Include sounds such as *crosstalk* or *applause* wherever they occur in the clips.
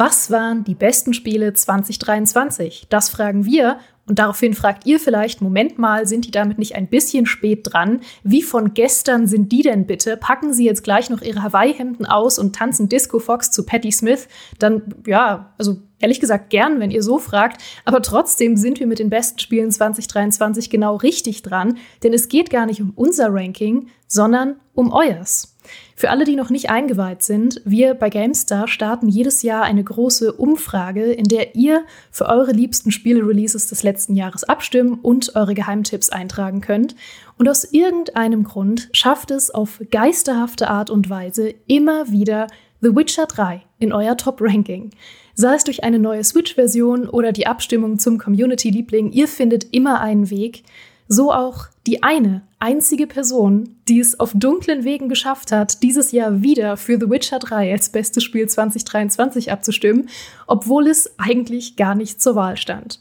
Was waren die besten Spiele 2023? Das fragen wir und daraufhin fragt ihr vielleicht, Moment mal, sind die damit nicht ein bisschen spät dran? Wie von gestern sind die denn bitte? Packen sie jetzt gleich noch ihre Hawaii-Hemden aus und tanzen Disco Fox zu Patti Smith? Dann, ja, also ehrlich gesagt gern, wenn ihr so fragt. Aber trotzdem sind wir mit den besten Spielen 2023 genau richtig dran, denn es geht gar nicht um unser Ranking, sondern um euers. Für alle, die noch nicht eingeweiht sind, wir bei GameStar starten jedes Jahr eine große Umfrage, in der ihr für eure liebsten Spiele-Releases des letzten Jahres abstimmen und eure Geheimtipps eintragen könnt. Und aus irgendeinem Grund schafft es auf geisterhafte Art und Weise immer wieder The Witcher 3 in euer Top-Ranking. Sei es durch eine neue Switch-Version oder die Abstimmung zum Community-Liebling, ihr findet immer einen Weg. So auch die eine einzige Person, die es auf dunklen Wegen geschafft hat, dieses Jahr wieder für The Witcher 3 als bestes Spiel 2023 abzustimmen, obwohl es eigentlich gar nicht zur Wahl stand.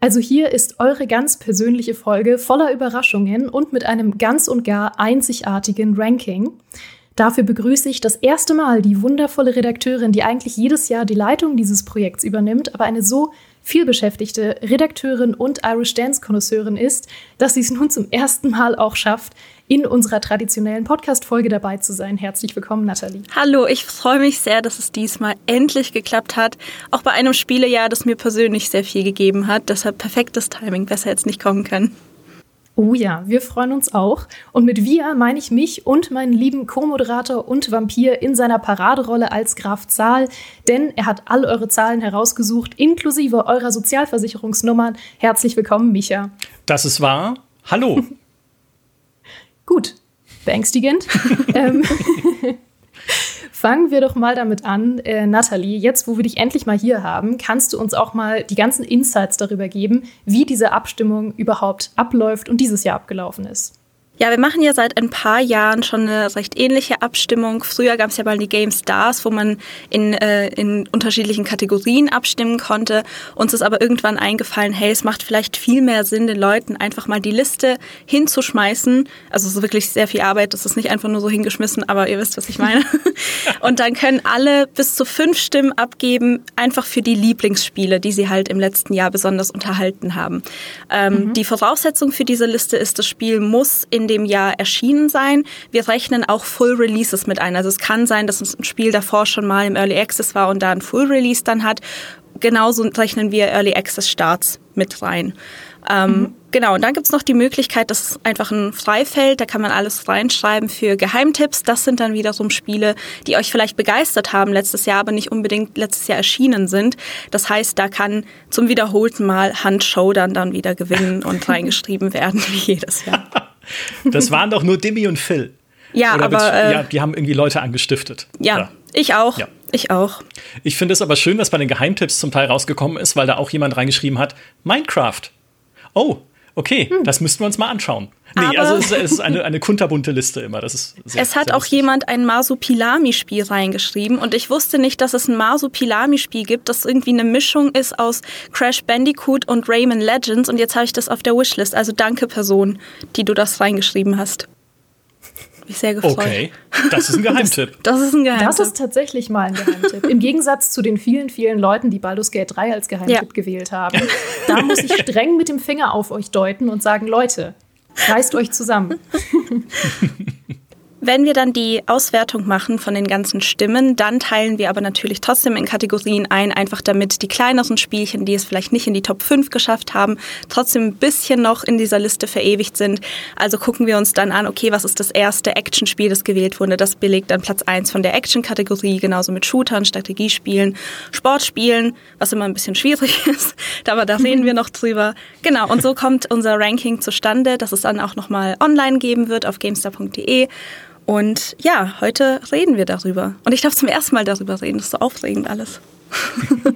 Also hier ist eure ganz persönliche Folge voller Überraschungen und mit einem ganz und gar einzigartigen Ranking. Dafür begrüße ich das erste Mal die wundervolle Redakteurin, die eigentlich jedes Jahr die Leitung dieses Projekts übernimmt, aber eine so vielbeschäftigte Redakteurin und Irish Dance Konnoisseurin ist, dass sie es nun zum ersten Mal auch schafft, in unserer traditionellen Podcast-Folge dabei zu sein. Herzlich willkommen, Nathalie. Hallo, ich freue mich sehr, dass es diesmal endlich geklappt hat. Auch bei einem Spielejahr, das mir persönlich sehr viel gegeben hat. Deshalb perfektes Timing, besser jetzt nicht kommen können. Oh ja, wir freuen uns auch. Und mit wir meine ich mich und meinen lieben Co-Moderator und Vampir in seiner Paraderolle als Graf Zahl, denn er hat all eure Zahlen herausgesucht, inklusive eurer Sozialversicherungsnummern. Herzlich willkommen, Micha. Das ist wahr. Hallo. *laughs* Gut, beängstigend. *laughs* ähm, Fangen wir doch mal damit an, äh, Nathalie. Jetzt, wo wir dich endlich mal hier haben, kannst du uns auch mal die ganzen Insights darüber geben, wie diese Abstimmung überhaupt abläuft und dieses Jahr abgelaufen ist. Ja, wir machen ja seit ein paar Jahren schon eine recht ähnliche Abstimmung. Früher gab es ja mal die Game Stars, wo man in, äh, in unterschiedlichen Kategorien abstimmen konnte. Uns ist aber irgendwann eingefallen, hey, es macht vielleicht viel mehr Sinn, den Leuten einfach mal die Liste hinzuschmeißen. Also es ist wirklich sehr viel Arbeit, das ist nicht einfach nur so hingeschmissen, aber ihr wisst, was ich meine. *laughs* Und dann können alle bis zu fünf Stimmen abgeben, einfach für die Lieblingsspiele, die sie halt im letzten Jahr besonders unterhalten haben. Ähm, mhm. Die Voraussetzung für diese Liste ist, das Spiel muss in dem Jahr erschienen sein. Wir rechnen auch Full Releases mit ein. Also es kann sein, dass ein Spiel davor schon mal im Early Access war und da ein Full Release dann hat. Genauso rechnen wir Early Access Starts mit rein. Ähm, mhm. Genau, und dann gibt's noch die Möglichkeit, das ist einfach ein Freifeld, da kann man alles reinschreiben für Geheimtipps. Das sind dann wiederum Spiele, die euch vielleicht begeistert haben letztes Jahr, aber nicht unbedingt letztes Jahr erschienen sind. Das heißt, da kann zum wiederholten Mal Hand Showdown dann wieder gewinnen und *laughs* reingeschrieben werden, wie jedes Jahr. Das waren doch nur Demi und Phil. Ja, Oder aber. Äh, ja, die haben irgendwie Leute angestiftet. Ja, ja. ich auch. Ja. Ich auch. Ich finde es aber schön, was bei den Geheimtipps zum Teil rausgekommen ist, weil da auch jemand reingeschrieben hat: Minecraft. Oh, okay, hm. das müssten wir uns mal anschauen. Nee, Aber also es, ist eine, eine kunterbunte Liste immer. Das ist *laughs* sehr, es hat auch lustig. jemand ein Marsupilami-Spiel reingeschrieben und ich wusste nicht, dass es ein Marsupilami-Spiel gibt, das irgendwie eine Mischung ist aus Crash Bandicoot und Rayman Legends und jetzt habe ich das auf der Wishlist. Also danke Person, die du das reingeschrieben hast mich sehr gefreut. Okay, das ist ein *laughs* Geheimtipp. Das, das, ist ein Geheimtipp. Das ist tatsächlich mal ein Geheimtipp. Im Gegensatz zu den vielen, vielen Leuten, die Baldur's Gate 3 als Geheimtipp ja. gewählt haben. Da muss ich streng mit dem Finger auf euch deuten und sagen, Leute, reißt euch zusammen. *laughs* Wenn wir dann die Auswertung machen von den ganzen Stimmen, dann teilen wir aber natürlich trotzdem in Kategorien ein, einfach damit die kleineren Spielchen, die es vielleicht nicht in die Top 5 geschafft haben, trotzdem ein bisschen noch in dieser Liste verewigt sind. Also gucken wir uns dann an, okay, was ist das erste Actionspiel, das gewählt wurde? Das belegt dann Platz 1 von der Action-Kategorie, genauso mit Shootern, Strategiespielen, Sportspielen, was immer ein bisschen schwierig *laughs* ist, aber da reden wir noch drüber. Genau, und so kommt unser Ranking zustande, das es dann auch nochmal online geben wird auf gamestar.de. Und ja, heute reden wir darüber. Und ich darf zum ersten Mal darüber reden. Das ist so aufregend alles. *laughs*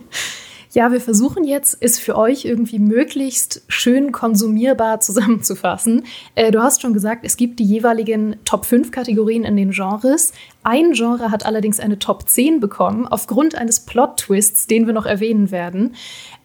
Ja, wir versuchen jetzt, es für euch irgendwie möglichst schön konsumierbar zusammenzufassen. Äh, du hast schon gesagt, es gibt die jeweiligen Top 5 Kategorien in den Genres. Ein Genre hat allerdings eine Top 10 bekommen, aufgrund eines Plot-Twists, den wir noch erwähnen werden.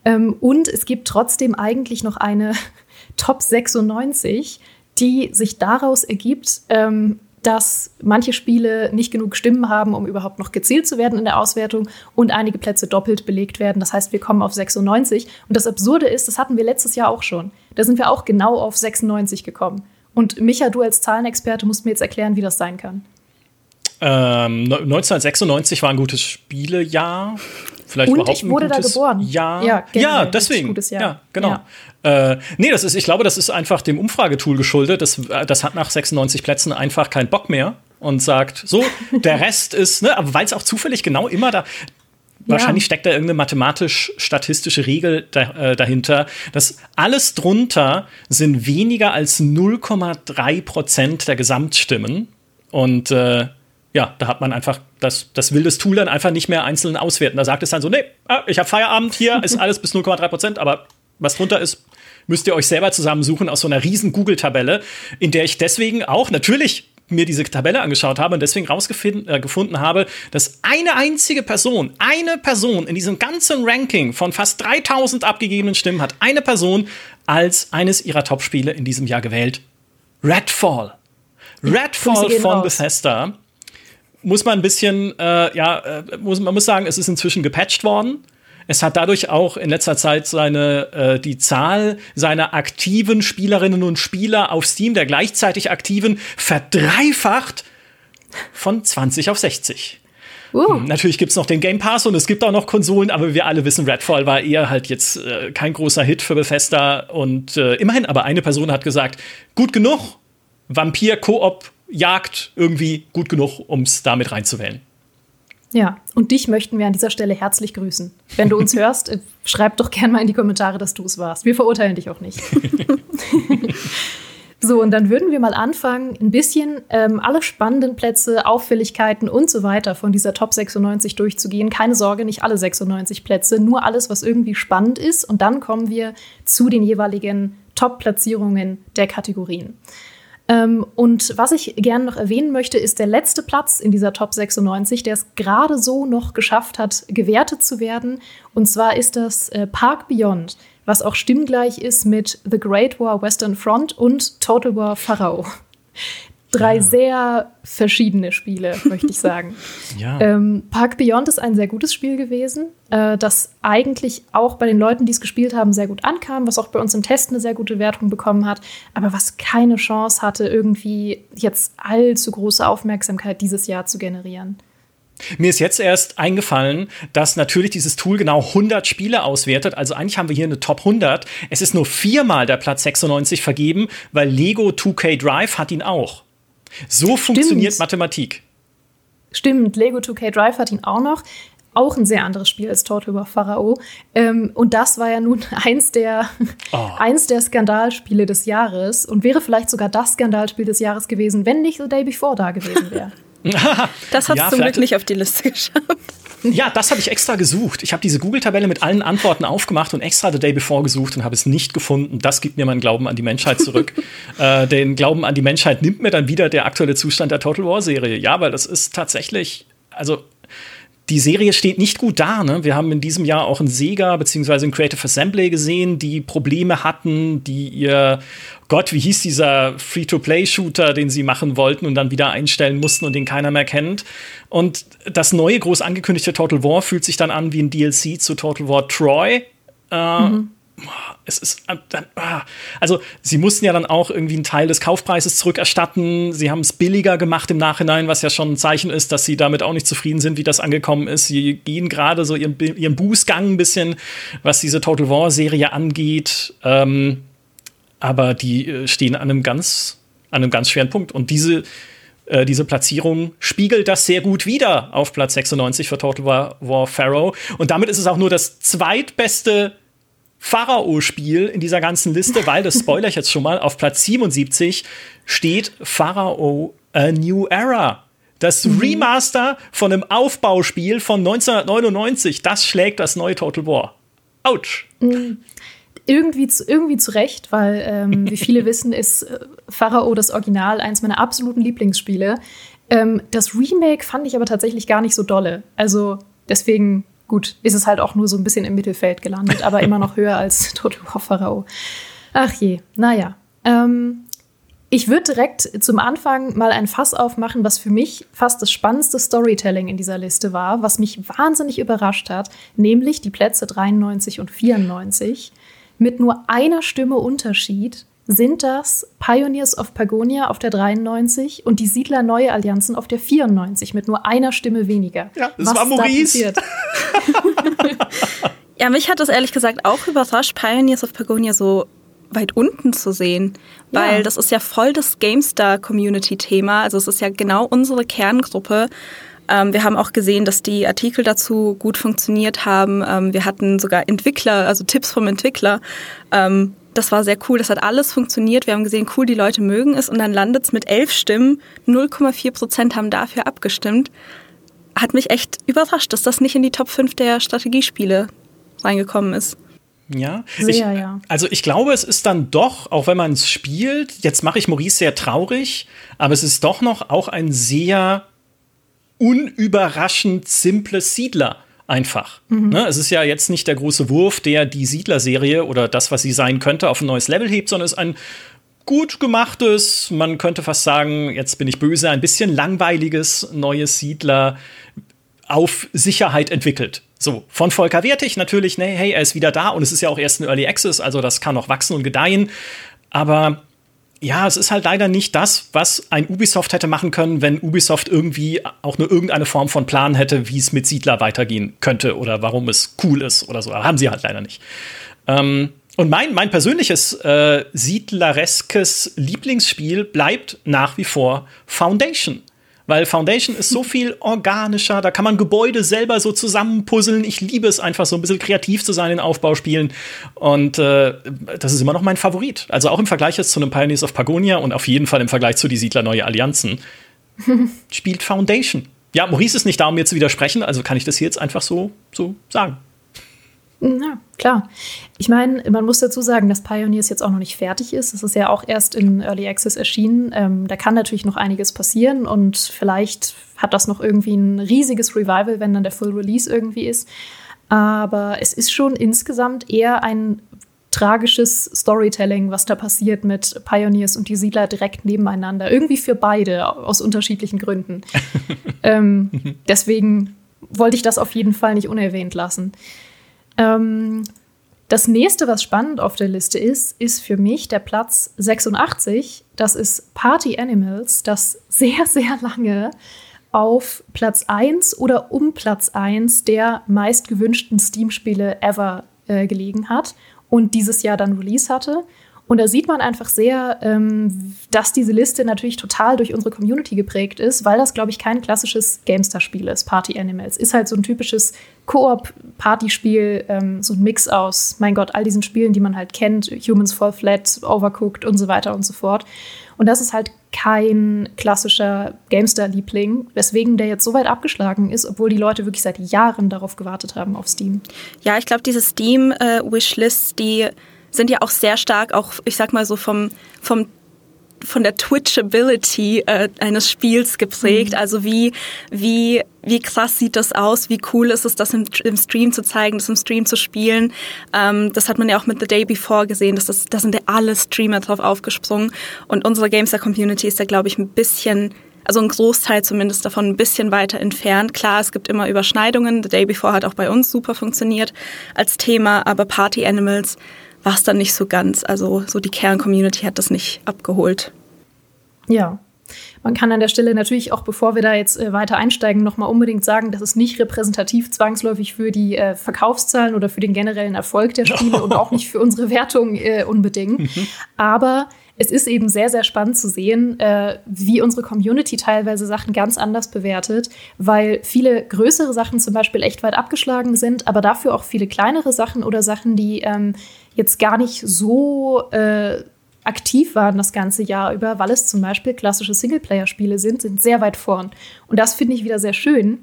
Ähm, und es gibt trotzdem eigentlich noch eine *laughs* Top 96, die sich daraus ergibt, ähm, dass manche Spiele nicht genug Stimmen haben, um überhaupt noch gezählt zu werden in der Auswertung und einige Plätze doppelt belegt werden. Das heißt, wir kommen auf 96. Und das Absurde ist, das hatten wir letztes Jahr auch schon. Da sind wir auch genau auf 96 gekommen. Und Micha, du als Zahlenexperte musst mir jetzt erklären, wie das sein kann. Ähm, 1996 war ein gutes Spielejahr. Vielleicht und überhaupt ich wurde da geboren. Ja, ja deswegen. Gutes Jahr. Ja, genau. Ja. Äh, nee, das ist, ich glaube, das ist einfach dem Umfragetool geschuldet. Das, das hat nach 96 Plätzen einfach keinen Bock mehr und sagt, so, *laughs* der Rest ist, ne, aber weil es auch zufällig genau immer da, Wahrscheinlich steckt da irgendeine mathematisch-statistische Regel da, äh, dahinter, dass alles drunter sind weniger als 0,3 Prozent der Gesamtstimmen. Und äh, ja, da hat man einfach, das, das will das Tool dann einfach nicht mehr einzeln auswerten. Da sagt es dann so, nee, ah, ich habe Feierabend, hier *laughs* ist alles bis 0,3 Prozent, aber was drunter ist, müsst ihr euch selber zusammensuchen aus so einer riesen Google-Tabelle, in der ich deswegen auch natürlich mir diese Tabelle angeschaut habe und deswegen rausgefunden äh, habe, dass eine einzige Person, eine Person in diesem ganzen Ranking von fast 3000 abgegebenen Stimmen hat eine Person als eines ihrer Top-Spiele in diesem Jahr gewählt. Redfall. Redfall von raus. Bethesda muss man ein bisschen, äh, ja, äh, muss, man muss sagen, es ist inzwischen gepatcht worden. Es hat dadurch auch in letzter Zeit seine, äh, die Zahl seiner aktiven Spielerinnen und Spieler auf Steam, der gleichzeitig aktiven, verdreifacht von 20 auf 60. Uh. Natürlich gibt es noch den Game Pass und es gibt auch noch Konsolen, aber wir alle wissen, Redfall war eher halt jetzt äh, kein großer Hit für Bethesda. Und äh, immerhin, aber eine Person hat gesagt, gut genug, Vampir-Koop Jagd irgendwie gut genug, um es damit reinzuwählen. Ja, und dich möchten wir an dieser Stelle herzlich grüßen. Wenn du uns *laughs* hörst, äh, schreib doch gerne mal in die Kommentare, dass du es warst. Wir verurteilen dich auch nicht. *laughs* so, und dann würden wir mal anfangen, ein bisschen ähm, alle spannenden Plätze, Auffälligkeiten und so weiter von dieser Top 96 durchzugehen. Keine Sorge, nicht alle 96 Plätze, nur alles, was irgendwie spannend ist. Und dann kommen wir zu den jeweiligen Top-Platzierungen der Kategorien. Ähm, und was ich gerne noch erwähnen möchte, ist der letzte Platz in dieser Top 96, der es gerade so noch geschafft hat, gewertet zu werden. Und zwar ist das äh, Park Beyond, was auch stimmgleich ist mit The Great War Western Front und Total War Pharaoh drei ja. sehr verschiedene Spiele, *laughs* möchte ich sagen. ja. ähm, Park Beyond ist ein sehr gutes Spiel gewesen, äh, das eigentlich auch bei den Leuten, die es gespielt haben, sehr gut ankam, was auch bei uns im Test eine sehr gute Wertung bekommen hat, aber was keine Chance hatte, irgendwie jetzt allzu große Aufmerksamkeit dieses Jahr zu generieren. Mir ist jetzt erst eingefallen, dass natürlich dieses Tool genau 100 Spiele auswertet. Also eigentlich haben wir hier eine Top 100. Es ist nur viermal der Platz 96 vergeben, weil Lego 2K Drive hat ihn auch. So funktioniert Stimmt. Mathematik. Stimmt, Lego 2K Drive hat ihn auch noch. Auch ein sehr anderes Spiel als Total über Pharao. Ähm, und das war ja nun *laughs* eins der, oh. *laughs* eins der Skandalspiele des Jahres und wäre vielleicht sogar das Skandalspiel des Jahres gewesen, wenn nicht The Day Before da gewesen wäre. *laughs* das hat ja, zum Glück nicht auf die Liste geschafft. Ja, das habe ich extra gesucht. Ich habe diese Google-Tabelle mit allen Antworten aufgemacht und extra The Day Before gesucht und habe es nicht gefunden. Das gibt mir meinen Glauben an die Menschheit zurück. *laughs* äh, den Glauben an die Menschheit nimmt mir dann wieder der aktuelle Zustand der Total War-Serie. Ja, weil das ist tatsächlich, also die Serie steht nicht gut da. Ne? Wir haben in diesem Jahr auch ein Sega bzw. ein Creative Assembly gesehen, die Probleme hatten, die ihr Gott, wie hieß dieser Free-to-Play-Shooter, den sie machen wollten und dann wieder einstellen mussten und den keiner mehr kennt. Und das neue, groß angekündigte Total War fühlt sich dann an wie ein DLC zu Total War Troy. Äh, mhm es ist äh, ah. also sie mussten ja dann auch irgendwie einen Teil des Kaufpreises zurückerstatten. Sie haben es billiger gemacht im Nachhinein, was ja schon ein Zeichen ist, dass sie damit auch nicht zufrieden sind, wie das angekommen ist. Sie gehen gerade so ihren, ihren Bußgang ein bisschen, was diese Total War Serie angeht. Ähm, aber die äh, stehen an einem ganz, an einem ganz schweren Punkt. Und diese äh, diese Platzierung spiegelt das sehr gut wider auf Platz 96 für Total War, War Pharaoh. Und damit ist es auch nur das zweitbeste Pharao-Spiel in dieser ganzen Liste, weil, das spoiler ich jetzt schon mal, auf Platz 77 steht Pharao A New Era. Das mhm. Remaster von einem Aufbauspiel von 1999, das schlägt das neue Total War. Autsch. Mhm. Irgendwie zu, irgendwie zu Recht, weil, ähm, wie viele *laughs* wissen, ist äh, Pharao das Original eins meiner absoluten Lieblingsspiele. Ähm, das Remake fand ich aber tatsächlich gar nicht so dolle. Also deswegen gut, ist es halt auch nur so ein bisschen im Mittelfeld gelandet, aber immer noch höher als *laughs* War Pharao. Ach je, naja. Ähm, Ich würde direkt zum Anfang mal ein Fass aufmachen, was für mich fast das spannendste Storytelling in dieser Liste war, was mich wahnsinnig überrascht hat, nämlich die Plätze 93 und 94. Mit nur einer Stimme Unterschied sind das Pioneers of Pagonia auf der 93 und die Siedler Neue Allianzen auf der 94 mit nur einer Stimme weniger. Ja, das Was war Maurice. Da *laughs* ja, mich hat das ehrlich gesagt auch überrascht, Pioneers of Pagonia so weit unten zu sehen, weil ja. das ist ja voll das GameStar-Community-Thema. Also es ist ja genau unsere Kerngruppe. Ähm, wir haben auch gesehen, dass die Artikel dazu gut funktioniert haben. Ähm, wir hatten sogar Entwickler, also Tipps vom Entwickler. Ähm, das war sehr cool. Das hat alles funktioniert. Wir haben gesehen, cool, die Leute mögen es. Und dann landet es mit elf Stimmen. 0,4 Prozent haben dafür abgestimmt. Hat mich echt überrascht, dass das nicht in die Top 5 der Strategiespiele reingekommen ist. Ja, sehr, ich, ja. Also ich glaube, es ist dann doch, auch wenn man es spielt, jetzt mache ich Maurice sehr traurig, aber es ist doch noch auch ein sehr unüberraschend simples Siedler einfach. Mhm. Ne? Es ist ja jetzt nicht der große Wurf, der die Siedler-Serie oder das, was sie sein könnte, auf ein neues Level hebt, sondern es ist ein gut gemachtes, man könnte fast sagen, jetzt bin ich böse, ein bisschen langweiliges neues Siedler auf Sicherheit entwickelt. So, von Volker Wertig natürlich, nee, hey, er ist wieder da und es ist ja auch erst ein Early Access, also das kann noch wachsen und gedeihen. Aber ja, es ist halt leider nicht das, was ein Ubisoft hätte machen können, wenn Ubisoft irgendwie auch nur irgendeine Form von Plan hätte, wie es mit Siedler weitergehen könnte oder warum es cool ist oder so. Aber haben sie halt leider nicht. Ähm, und mein, mein persönliches äh, siedlereskes Lieblingsspiel bleibt nach wie vor Foundation. Weil Foundation ist so viel organischer, da kann man Gebäude selber so zusammenpuzzeln. Ich liebe es einfach so ein bisschen kreativ zu sein in Aufbauspielen. Und äh, das ist immer noch mein Favorit. Also auch im Vergleich jetzt zu einem Pioneers of Pagonia und auf jeden Fall im Vergleich zu die Siedler Neue Allianzen *laughs* spielt Foundation. Ja, Maurice ist nicht da, um mir zu widersprechen, also kann ich das hier jetzt einfach so, so sagen. Ja, klar. Ich meine, man muss dazu sagen, dass Pioneers jetzt auch noch nicht fertig ist. Es ist ja auch erst in Early Access erschienen. Ähm, da kann natürlich noch einiges passieren und vielleicht hat das noch irgendwie ein riesiges Revival, wenn dann der Full Release irgendwie ist. Aber es ist schon insgesamt eher ein tragisches Storytelling, was da passiert mit Pioneers und die Siedler direkt nebeneinander. Irgendwie für beide, aus unterschiedlichen Gründen. *laughs* ähm, deswegen wollte ich das auf jeden Fall nicht unerwähnt lassen. Ähm, das nächste, was spannend auf der Liste ist, ist für mich der Platz 86. Das ist Party Animals, das sehr, sehr lange auf Platz 1 oder um Platz 1 der meistgewünschten Steam-Spiele ever äh, gelegen hat und dieses Jahr dann Release hatte. Und da sieht man einfach sehr, ähm, dass diese Liste natürlich total durch unsere Community geprägt ist, weil das, glaube ich, kein klassisches Gamestar-Spiel ist. Party Animals ist halt so ein typisches Koop-Partyspiel, ähm, so ein Mix aus, mein Gott, all diesen Spielen, die man halt kennt, Humans Fall Flat, Overcooked und so weiter und so fort. Und das ist halt kein klassischer Gamestar-Liebling, weswegen der jetzt so weit abgeschlagen ist, obwohl die Leute wirklich seit Jahren darauf gewartet haben auf Steam. Ja, ich glaube, diese Steam-Wishlists, äh, die sind ja auch sehr stark, auch ich sag mal so vom, vom von der Twitchability äh, eines Spiels geprägt. Mhm. Also wie, wie, wie krass sieht das aus? Wie cool ist es, das im, im Stream zu zeigen, das im Stream zu spielen? Ähm, das hat man ja auch mit The Day Before gesehen. Dass das, da sind ja alle Streamer drauf aufgesprungen. Und unsere Gamester-Community ist da, glaube ich, ein bisschen also ein Großteil zumindest davon ein bisschen weiter entfernt. Klar, es gibt immer Überschneidungen. The Day Before hat auch bei uns super funktioniert als Thema, aber Party Animals war es dann nicht so ganz. Also so die Kern-Community hat das nicht abgeholt. Ja. Man kann an der Stelle natürlich auch, bevor wir da jetzt äh, weiter einsteigen, nochmal unbedingt sagen, dass es nicht repräsentativ zwangsläufig für die äh, Verkaufszahlen oder für den generellen Erfolg der *laughs* Spiele und auch nicht für unsere Wertung äh, unbedingt. Mhm. Aber es ist eben sehr, sehr spannend zu sehen, äh, wie unsere Community teilweise Sachen ganz anders bewertet, weil viele größere Sachen zum Beispiel echt weit abgeschlagen sind, aber dafür auch viele kleinere Sachen oder Sachen, die ähm, jetzt gar nicht so äh, aktiv waren das ganze Jahr über, weil es zum Beispiel klassische Singleplayer-Spiele sind, sind sehr weit vorn. Und das finde ich wieder sehr schön,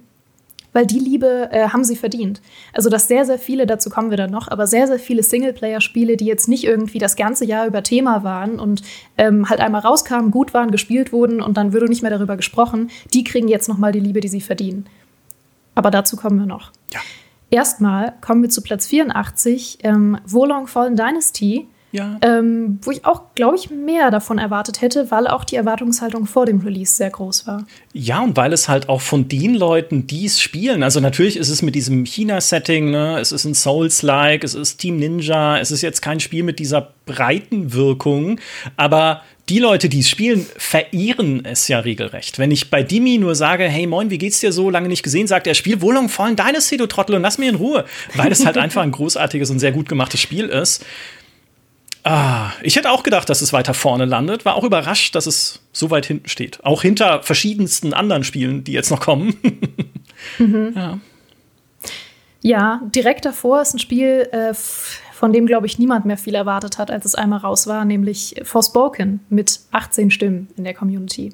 weil die Liebe äh, haben sie verdient. Also, dass sehr, sehr viele, dazu kommen wir dann noch, aber sehr, sehr viele Singleplayer-Spiele, die jetzt nicht irgendwie das ganze Jahr über Thema waren und ähm, halt einmal rauskamen, gut waren, gespielt wurden und dann würde nicht mehr darüber gesprochen, die kriegen jetzt nochmal die Liebe, die sie verdienen. Aber dazu kommen wir noch. Ja. Erstmal kommen wir zu Platz 84, ähm, Wolong Fallen Dynasty Ja. Ähm, wo ich auch, glaube ich, mehr davon erwartet hätte, weil auch die Erwartungshaltung vor dem Release sehr groß war. Ja, und weil es halt auch von den Leuten, die es spielen, also natürlich ist es mit diesem China-Setting, ne, es ist ein Souls-like, es ist Team Ninja, es ist jetzt kein Spiel mit dieser breiten Wirkung, aber die Leute, die es spielen, verehren es ja regelrecht. Wenn ich bei Dimi nur sage, hey moin, wie geht's dir so, lange nicht gesehen, sagt er, spiel Wohlung vollen Dynasty, du Trottel, und lass mir in Ruhe. Weil es halt *laughs* einfach ein großartiges und sehr gut gemachtes Spiel ist. Ah, ich hätte auch gedacht, dass es weiter vorne landet. War auch überrascht, dass es so weit hinten steht. Auch hinter verschiedensten anderen Spielen, die jetzt noch kommen. *laughs* mhm. Ja. Ja, direkt davor ist ein Spiel, äh, von dem, glaube ich, niemand mehr viel erwartet hat, als es einmal raus war, nämlich Forspoken mit 18 Stimmen in der Community.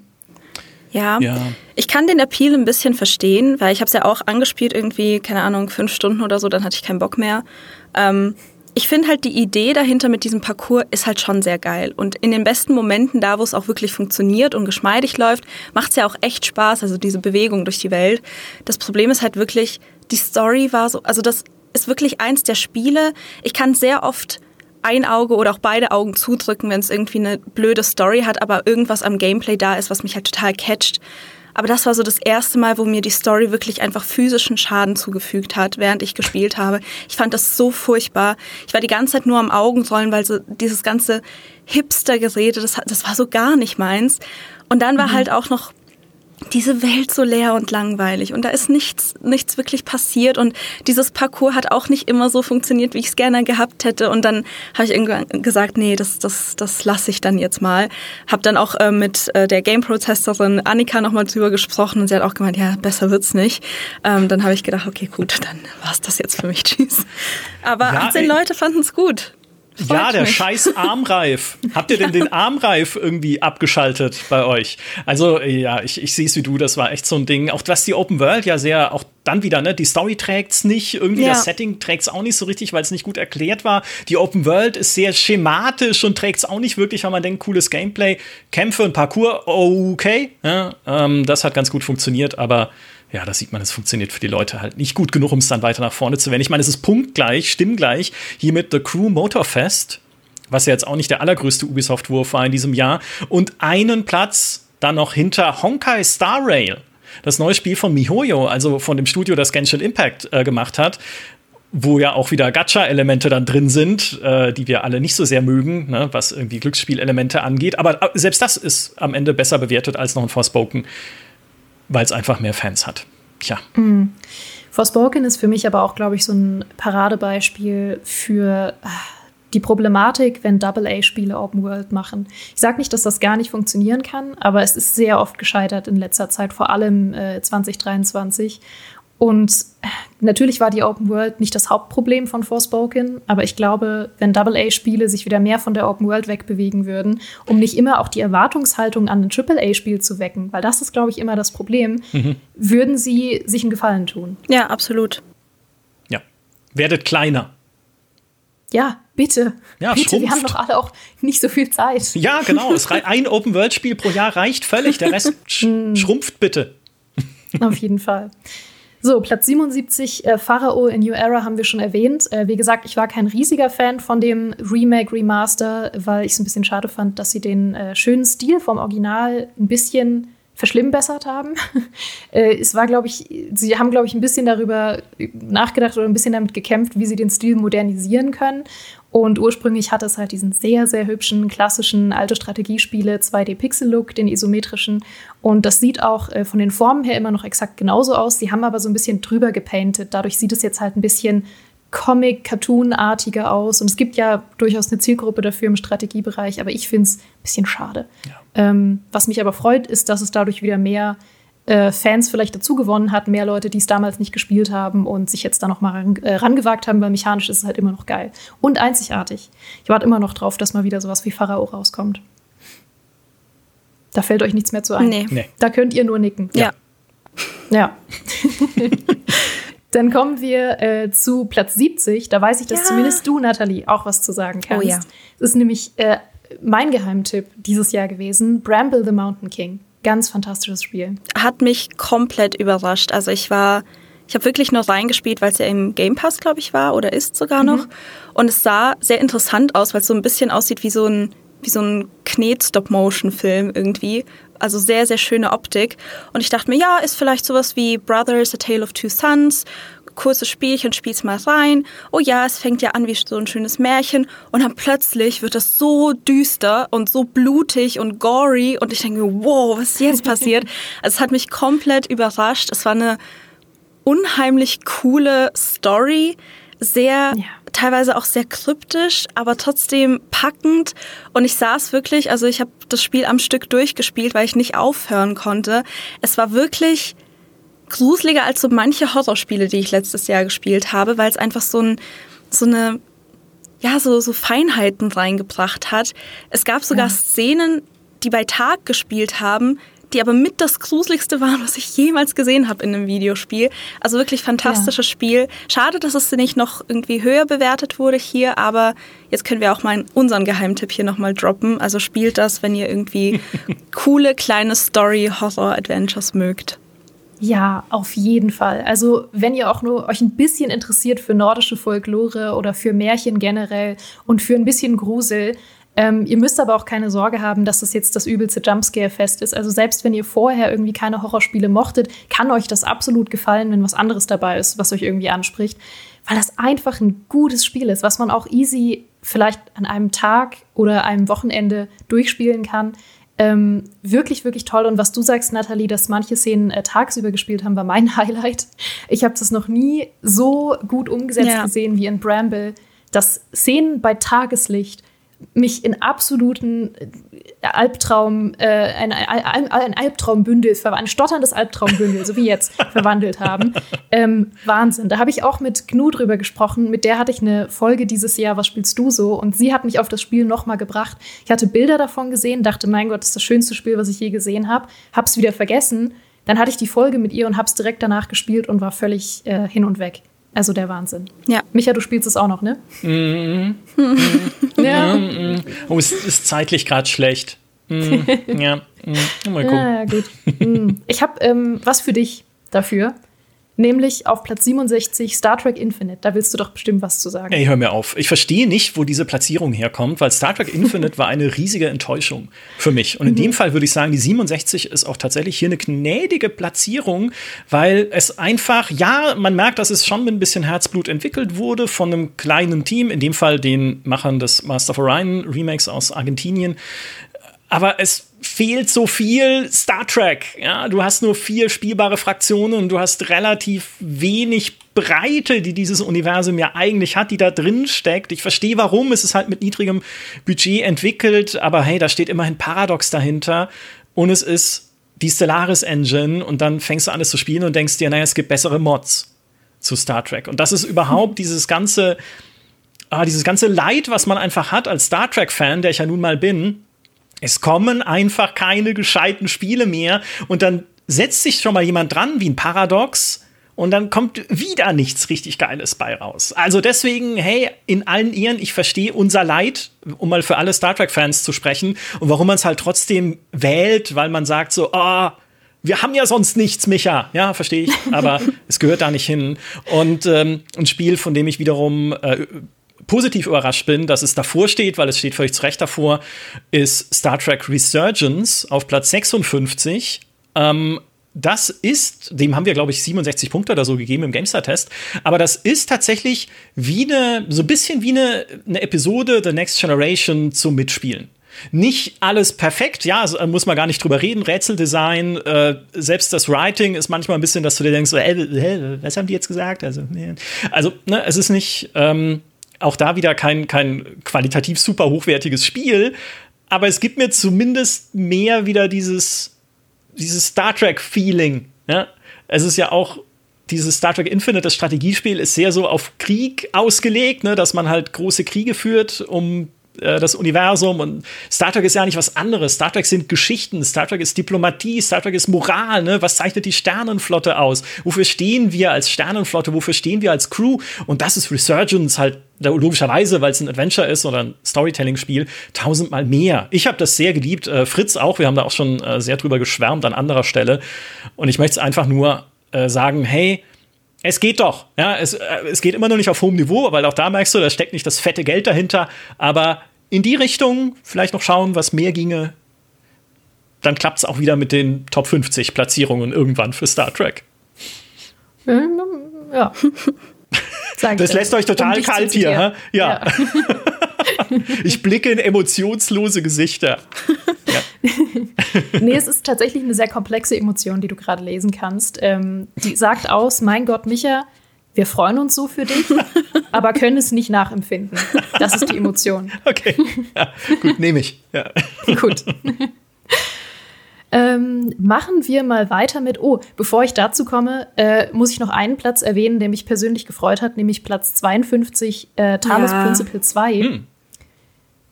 Ja, ja, ich kann den Appeal ein bisschen verstehen, weil ich habe es ja auch angespielt, irgendwie, keine Ahnung, fünf Stunden oder so, dann hatte ich keinen Bock mehr. Ähm, ich finde halt die Idee dahinter mit diesem Parcours ist halt schon sehr geil. Und in den besten Momenten, da wo es auch wirklich funktioniert und geschmeidig läuft, macht es ja auch echt Spaß, also diese Bewegung durch die Welt. Das Problem ist halt wirklich, die Story war so, also das ist wirklich eins der Spiele. Ich kann sehr oft ein Auge oder auch beide Augen zudrücken, wenn es irgendwie eine blöde Story hat, aber irgendwas am Gameplay da ist, was mich halt total catcht. Aber das war so das erste Mal, wo mir die Story wirklich einfach physischen Schaden zugefügt hat, während ich gespielt habe. Ich fand das so furchtbar. Ich war die ganze Zeit nur am Augenrollen, weil so dieses ganze Hipster-Gerede, das, das war so gar nicht meins. Und dann war mhm. halt auch noch diese Welt so leer und langweilig und da ist nichts, nichts wirklich passiert und dieses Parcours hat auch nicht immer so funktioniert, wie ich es gerne gehabt hätte und dann habe ich irgendwann gesagt, nee, das, das, das lasse ich dann jetzt mal. Habe dann auch äh, mit äh, der Game-Prozessorin Annika nochmal drüber gesprochen und sie hat auch gemeint, ja, besser wird's nicht. Ähm, dann habe ich gedacht, okay, gut, dann war's das jetzt für mich, *laughs* tschüss. Aber ja, 18 ey. Leute fanden es gut. Freut ja, der mich. scheiß Armreif. Habt ihr denn den *laughs* Armreif irgendwie abgeschaltet bei euch? Also, ja, ich, ich sehe es wie du, das war echt so ein Ding. Auch was die Open World ja sehr, auch dann wieder, ne, die Story trägt's nicht, irgendwie ja. das Setting trägt's auch nicht so richtig, weil es nicht gut erklärt war. Die Open World ist sehr schematisch und trägt's auch nicht wirklich, weil man denkt, cooles Gameplay. Kämpfe und Parcours, okay. Ja, ähm, das hat ganz gut funktioniert, aber ja, da sieht man, es funktioniert für die Leute halt nicht gut genug, um es dann weiter nach vorne zu werden. Ich meine, es ist punktgleich, stimmgleich hier mit The Crew Motorfest, was ja jetzt auch nicht der allergrößte Ubisoft-Wurf war in diesem Jahr, und einen Platz dann noch hinter Honkai Star Rail. Das neue Spiel von MiHoYo, also von dem Studio, das Genshin Impact äh, gemacht hat, wo ja auch wieder Gacha-Elemente dann drin sind, äh, die wir alle nicht so sehr mögen, ne, was irgendwie Glücksspielelemente angeht. Aber äh, selbst das ist am Ende besser bewertet als noch ein Forspoken weil es einfach mehr Fans hat. Tja. Mhm. Forspoken ist für mich aber auch, glaube ich, so ein Paradebeispiel für ah, die Problematik, wenn Double-A-Spiele Open World machen. Ich sage nicht, dass das gar nicht funktionieren kann, aber es ist sehr oft gescheitert in letzter Zeit, vor allem äh, 2023. Und natürlich war die Open World nicht das Hauptproblem von Forspoken, aber ich glaube, wenn AA-Spiele sich wieder mehr von der Open World wegbewegen würden, um nicht immer auch die Erwartungshaltung an ein AAA-Spiel zu wecken, weil das ist, glaube ich, immer das Problem, mhm. würden sie sich einen Gefallen tun. Ja, absolut. Ja. Werdet kleiner. Ja, bitte. Ja, bitte, schrumpft. wir haben doch alle auch nicht so viel Zeit. Ja, genau. *laughs* ein Open-World-Spiel pro Jahr reicht völlig. Der Rest sch *laughs* mm. schrumpft bitte. Auf jeden Fall. So, Platz 77, äh, Pharao in New Era haben wir schon erwähnt. Äh, wie gesagt, ich war kein riesiger Fan von dem Remake, Remaster, weil ich es ein bisschen schade fand, dass sie den äh, schönen Stil vom Original ein bisschen verschlimmbessert haben. *laughs* äh, es war, glaube ich, sie haben, glaube ich, ein bisschen darüber nachgedacht oder ein bisschen damit gekämpft, wie sie den Stil modernisieren können. Und ursprünglich hatte es halt diesen sehr, sehr hübschen, klassischen alte Strategiespiele 2D-Pixel-Look, den isometrischen. Und das sieht auch äh, von den Formen her immer noch exakt genauso aus. Sie haben aber so ein bisschen drüber gepainted. Dadurch sieht es jetzt halt ein bisschen Comic-Cartoon-artiger aus. Und es gibt ja durchaus eine Zielgruppe dafür im Strategiebereich, aber ich finde es ein bisschen schade. Ja. Ähm, was mich aber freut, ist, dass es dadurch wieder mehr äh, Fans vielleicht dazu gewonnen hat, mehr Leute, die es damals nicht gespielt haben und sich jetzt da noch mal ran, äh, rangewagt haben, weil mechanisch ist es halt immer noch geil. Und einzigartig. Ich warte immer noch drauf, dass mal wieder sowas wie Pharao rauskommt. Da fällt euch nichts mehr zu ein. Nee. nee. Da könnt ihr nur nicken. Ja. Ja. *laughs* Dann kommen wir äh, zu Platz 70. Da weiß ich, dass ja. zumindest du, Nathalie, auch was zu sagen kannst. Oh ja. Das ist nämlich äh, mein Geheimtipp dieses Jahr gewesen: Bramble the Mountain King. Ganz fantastisches Spiel. Hat mich komplett überrascht. Also ich war Ich habe wirklich nur reingespielt, weil es ja im Game Pass, glaube ich, war oder ist sogar noch. Mhm. Und es sah sehr interessant aus, weil es so ein bisschen aussieht wie so ein, wie so ein Knet-Stop-Motion-Film irgendwie. Also sehr, sehr schöne Optik. Und ich dachte mir, ja, ist vielleicht sowas wie Brothers, A Tale of Two Sons kurzes Spielchen, spiel's mal rein. Oh ja, es fängt ja an wie so ein schönes Märchen und dann plötzlich wird das so düster und so blutig und gory und ich denke, wow, was ist jetzt passiert? *laughs* also es hat mich komplett überrascht. Es war eine unheimlich coole Story, sehr ja. teilweise auch sehr kryptisch, aber trotzdem packend und ich saß wirklich, also ich habe das Spiel am Stück durchgespielt, weil ich nicht aufhören konnte. Es war wirklich gruseliger als so manche Horrorspiele, die ich letztes Jahr gespielt habe, weil es einfach so, ein, so eine, ja, so, so Feinheiten reingebracht hat. Es gab sogar ja. Szenen, die bei Tag gespielt haben, die aber mit das Gruseligste waren, was ich jemals gesehen habe in einem Videospiel. Also wirklich fantastisches ja. Spiel. Schade, dass es nicht noch irgendwie höher bewertet wurde hier, aber jetzt können wir auch mal unseren Geheimtipp hier nochmal droppen. Also spielt das, wenn ihr irgendwie *laughs* coole kleine Story-Horror-Adventures mögt. Ja, auf jeden Fall. Also, wenn ihr auch nur euch ein bisschen interessiert für nordische Folklore oder für Märchen generell und für ein bisschen Grusel, ähm, ihr müsst aber auch keine Sorge haben, dass das jetzt das übelste Jumpscare-Fest ist. Also selbst wenn ihr vorher irgendwie keine Horrorspiele mochtet, kann euch das absolut gefallen, wenn was anderes dabei ist, was euch irgendwie anspricht. Weil das einfach ein gutes Spiel ist, was man auch easy vielleicht an einem Tag oder einem Wochenende durchspielen kann. Ähm, wirklich, wirklich toll. Und was du sagst, Nathalie, dass manche Szenen äh, tagsüber gespielt haben, war mein *laughs* Highlight. Ich habe das noch nie so gut umgesetzt ja. gesehen wie in Bramble, dass Szenen bei Tageslicht mich in absoluten äh, Albtraum, äh, ein, ein, ein Albtraumbündel, ein stotterndes Albtraumbündel, so wie jetzt, *laughs* verwandelt haben. Ähm, Wahnsinn. Da habe ich auch mit Gnu drüber gesprochen. Mit der hatte ich eine Folge dieses Jahr, was spielst du so? Und sie hat mich auf das Spiel nochmal gebracht. Ich hatte Bilder davon gesehen, dachte, mein Gott, das ist das schönste Spiel, was ich je gesehen habe. Hab's wieder vergessen. Dann hatte ich die Folge mit ihr und hab's direkt danach gespielt und war völlig äh, hin und weg. Also der Wahnsinn. Ja. Micha, du spielst es auch noch, ne? Mm -hmm. *laughs* ja. Mm. Oh, es ist zeitlich gerade schlecht. Mm, *laughs* ja. Mm, mal gucken. Ja, gut. Mm. Ich habe ähm, was für dich dafür nämlich auf Platz 67 Star Trek Infinite. Da willst du doch bestimmt was zu sagen. Ey, hör mir auf. Ich verstehe nicht, wo diese Platzierung herkommt, weil Star Trek Infinite war eine riesige Enttäuschung für mich. Und in mhm. dem Fall würde ich sagen, die 67 ist auch tatsächlich hier eine gnädige Platzierung, weil es einfach, ja, man merkt, dass es schon mit ein bisschen Herzblut entwickelt wurde von einem kleinen Team, in dem Fall den Machern des Master of Orion Remakes aus Argentinien. Aber es fehlt so viel Star Trek. Ja, du hast nur vier spielbare Fraktionen und du hast relativ wenig Breite, die dieses Universum ja eigentlich hat, die da drin steckt. Ich verstehe, warum. Es ist halt mit niedrigem Budget entwickelt, aber hey, da steht immerhin Paradox dahinter und es ist die Stellaris Engine und dann fängst du an, es zu spielen und denkst dir, naja, es gibt bessere Mods zu Star Trek. Und das ist überhaupt dieses ganze, ah, dieses ganze Leid, was man einfach hat als Star Trek-Fan, der ich ja nun mal bin es kommen einfach keine gescheiten Spiele mehr und dann setzt sich schon mal jemand dran wie ein Paradox und dann kommt wieder nichts richtig Geiles bei raus. Also deswegen, hey, in allen Ehren, ich verstehe unser Leid, um mal für alle Star Trek-Fans zu sprechen und warum man es halt trotzdem wählt, weil man sagt so, ah, oh, wir haben ja sonst nichts, Micha. Ja, verstehe ich, aber *laughs* es gehört da nicht hin. Und ähm, ein Spiel, von dem ich wiederum äh, positiv überrascht bin, dass es davor steht, weil es steht völlig zu Recht davor, ist Star Trek Resurgence auf Platz 56. Ähm, das ist, dem haben wir, glaube ich, 67 Punkte oder so gegeben im GameStar-Test. Aber das ist tatsächlich wie eine, so ein bisschen wie eine, eine Episode The Next Generation zum Mitspielen. Nicht alles perfekt, ja, also, muss man gar nicht drüber reden. Rätseldesign, äh, selbst das Writing ist manchmal ein bisschen, dass du dir denkst, äh, was haben die jetzt gesagt? Also, also ne, es ist nicht, ähm, auch da wieder kein, kein qualitativ super hochwertiges Spiel, aber es gibt mir zumindest mehr wieder dieses, dieses Star Trek-Feeling. Ja? Es ist ja auch dieses Star Trek Infinite, das Strategiespiel, ist sehr so auf Krieg ausgelegt, ne? dass man halt große Kriege führt, um das Universum und Star Trek ist ja nicht was anderes. Star Trek sind Geschichten, Star Trek ist Diplomatie, Star Trek ist Moral, ne? Was zeichnet die Sternenflotte aus? Wofür stehen wir als Sternenflotte? Wofür stehen wir als Crew? Und das ist Resurgence halt logischerweise, weil es ein Adventure ist oder ein Storytelling-Spiel, tausendmal mehr. Ich habe das sehr geliebt, äh, Fritz auch, wir haben da auch schon äh, sehr drüber geschwärmt an anderer Stelle. Und ich möchte es einfach nur äh, sagen, hey, es geht doch. Ja, es, äh, es geht immer noch nicht auf hohem Niveau, weil auch da merkst du, da steckt nicht das fette Geld dahinter. Aber in die Richtung vielleicht noch schauen, was mehr ginge. Dann klappt es auch wieder mit den Top 50 Platzierungen irgendwann für Star Trek. Ja. *laughs* das lässt euch total um kalt hier. Ja. ja. *laughs* ich blicke in emotionslose Gesichter. *laughs* Ja. nee, es ist tatsächlich eine sehr komplexe Emotion, die du gerade lesen kannst. Ähm, die sagt aus, mein Gott, Micha, wir freuen uns so für dich, *laughs* aber können es nicht nachempfinden. Das ist die Emotion. Okay, ja, gut, nehme ich. Ja. Gut. Ähm, machen wir mal weiter mit, oh, bevor ich dazu komme, äh, muss ich noch einen Platz erwähnen, der mich persönlich gefreut hat, nämlich Platz 52, äh, Talos ja. Principle 2. Hm.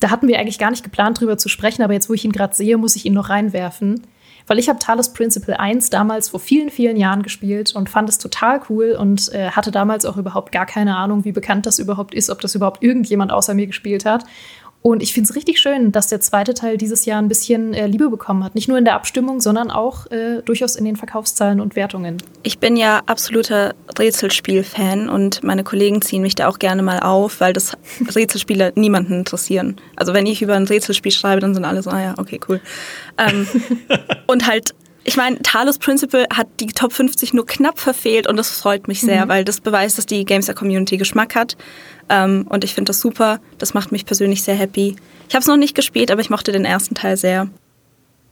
Da hatten wir eigentlich gar nicht geplant, drüber zu sprechen, aber jetzt, wo ich ihn gerade sehe, muss ich ihn noch reinwerfen. Weil ich habe Talos Principle 1 damals vor vielen, vielen Jahren gespielt und fand es total cool und äh, hatte damals auch überhaupt gar keine Ahnung, wie bekannt das überhaupt ist, ob das überhaupt irgendjemand außer mir gespielt hat. Und ich finde es richtig schön, dass der zweite Teil dieses Jahr ein bisschen äh, Liebe bekommen hat. Nicht nur in der Abstimmung, sondern auch äh, durchaus in den Verkaufszahlen und Wertungen. Ich bin ja absoluter Rätselspiel-Fan und meine Kollegen ziehen mich da auch gerne mal auf, weil das *laughs* Rätselspiele niemanden interessieren. Also wenn ich über ein Rätselspiel schreibe, dann sind alle so, ah ja, okay, cool. Ähm, *laughs* und halt ich meine, Talos Principle hat die Top 50 nur knapp verfehlt und das freut mich sehr, mhm. weil das beweist, dass die Gamester Community Geschmack hat. Ähm, und ich finde das super. Das macht mich persönlich sehr happy. Ich habe es noch nicht gespielt, aber ich mochte den ersten Teil sehr.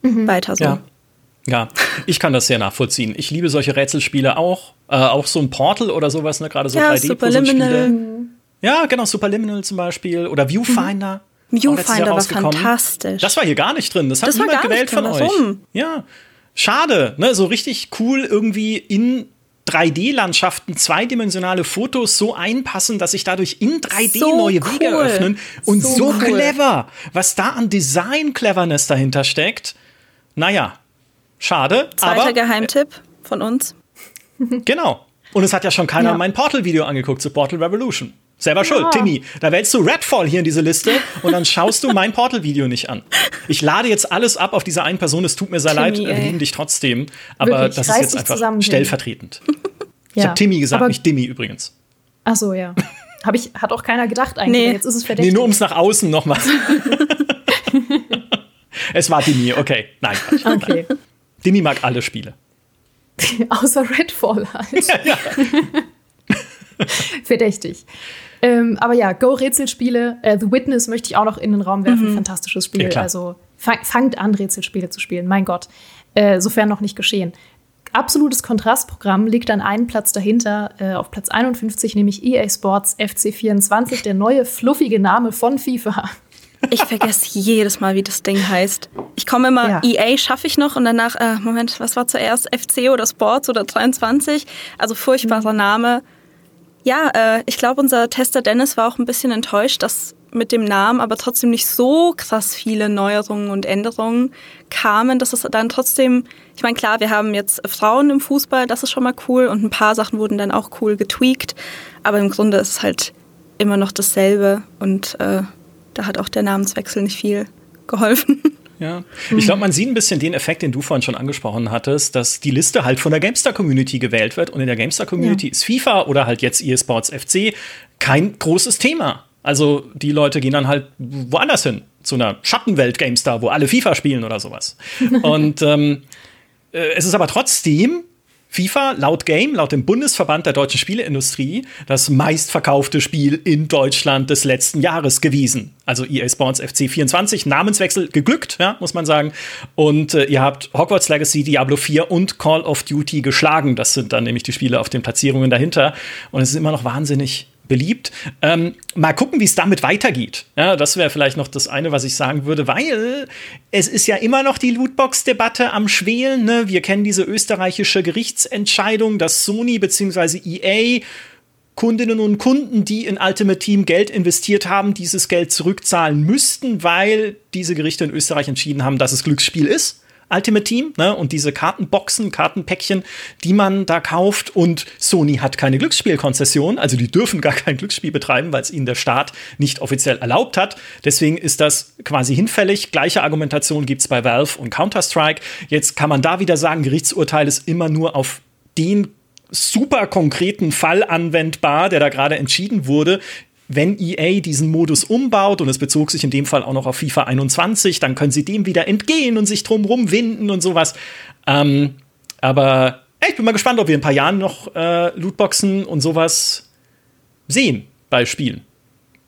Mhm. Weiter so. Ja. Ja, ich kann das sehr nachvollziehen. Ich liebe solche Rätselspiele auch. Äh, auch so ein Portal oder sowas, ne? gerade so ja, 3D-Puzzlespiele. Ja, genau, Superliminal zum Beispiel. Oder Viewfinder. Mhm. Viewfinder war fantastisch. Das war hier gar nicht drin. Das hat das niemand gewählt von euch. Warum? Ja, Schade, ne? So richtig cool irgendwie in 3D-Landschaften zweidimensionale Fotos so einpassen, dass sich dadurch in 3D so neue cool. Wege öffnen. Und so, so cool. clever, was da an Design-Cleverness dahinter steckt. Naja, schade. Zweiter aber, Geheimtipp von uns. *laughs* Genau. Und es hat ja schon keiner ja. mein Portal-Video angeguckt zu Portal Revolution. Selber schuld, ja. Timmy. Da wählst du Redfall hier in diese Liste und dann schaust du mein Portal-Video nicht an. Ich lade jetzt alles ab auf diese eine Person. Es tut mir sehr Timmy, leid, wir lieben dich trotzdem. Aber Wirklich, das ist jetzt einfach zusammen, stellvertretend. *laughs* Ich habe Timmy gesagt, aber, nicht Dimmy übrigens. Ach so, ja. Hab ich, hat auch keiner gedacht eigentlich. Nee. Jetzt ist es verdächtig. Nee, nur um es nach außen nochmal. *laughs* es war Dimmy, okay. Nein, Quatsch. Okay. Dimmy mag alle Spiele. *laughs* Außer Redfall halt. Ja, ja. Verdächtig. Ähm, aber ja, Go-Rätselspiele. Äh, The Witness möchte ich auch noch in den Raum werfen. Mhm. Fantastisches Spiel. Ja, also fang, fangt an, Rätselspiele zu spielen. Mein Gott. Äh, sofern noch nicht geschehen. Absolutes Kontrastprogramm liegt an einem Platz dahinter, äh, auf Platz 51, nämlich EA Sports FC24, der neue fluffige Name von FIFA. Ich vergesse jedes Mal, wie das Ding heißt. Ich komme immer, ja. EA schaffe ich noch und danach, äh, Moment, was war zuerst? FC oder Sports oder 23? Also furchtbarer mhm. Name. Ja, äh, ich glaube, unser Tester Dennis war auch ein bisschen enttäuscht, dass mit dem Namen aber trotzdem nicht so krass viele Neuerungen und Änderungen kamen, dass es dann trotzdem, ich meine, klar, wir haben jetzt Frauen im Fußball, das ist schon mal cool und ein paar Sachen wurden dann auch cool getweakt, aber im Grunde ist es halt immer noch dasselbe und äh, da hat auch der Namenswechsel nicht viel geholfen. *laughs* Ja, ich glaube, man sieht ein bisschen den Effekt, den du vorhin schon angesprochen hattest, dass die Liste halt von der GameStar-Community gewählt wird und in der GameStar-Community ja. ist FIFA oder halt jetzt eSports FC kein großes Thema. Also die Leute gehen dann halt woanders hin, zu einer Schattenwelt GameStar, wo alle FIFA spielen oder sowas. *laughs* und ähm, äh, es ist aber trotzdem FIFA laut Game, laut dem Bundesverband der deutschen Spieleindustrie, das meistverkaufte Spiel in Deutschland des letzten Jahres gewesen. Also EA Sports FC 24, Namenswechsel geglückt, ja, muss man sagen. Und äh, ihr habt Hogwarts Legacy, Diablo 4 und Call of Duty geschlagen. Das sind dann nämlich die Spiele auf den Platzierungen dahinter. Und es ist immer noch wahnsinnig beliebt. Ähm, mal gucken, wie es damit weitergeht. Ja, das wäre vielleicht noch das eine, was ich sagen würde, weil es ist ja immer noch die Lootbox-Debatte am Schwelen. Ne? Wir kennen diese österreichische Gerichtsentscheidung, dass Sony bzw. EA Kundinnen und Kunden, die in Ultimate Team Geld investiert haben, dieses Geld zurückzahlen müssten, weil diese Gerichte in Österreich entschieden haben, dass es Glücksspiel ist. Ultimate Team ne? und diese Kartenboxen, Kartenpäckchen, die man da kauft. Und Sony hat keine Glücksspielkonzession, also die dürfen gar kein Glücksspiel betreiben, weil es ihnen der Staat nicht offiziell erlaubt hat. Deswegen ist das quasi hinfällig. Gleiche Argumentation gibt es bei Valve und Counter-Strike. Jetzt kann man da wieder sagen, Gerichtsurteil ist immer nur auf den super konkreten Fall anwendbar, der da gerade entschieden wurde. Wenn EA diesen Modus umbaut, und es bezog sich in dem Fall auch noch auf FIFA 21, dann können sie dem wieder entgehen und sich drumrum winden und sowas. Ähm, aber ey, ich bin mal gespannt, ob wir in ein paar Jahren noch äh, Lootboxen und sowas sehen bei Spielen.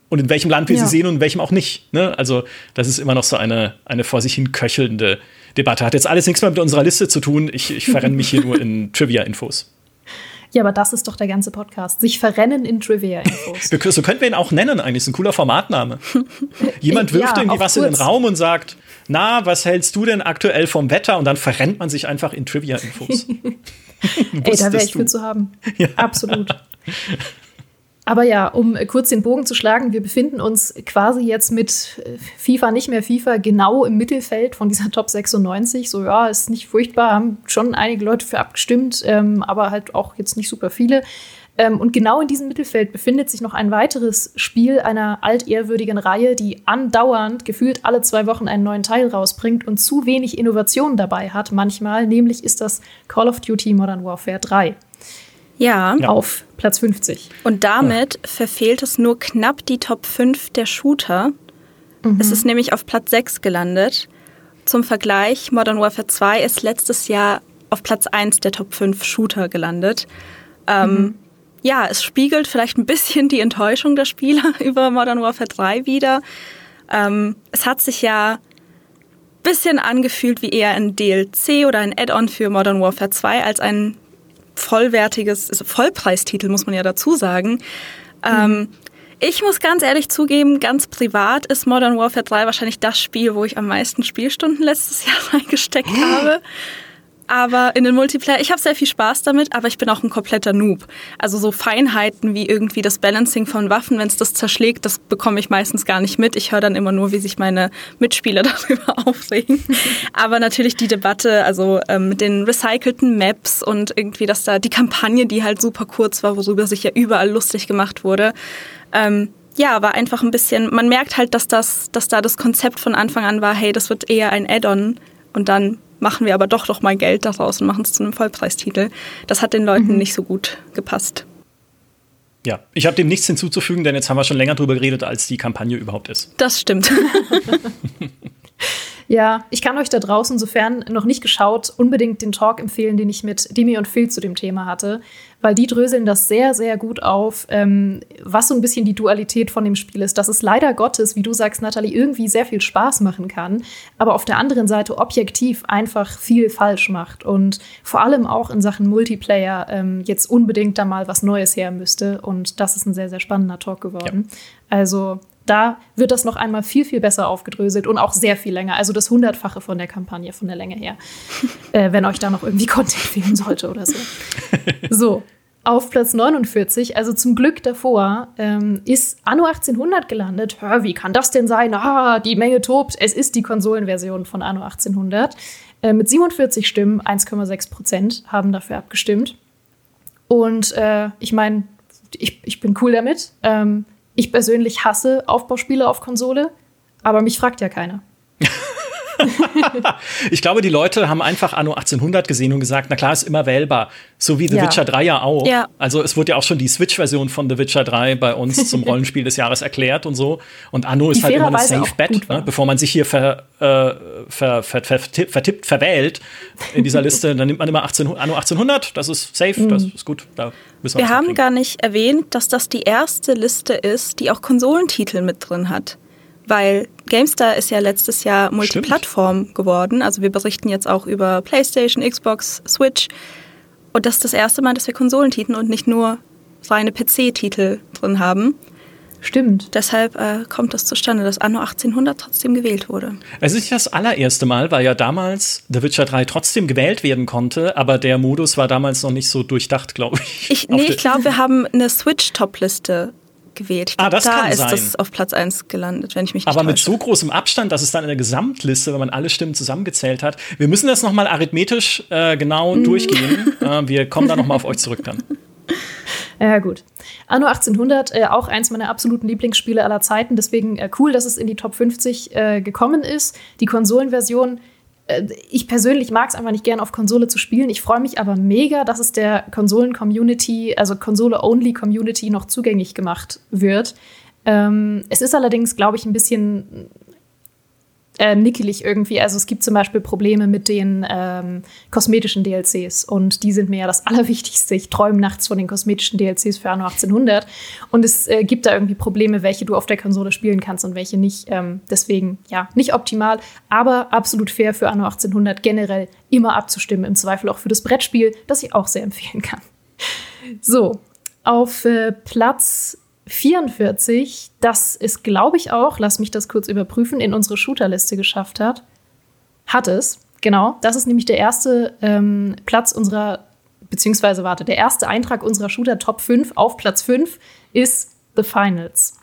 Und in welchem Land wir ja. sie sehen und in welchem auch nicht. Ne? Also, das ist immer noch so eine, eine vor sich hin köchelnde Debatte. Hat jetzt alles nichts mehr mit unserer Liste zu tun. Ich, ich verrenne mich hier nur in Trivia-Infos. Ja, aber das ist doch der ganze Podcast. Sich verrennen in Trivia-Infos. *laughs* so könnten wir ihn auch nennen, eigentlich. Ist ein cooler Formatname. *laughs* Jemand wirft ja, irgendwie was kurz. in den Raum und sagt: Na, was hältst du denn aktuell vom Wetter? Und dann verrennt man sich einfach in Trivia-Infos. *laughs* Ey, da wäre ich für zu haben. Ja. Absolut. Aber ja, um kurz den Bogen zu schlagen, wir befinden uns quasi jetzt mit äh, FIFA, nicht mehr FIFA, genau im Mittelfeld von dieser Top 96. So, ja, ist nicht furchtbar, haben schon einige Leute für abgestimmt, ähm, aber halt auch jetzt nicht super viele. Ähm, und genau in diesem Mittelfeld befindet sich noch ein weiteres Spiel einer altehrwürdigen Reihe, die andauernd gefühlt alle zwei Wochen einen neuen Teil rausbringt und zu wenig Innovation dabei hat manchmal, nämlich ist das Call of Duty Modern Warfare 3. Ja. Auf Platz 50. Und damit ja. verfehlt es nur knapp die Top 5 der Shooter. Mhm. Es ist nämlich auf Platz 6 gelandet. Zum Vergleich, Modern Warfare 2 ist letztes Jahr auf Platz 1 der Top 5 Shooter gelandet. Ähm, mhm. Ja, es spiegelt vielleicht ein bisschen die Enttäuschung der Spieler *laughs* über Modern Warfare 3 wieder. Ähm, es hat sich ja ein bisschen angefühlt wie eher ein DLC oder ein Add-on für Modern Warfare 2 als ein vollwertiges, also Vollpreistitel, muss man ja dazu sagen. Mhm. Ähm, ich muss ganz ehrlich zugeben, ganz privat ist Modern Warfare 3 wahrscheinlich das Spiel, wo ich am meisten Spielstunden *laughs* letztes Jahr reingesteckt habe aber in den Multiplayer, ich habe sehr viel Spaß damit, aber ich bin auch ein kompletter Noob. Also so Feinheiten wie irgendwie das Balancing von Waffen, wenn es das zerschlägt, das bekomme ich meistens gar nicht mit. Ich höre dann immer nur, wie sich meine Mitspieler *laughs* darüber aufregen. aber natürlich die Debatte, also ähm, mit den recycelten Maps und irgendwie, dass da die Kampagne, die halt super kurz war, worüber sich ja überall lustig gemacht wurde. Ähm, ja, war einfach ein bisschen, man merkt halt, dass das, dass da das Konzept von Anfang an war, hey, das wird eher ein Add-on und dann machen wir aber doch doch mal Geld daraus und machen es zu einem Vollpreistitel. Das hat den Leuten mhm. nicht so gut gepasst. Ja, ich habe dem nichts hinzuzufügen, denn jetzt haben wir schon länger drüber geredet, als die Kampagne überhaupt ist. Das stimmt. *laughs* Ja, ich kann euch da draußen, sofern noch nicht geschaut, unbedingt den Talk empfehlen, den ich mit Demi und Phil zu dem Thema hatte, weil die dröseln das sehr, sehr gut auf, ähm, was so ein bisschen die Dualität von dem Spiel ist. Dass es leider Gottes, wie du sagst, Nathalie, irgendwie sehr viel Spaß machen kann, aber auf der anderen Seite objektiv einfach viel falsch macht und vor allem auch in Sachen Multiplayer ähm, jetzt unbedingt da mal was Neues her müsste. Und das ist ein sehr, sehr spannender Talk geworden. Ja. Also da wird das noch einmal viel, viel besser aufgedröselt und auch sehr viel länger. Also das Hundertfache von der Kampagne, von der Länge her. *laughs* äh, wenn euch da noch irgendwie Content fehlen sollte oder so. So, auf Platz 49, also zum Glück davor, ähm, ist Anno 1800 gelandet. Hör, wie kann das denn sein? Ah, die Menge tobt. Es ist die Konsolenversion von Anno 1800. Äh, mit 47 Stimmen, 1,6 Prozent haben dafür abgestimmt. Und äh, ich meine, ich, ich bin cool damit. Ähm, ich persönlich hasse Aufbauspiele auf Konsole, aber mich fragt ja keiner. *laughs* *laughs* ich glaube, die Leute haben einfach Anno 1800 gesehen und gesagt, na klar, ist immer wählbar. So wie The ja. Witcher 3 ja auch. Ja. Also es wurde ja auch schon die Switch-Version von The Witcher 3 bei uns *laughs* zum Rollenspiel des Jahres erklärt und so. Und Anno ist halt immer ein Safe-Bet, ne? bevor man sich hier ver, äh, ver, ver, vertippt, vertippt, verwählt in dieser Liste. Dann nimmt man immer 18, Anno 1800, das ist safe, mhm. das ist gut. Da wir, wir haben gar nicht erwähnt, dass das die erste Liste ist, die auch Konsolentitel mit drin hat weil GameStar ist ja letztes Jahr Multiplattform Stimmt. geworden. Also wir berichten jetzt auch über PlayStation, Xbox, Switch. Und das ist das erste Mal, dass wir Konsolentitel und nicht nur reine PC-Titel drin haben. Stimmt. Deshalb äh, kommt das zustande, dass Anno 1800 trotzdem gewählt wurde. Es ist nicht das allererste Mal, weil ja damals The Witcher 3 trotzdem gewählt werden konnte, aber der Modus war damals noch nicht so durchdacht, glaube ich. ich nee, ich glaube, wir haben eine Switch-Top-Liste gewählt. Ich ah, glaub, ah, das da ist sein. das auf Platz 1 gelandet, wenn ich mich nicht Aber täusche. mit so großem Abstand, dass es dann in der Gesamtliste, wenn man alle Stimmen zusammengezählt hat. Wir müssen das noch mal arithmetisch äh, genau mm. durchgehen. *laughs* Äh, wir kommen da noch mal auf euch zurück dann. *laughs* Ja, gut. Anno 1800, äh, auch eins meiner absoluten Lieblingsspiele aller Zeiten. Deswegen äh, cool, dass es in die Top 50 äh, gekommen ist. Die Konsolenversion ich persönlich mag es einfach nicht gern auf Konsole zu spielen. Ich freue mich aber mega, dass es der Konsolen-Community, also Konsole-Only-Community noch zugänglich gemacht wird. Ähm, es ist allerdings, glaube ich, ein bisschen äh, nickelig irgendwie. Also es gibt zum Beispiel Probleme mit den ähm, kosmetischen DLCs und die sind mir ja das *laughs* Allerwichtigste. Ich träume nachts von den kosmetischen DLCs für Anno 1800 und es äh, gibt da irgendwie Probleme, welche du auf der Konsole spielen kannst und welche nicht. Ähm, deswegen ja, nicht optimal, aber absolut fair für Anno 1800 generell immer abzustimmen, im Zweifel auch für das Brettspiel, das ich auch sehr empfehlen kann. So, auf äh, Platz 44, das ist, glaube ich, auch, lass mich das kurz überprüfen, in unsere Shooterliste geschafft hat. Hat es, genau. Das ist nämlich der erste ähm, Platz unserer, beziehungsweise warte, der erste Eintrag unserer Shooter Top 5 auf Platz 5 ist The Finals.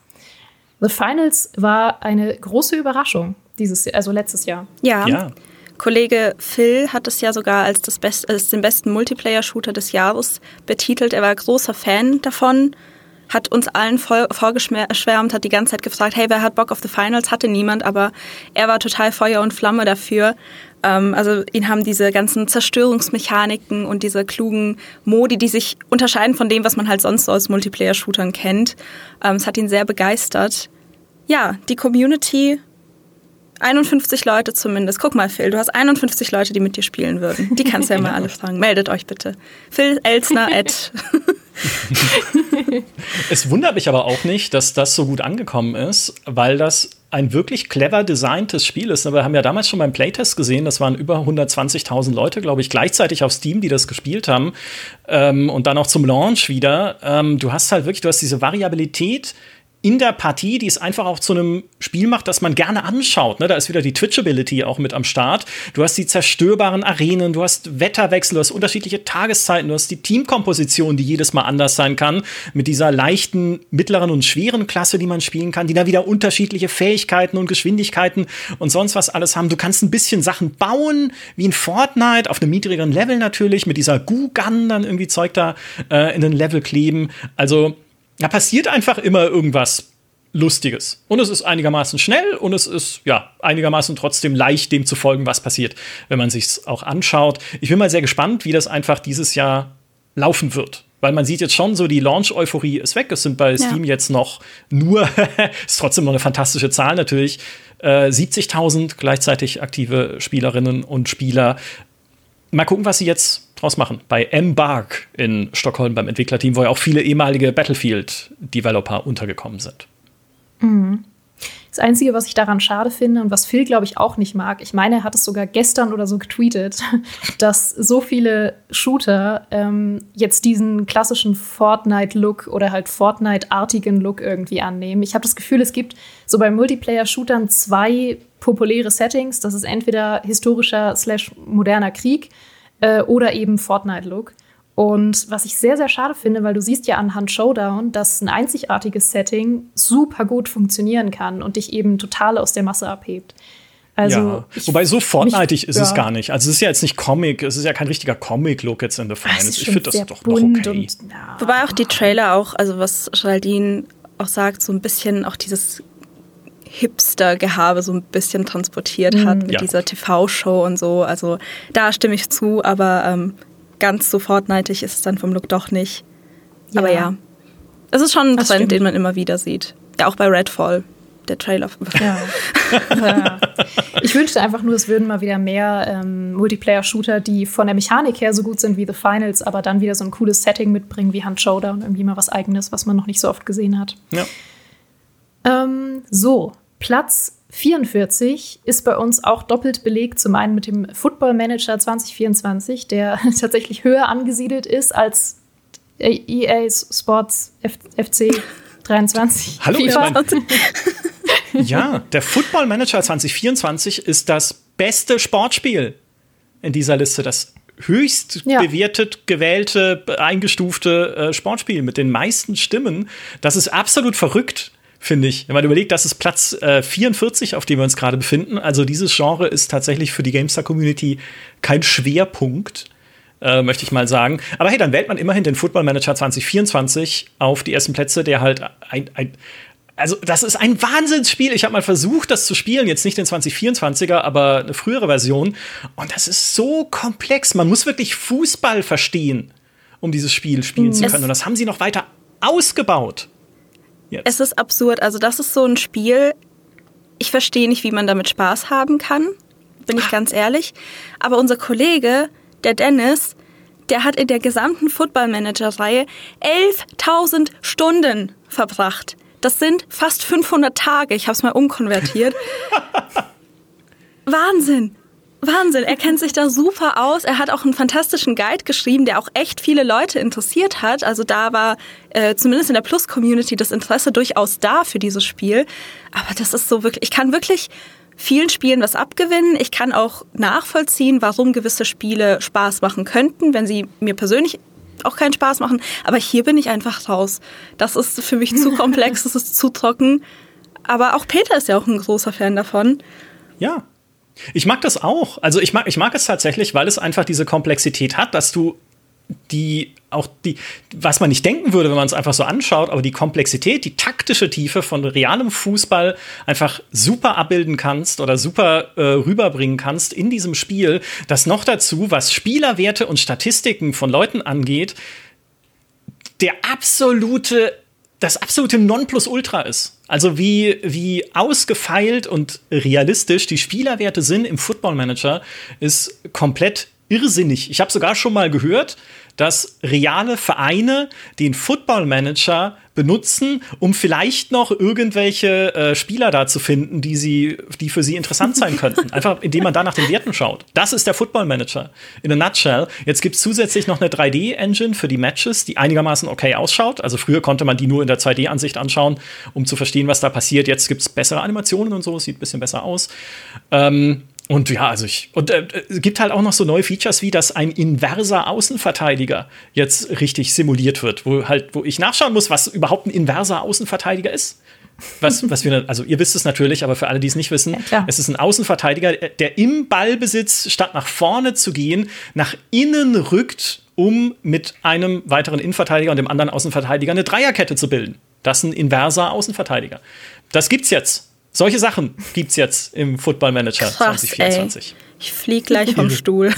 The Finals war eine große Überraschung dieses, also letztes Jahr. Ja. ja. Kollege Phil hat es ja sogar als, das Best, als den besten Multiplayer-Shooter des Jahres betitelt. Er war großer Fan davon hat uns allen vorgeschwärmt, hat die ganze Zeit gefragt, hey, wer hat Bock auf The Finals? Hatte niemand, aber er war total Feuer und Flamme dafür. Ähm, also ihn haben diese ganzen Zerstörungsmechaniken und diese klugen Modi, die sich unterscheiden von dem, was man halt sonst so aus Multiplayer-Shootern kennt. Ähm, es hat ihn sehr begeistert. Ja, die Community 51 Leute zumindest. Guck mal, Phil, du hast 51 Leute, die mit dir spielen würden. Die kannst du ja *laughs* mal alle fragen. Meldet euch bitte. Phil Elsner at *laughs* *laughs* es wundert mich aber auch nicht, dass das so gut angekommen ist, weil das ein wirklich clever designtes Spiel ist. Wir haben ja damals schon beim Playtest gesehen, das waren über 120.000 Leute, glaube ich, gleichzeitig auf Steam, die das gespielt haben. Ähm, und dann auch zum Launch wieder. Ähm, du hast halt wirklich, du hast diese Variabilität in der Partie, die es einfach auch zu einem Spiel macht, das man gerne anschaut. Ne? Da ist wieder die Twitchability auch mit am Start. Du hast die zerstörbaren Arenen, du hast Wetterwechsel, du hast unterschiedliche Tageszeiten, du hast die Teamkomposition, die jedes Mal anders sein kann, mit dieser leichten, mittleren und schweren Klasse, die man spielen kann, die da wieder unterschiedliche Fähigkeiten und Geschwindigkeiten und sonst was alles haben. Du kannst ein bisschen Sachen bauen, wie in Fortnite, auf einem niedrigeren Level natürlich, mit dieser Goo-Gun dann irgendwie Zeug da äh, in den Level kleben. Also da passiert einfach immer irgendwas Lustiges. Und es ist einigermaßen schnell und es ist ja einigermaßen trotzdem leicht, dem zu folgen, was passiert, wenn man sich auch anschaut. Ich bin mal sehr gespannt, wie das einfach dieses Jahr laufen wird. Weil man sieht jetzt schon so, die Launch-Euphorie ist weg. Es sind bei Steam ja. jetzt noch nur, *laughs* ist trotzdem noch eine fantastische Zahl natürlich, äh, 70.000 gleichzeitig aktive Spielerinnen und Spieler. Mal gucken, was sie jetzt draus machen. Bei Embark in Stockholm beim Entwicklerteam, wo ja auch viele ehemalige Battlefield-Developer untergekommen sind. Mhm. Das Einzige, was ich daran schade finde und was Phil, glaube ich, auch nicht mag, ich meine, er hat es sogar gestern oder so getweetet, *laughs* dass so viele Shooter ähm, jetzt diesen klassischen Fortnite-Look oder halt Fortnite-artigen Look irgendwie annehmen. Ich habe das Gefühl, es gibt so bei Multiplayer-Shootern zwei populäre Settings. Das ist entweder historischer slash moderner Krieg äh, oder eben Fortnite-Look. Und was ich sehr, sehr schade finde, weil du siehst ja anhand Showdown, dass ein einzigartiges Setting super gut funktionieren kann und dich eben total aus der Masse abhebt. Also, ja. Wobei so fortnightig ist ja. es gar nicht. Also es ist ja jetzt nicht Comic, es ist ja kein richtiger Comic-Look jetzt in The Finals. Ich finde das doch noch okay. Und, ja. Wobei auch die Trailer auch, also was Geraldine auch sagt, so ein bisschen auch dieses Hipster-Gehabe so ein bisschen transportiert mhm. hat mit ja. dieser TV-Show und so. Also da stimme ich zu, aber ähm, ganz so fortneitig ist es dann vom Look doch nicht. Ja. Aber ja, es ist schon ein das Trend, stimmt. den man immer wieder sieht. Ja, auch bei Redfall, der Trailer. Ja. ja. Ich wünschte einfach nur, es würden mal wieder mehr ähm, Multiplayer-Shooter, die von der Mechanik her so gut sind wie The Finals, aber dann wieder so ein cooles Setting mitbringen wie Hunt Showdown, irgendwie mal was Eigenes, was man noch nicht so oft gesehen hat. Ja. Ähm, so, Platz 44 ist bei uns auch doppelt belegt. Zum einen mit dem Football Manager 2024, der *laughs* tatsächlich höher angesiedelt ist als EA Sports FC 23. *laughs* Hallo, ich mein, *laughs* Ja, der Football Manager 2024 ist das beste Sportspiel in dieser Liste. Das höchst ja. bewertet, gewählte, eingestufte äh, Sportspiel mit den meisten Stimmen. Das ist absolut verrückt finde ich. Wenn man überlegt, das ist Platz äh, 44, auf dem wir uns gerade befinden. Also dieses Genre ist tatsächlich für die GameStar-Community kein Schwerpunkt, äh, möchte ich mal sagen. Aber hey, dann wählt man immerhin den Football Manager 2024 auf die ersten Plätze, der halt ein, ein Also, das ist ein Wahnsinnsspiel. Ich habe mal versucht, das zu spielen. Jetzt nicht den 2024er, aber eine frühere Version. Und das ist so komplex. Man muss wirklich Fußball verstehen, um dieses Spiel spielen zu können. Und das haben sie noch weiter ausgebaut. Jetzt. Es ist absurd. Also, das ist so ein Spiel. Ich verstehe nicht, wie man damit Spaß haben kann. Bin ich ah. ganz ehrlich. Aber unser Kollege, der Dennis, der hat in der gesamten Football Manager-Reihe 11.000 Stunden verbracht. Das sind fast 500 Tage. Ich habe es mal umkonvertiert. *laughs* Wahnsinn. Wahnsinn, er kennt sich da super aus. Er hat auch einen fantastischen Guide geschrieben, der auch echt viele Leute interessiert hat. Also da war äh, zumindest in der Plus-Community das Interesse durchaus da für dieses Spiel. Aber das ist so wirklich, ich kann wirklich vielen Spielen was abgewinnen. Ich kann auch nachvollziehen, warum gewisse Spiele Spaß machen könnten, wenn sie mir persönlich auch keinen Spaß machen. Aber hier bin ich einfach raus. Das ist für mich zu *laughs* komplex, das ist zu trocken. Aber auch Peter ist ja auch ein großer Fan davon. Ja. Ich mag das auch. Also ich mag, ich mag es tatsächlich, weil es einfach diese Komplexität hat, dass du die auch die, was man nicht denken würde, wenn man es einfach so anschaut, aber die Komplexität, die taktische Tiefe von realem Fußball einfach super abbilden kannst oder super äh, rüberbringen kannst in diesem Spiel, das noch dazu, was Spielerwerte und Statistiken von Leuten angeht, der absolute, das absolute Nonplusultra ist. Also wie, wie ausgefeilt und realistisch die Spielerwerte sind im Football Manager, ist komplett irrsinnig. Ich habe sogar schon mal gehört, dass reale Vereine den Football Manager benutzen, um vielleicht noch irgendwelche äh, Spieler da zu finden, die sie, die für sie interessant sein *laughs* könnten. Einfach indem man da nach den Werten schaut. Das ist der Football Manager in a nutshell. Jetzt gibt es zusätzlich noch eine 3D-Engine für die Matches, die einigermaßen okay ausschaut. Also früher konnte man die nur in der 2D-Ansicht anschauen, um zu verstehen, was da passiert. Jetzt gibt es bessere Animationen und so, sieht ein bisschen besser aus. Ähm, und ja, also ich. Und äh, es gibt halt auch noch so neue Features, wie dass ein inverser Außenverteidiger jetzt richtig simuliert wird, wo halt, wo ich nachschauen muss, was überhaupt ein inverser Außenverteidiger ist. Was, was wir, also ihr wisst es natürlich, aber für alle, die es nicht wissen, ja, es ist ein Außenverteidiger, der im Ballbesitz, statt nach vorne zu gehen, nach innen rückt, um mit einem weiteren Innenverteidiger und dem anderen Außenverteidiger eine Dreierkette zu bilden. Das ist ein inverser Außenverteidiger. Das gibt's jetzt. Solche Sachen gibt es jetzt im Football Manager Krass, 2024. Ey. Ich fliege gleich vom Stuhl.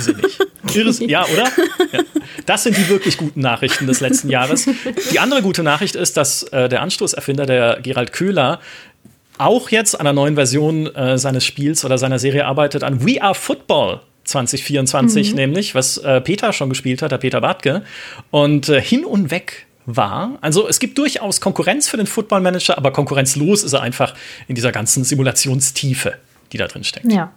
Irres, *laughs* ja, oder? Ja. Das sind die wirklich guten Nachrichten des letzten Jahres. Die andere gute Nachricht ist, dass äh, der Anstoßerfinder, der Gerald Köhler, auch jetzt an einer neuen Version äh, seines Spiels oder seiner Serie arbeitet, an We Are Football 2024 mhm. nämlich, was äh, Peter schon gespielt hat, der Peter Bartke. Und äh, hin und weg war. Also es gibt durchaus Konkurrenz für den Football Manager, aber konkurrenzlos ist er einfach in dieser ganzen Simulationstiefe, die da drin steckt. Ja.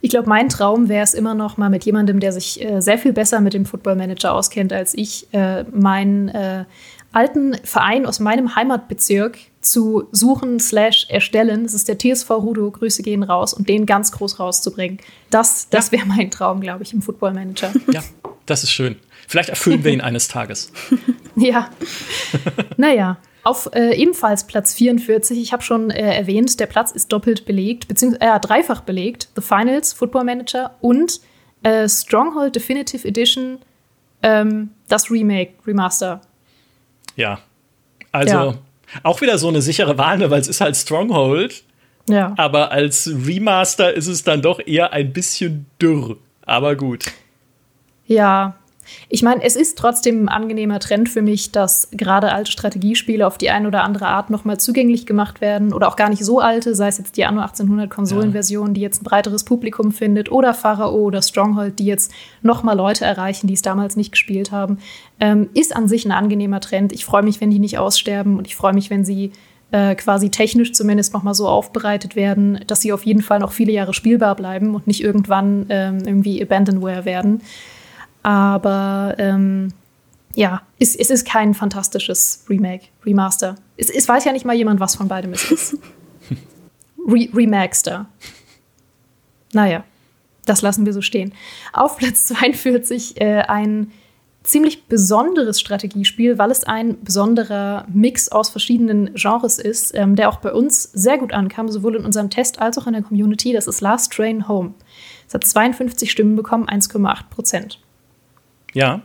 Ich glaube, mein Traum wäre es immer noch mal mit jemandem, der sich äh, sehr viel besser mit dem Football Manager auskennt als ich, äh, meinen äh, alten Verein aus meinem Heimatbezirk zu suchen slash erstellen. Das ist der TSV Rudo, Grüße gehen raus und den ganz groß rauszubringen. Das, das wäre mein Traum, glaube ich, im Football Manager. Ja, das ist schön. Vielleicht erfüllen wir ihn *laughs* eines Tages. *laughs* ja. naja. Auf äh, ebenfalls Platz 44, ich habe schon äh, erwähnt, der Platz ist doppelt belegt, beziehungsweise äh, dreifach belegt. The Finals, Football Manager und äh, Stronghold Definitive Edition, ähm, das Remake, Remaster. Ja. Also ja. auch wieder so eine sichere Wahl, weil es ist halt Stronghold. Ja. Aber als Remaster ist es dann doch eher ein bisschen dürr. Aber gut. Ja, ich meine, es ist trotzdem ein angenehmer Trend für mich, dass gerade alte Strategiespiele auf die eine oder andere Art nochmal zugänglich gemacht werden oder auch gar nicht so alte, sei es jetzt die Anno 1800 Konsolenversion, ja. die jetzt ein breiteres Publikum findet oder Pharao oder Stronghold, die jetzt nochmal Leute erreichen, die es damals nicht gespielt haben, ähm, ist an sich ein angenehmer Trend. Ich freue mich, wenn die nicht aussterben und ich freue mich, wenn sie äh, quasi technisch zumindest nochmal so aufbereitet werden, dass sie auf jeden Fall noch viele Jahre spielbar bleiben und nicht irgendwann ähm, irgendwie Abandonware werden. Aber ähm, ja, es, es, ist kein fantastisches Remake, Remaster. Es, es, weiß ja nicht mal jemand, was von beidem es ist. *laughs* Re Remaxter. Naja, das lassen wir so stehen. Auf Platz 42 äh, ein ziemlich besonderes Strategiespiel, weil es ein besonderer Mix aus verschiedenen Genres ist, ähm, der auch bei uns sehr gut ankam, sowohl in unserem Test als auch in der Community. Das ist Last Train Home. Es hat 52 Stimmen bekommen, 1,8 Prozent. Ja.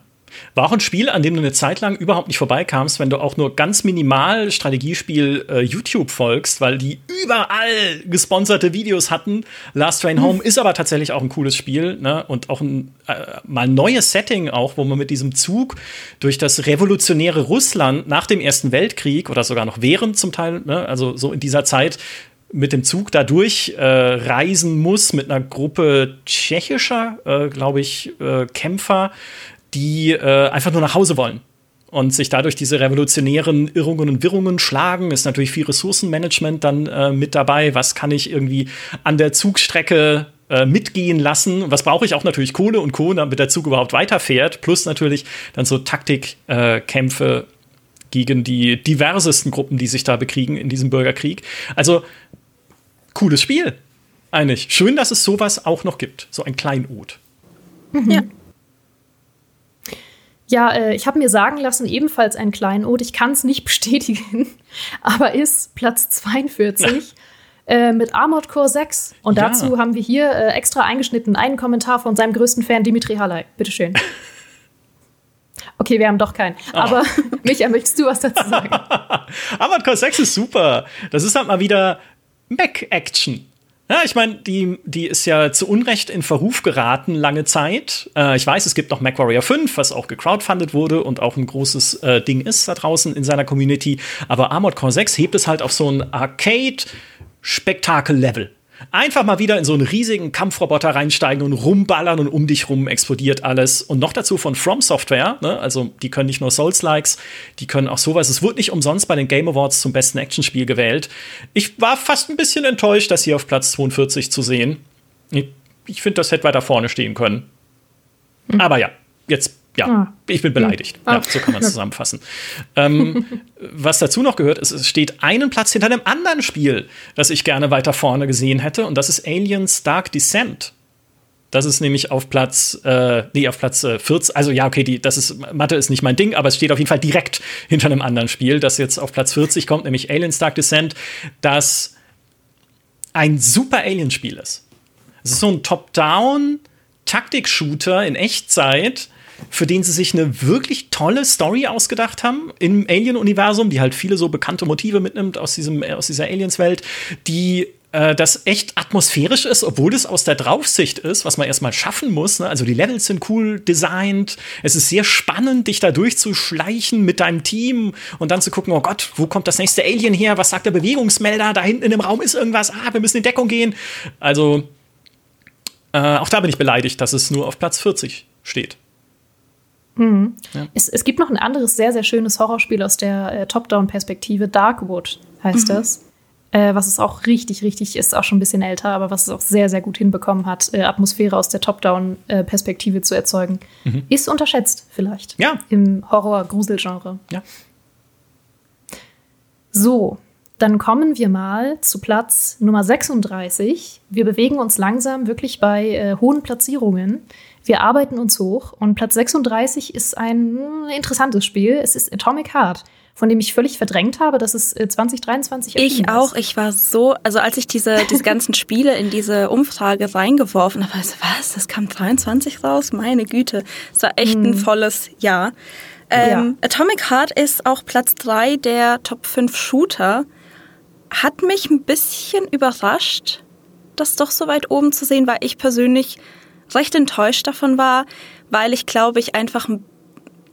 War auch ein Spiel, an dem du eine Zeit lang überhaupt nicht vorbeikamst, wenn du auch nur ganz minimal Strategiespiel äh, YouTube folgst, weil die überall gesponserte Videos hatten. Last Train Home mhm. ist aber tatsächlich auch ein cooles Spiel ne? und auch ein äh, mal neues Setting auch, wo man mit diesem Zug durch das revolutionäre Russland nach dem Ersten Weltkrieg oder sogar noch während zum Teil, ne? also so in dieser Zeit mit dem Zug dadurch äh, reisen muss mit einer Gruppe tschechischer, äh, glaube ich, äh, Kämpfer, die äh, einfach nur nach Hause wollen und sich dadurch diese revolutionären Irrungen und Wirrungen schlagen. Ist natürlich viel Ressourcenmanagement dann äh, mit dabei. Was kann ich irgendwie an der Zugstrecke äh, mitgehen lassen? Was brauche ich auch natürlich Kohle und Co., damit der Zug überhaupt weiterfährt. Plus natürlich dann so Taktikkämpfe äh, gegen die diversesten Gruppen, die sich da bekriegen in diesem Bürgerkrieg. Also cooles Spiel. Eigentlich. Schön, dass es sowas auch noch gibt. So ein Kleinod. Mhm. Ja. Ja, äh, ich habe mir sagen lassen, ebenfalls ein Kleinod. Ich kann es nicht *laughs* bestätigen, aber ist Platz 42 äh, mit Armored Core 6. Und ja. dazu haben wir hier äh, extra eingeschnitten einen Kommentar von seinem größten Fan, Dimitri Halley. Bitteschön. *laughs* Okay, wir haben doch keinen. Oh. Aber *laughs* Micha, möchtest du was dazu sagen? Armored Core 6 ist super. Das ist halt mal wieder Mac-Action. Ja, ich meine, die, die ist ja zu Unrecht in Verruf geraten lange Zeit. Äh, ich weiß, es gibt noch MacWarrior 5, was auch gecrowdfundet wurde und auch ein großes äh, Ding ist da draußen in seiner Community. Aber Armored Core 6 hebt es halt auf so ein Arcade-Spektakel-Level. Einfach mal wieder in so einen riesigen Kampfroboter reinsteigen und rumballern und um dich rum explodiert alles. Und noch dazu von From Software, ne? also die können nicht nur Souls-Likes, die können auch sowas. Es wurde nicht umsonst bei den Game Awards zum besten Actionspiel gewählt. Ich war fast ein bisschen enttäuscht, das hier auf Platz 42 zu sehen. Ich, ich finde, das hätte weiter vorne stehen können. Mhm. Aber ja, jetzt ja, ah. ich bin beleidigt. Mhm. Ja, so kann man es zusammenfassen. ähm, *laughs* was dazu noch gehört, ist, es steht einen Platz hinter einem anderen Spiel, das ich gerne weiter vorne gesehen hätte, und das ist Aliens Dark Descent. Das ist nämlich auf Platz, äh, nee, auf Platz äh, 14. Also ja, okay, die, das ist, Mathe ist nicht mein Ding, aber es steht auf jeden Fall direkt hinter einem anderen Spiel, das jetzt auf Platz 40 kommt, nämlich Aliens Dark Descent, das ein super Alien-Spiel ist. Es ist so ein Top-Down Taktik-Shooter in Echtzeit, für den sie sich eine wirklich tolle Story ausgedacht haben im Alien-Universum, die halt viele so bekannte Motive mitnimmt aus, diesem, aus dieser Aliens-Welt, die äh, das echt atmosphärisch ist, obwohl es aus der Draufsicht ist, was man erstmal schaffen muss. Ne? Also die Levels sind cool designt. Es ist sehr spannend, dich da durchzuschleichen mit deinem Team und dann zu gucken, oh Gott, wo kommt das nächste Alien her? Was sagt der Bewegungsmelder? Da hinten in dem Raum ist irgendwas. Ah, wir müssen in Deckung gehen. Also äh, auch da bin ich beleidigt, dass es nur auf Platz 40 steht. Mhm. Ja. Es, es, gibt noch ein anderes sehr, sehr schönes Horrorspiel aus der äh, Top-Down-Perspektive. Darkwood heißt mhm. das. Äh, was es auch richtig, richtig ist, auch schon ein bisschen älter, aber was es auch sehr, sehr gut hinbekommen hat, äh, Atmosphäre aus der Top-Down-Perspektive zu erzeugen. Mhm. Ist unterschätzt vielleicht. Ja. Im Horror-Grusel-Genre. Ja. So, dann kommen wir mal zu Platz Nummer 36. Wir bewegen uns langsam wirklich bei äh, hohen Platzierungen. Wir arbeiten uns hoch und Platz 36 ist ein interessantes Spiel. Es ist Atomic Heart, von dem ich völlig verdrängt habe, dass es 2023 äh, Ich auch. Ich war so, also als ich diese, diese ganzen Spiele in diese Umfrage reingeworfen habe, also was, das kam 23 raus? Meine Güte. Es war echt hm. ein volles Jahr. Ähm, ja. Atomic Heart ist auch Platz 3 der Top 5 Shooter. Hat mich ein bisschen überrascht, das doch so weit oben zu sehen, weil ich persönlich recht enttäuscht davon war, weil ich glaube, ich einfach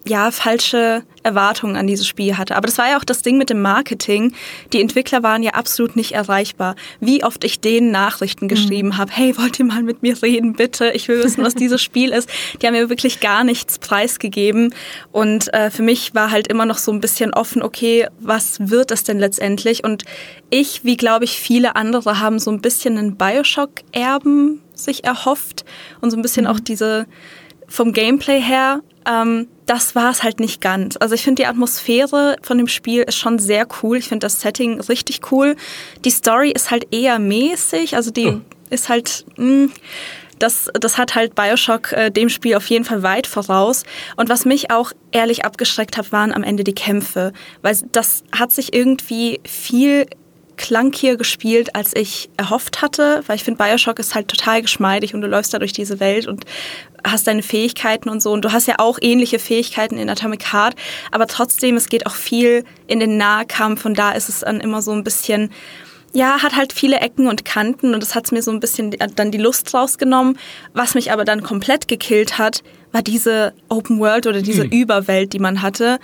ja, falsche Erwartungen an dieses Spiel hatte. Aber das war ja auch das Ding mit dem Marketing. Die Entwickler waren ja absolut nicht erreichbar. Wie oft ich denen Nachrichten mhm. geschrieben mhm. habe, hey, wollt ihr mal mit mir reden, bitte? Ich will wissen, was dieses Spiel ist. Die haben mir wirklich gar nichts preisgegeben. Und äh, für mich war halt immer noch so ein bisschen offen, okay, was wird es denn letztendlich? Und ich, wie glaube ich, viele andere, haben so ein bisschen einen Bioshock-Erben sich erhofft und so ein bisschen mhm. auch diese vom Gameplay her, ähm, das war es halt nicht ganz. Also ich finde die Atmosphäre von dem Spiel ist schon sehr cool. Ich finde das Setting richtig cool. Die Story ist halt eher mäßig, also die oh. ist halt mh, hm, das, das hat halt Bioshock äh, dem Spiel auf jeden Fall weit voraus. Und was mich auch ehrlich abgeschreckt hat, waren am Ende die Kämpfe. Weil das hat sich irgendwie viel clunkier gespielt, als ich erhofft hatte, weil ich finde, Bioshock ist halt total geschmeidig und du läufst da durch diese Welt und hast deine Fähigkeiten und so. Und du hast ja auch ähnliche Fähigkeiten in Atomic Heart, aber trotzdem, es geht auch viel in den Nahkampf und da ist es dann immer so ein bisschen, ja, hat halt viele Ecken und Kanten und das hat mir so ein bisschen dann die Lust rausgenommen. Was mich aber dann komplett gekillt hat, war diese Open World oder diese hm. Überwelt, die man hatte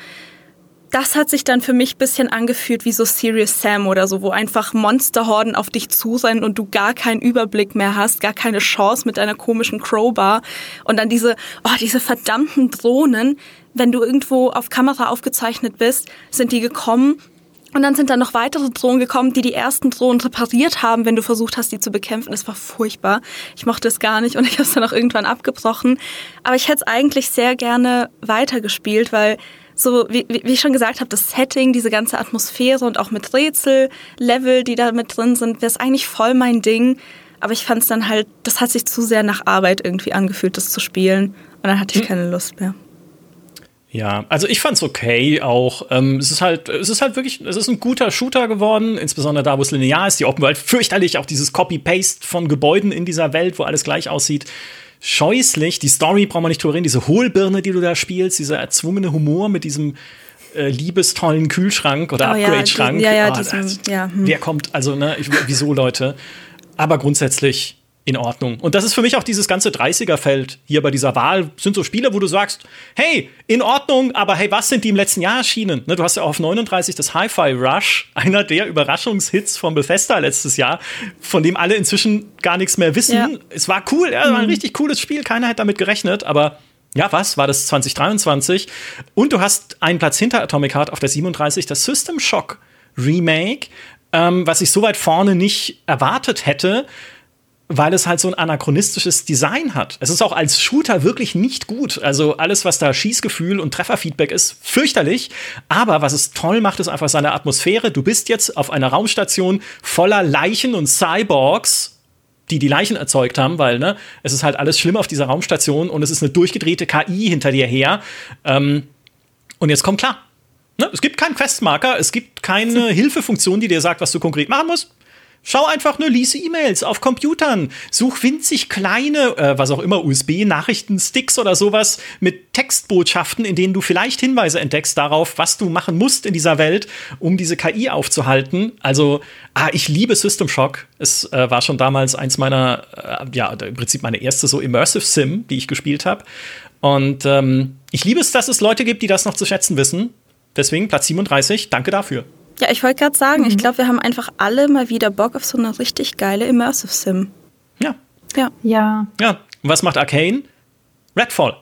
das hat sich dann für mich bisschen angefühlt wie so Serious Sam oder so, wo einfach Monsterhorden auf dich zu sein und du gar keinen Überblick mehr hast, gar keine Chance mit deiner komischen Crowbar und dann diese, oh, diese verdammten Drohnen, wenn du irgendwo auf Kamera aufgezeichnet bist, sind die gekommen und dann sind da noch weitere Drohnen gekommen, die die ersten Drohnen repariert haben, wenn du versucht hast, die zu bekämpfen. Das war furchtbar. Ich mochte es gar nicht und *laughs* ich habe es dann auch irgendwann abgebrochen. Aber ich hätte es eigentlich sehr gerne weitergespielt, weil so, wie, wie ich schon gesagt habe, das Setting, diese ganze Atmosphäre und auch mit Rätsel-Level, die da mit drin sind, wäre es eigentlich voll mein Ding. Aber ich fand es dann halt, das hat sich zu sehr nach Arbeit irgendwie angefühlt, das zu spielen. Und dann hatte ich hm. keine Lust mehr. Ja, also ich fand's okay auch. Ähm, es ist halt, es ist halt wirklich, es ist ein guter Shooter geworden, insbesondere da, wo es linear ist. Die Open World fürchterlich, auch dieses Copy-Paste von Gebäuden in dieser Welt, wo alles gleich aussieht scheußlich. Die Story braucht man nicht drüber reden. Diese Hohlbirne, die du da spielst, dieser erzwungene Humor mit diesem äh, liebestollen Kühlschrank oder oh, Upgrade-Schrank. Ja, ja, oh, diesen, ja, hm. Wer kommt, also, ne, wieso, Leute? Aber grundsätzlich in Ordnung. Und das ist für mich auch dieses ganze 30er-Feld hier bei dieser Wahl. Sind so Spiele, wo du sagst, hey, in Ordnung, aber hey, was sind die im letzten Jahr erschienen? Ne, du hast ja auf 39 das Hi-Fi Rush, *laughs* einer der Überraschungshits von Bethesda letztes Jahr, von dem alle inzwischen gar nichts mehr wissen. Ja. Es war cool, ja, war ein mhm. richtig cooles Spiel, keiner hat damit gerechnet, aber ja, was? War das 2023? Und du hast einen Platz hinter Atomic Heart auf der 37, das System Shock Remake, ähm, was ich so weit vorne nicht erwartet hätte weil es halt so ein anachronistisches Design hat. Es ist auch als Shooter wirklich nicht gut. Also alles, was da Schießgefühl und Trefferfeedback ist, fürchterlich. Aber was es toll macht, ist einfach seine Atmosphäre. Du bist jetzt auf einer Raumstation voller Leichen und Cyborgs, die die Leichen erzeugt haben, weil ne, es ist halt alles schlimm auf dieser Raumstation und es ist eine durchgedrehte KI hinter dir her. Ähm, und jetzt kommt klar. Ne? Es gibt keinen Questmarker, es gibt keine *laughs* Hilfefunktion, die dir sagt, was du konkret machen musst. Schau einfach nur, lies E-Mails auf Computern. Such winzig kleine, äh, was auch immer, USB-Nachrichtensticks oder sowas mit Textbotschaften, in denen du vielleicht Hinweise entdeckst darauf, was du machen musst in dieser Welt, um diese KI aufzuhalten. Also, ah, ich liebe System Shock. Es äh, war schon damals eins meiner, äh, ja, im Prinzip meine erste so Immersive Sim, die ich gespielt habe. Und ähm, ich liebe es, dass es Leute gibt, die das noch zu schätzen wissen. Deswegen Platz 37, danke dafür. Ja, ich wollte gerade sagen, mhm. ich glaube, wir haben einfach alle mal wieder Bock auf so eine richtig geile Immersive Sim. Ja. Ja. Ja. Ja. Und was macht Arcane? Redfall.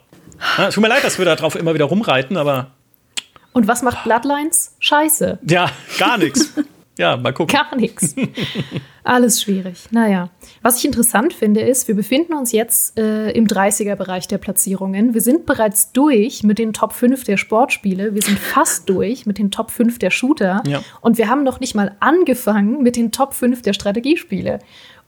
Ja, tut mir leid, dass wir da drauf immer wieder rumreiten, aber. Und was macht Bloodlines? Scheiße. Ja, gar nichts. *laughs* Ja, mal gucken. Gar nichts. *laughs* Alles schwierig. Naja. Was ich interessant finde, ist, wir befinden uns jetzt äh, im 30er-Bereich der Platzierungen. Wir sind bereits durch mit den Top 5 der Sportspiele. Wir sind fast durch mit den Top 5 der Shooter. Ja. Und wir haben noch nicht mal angefangen mit den Top 5 der Strategiespiele.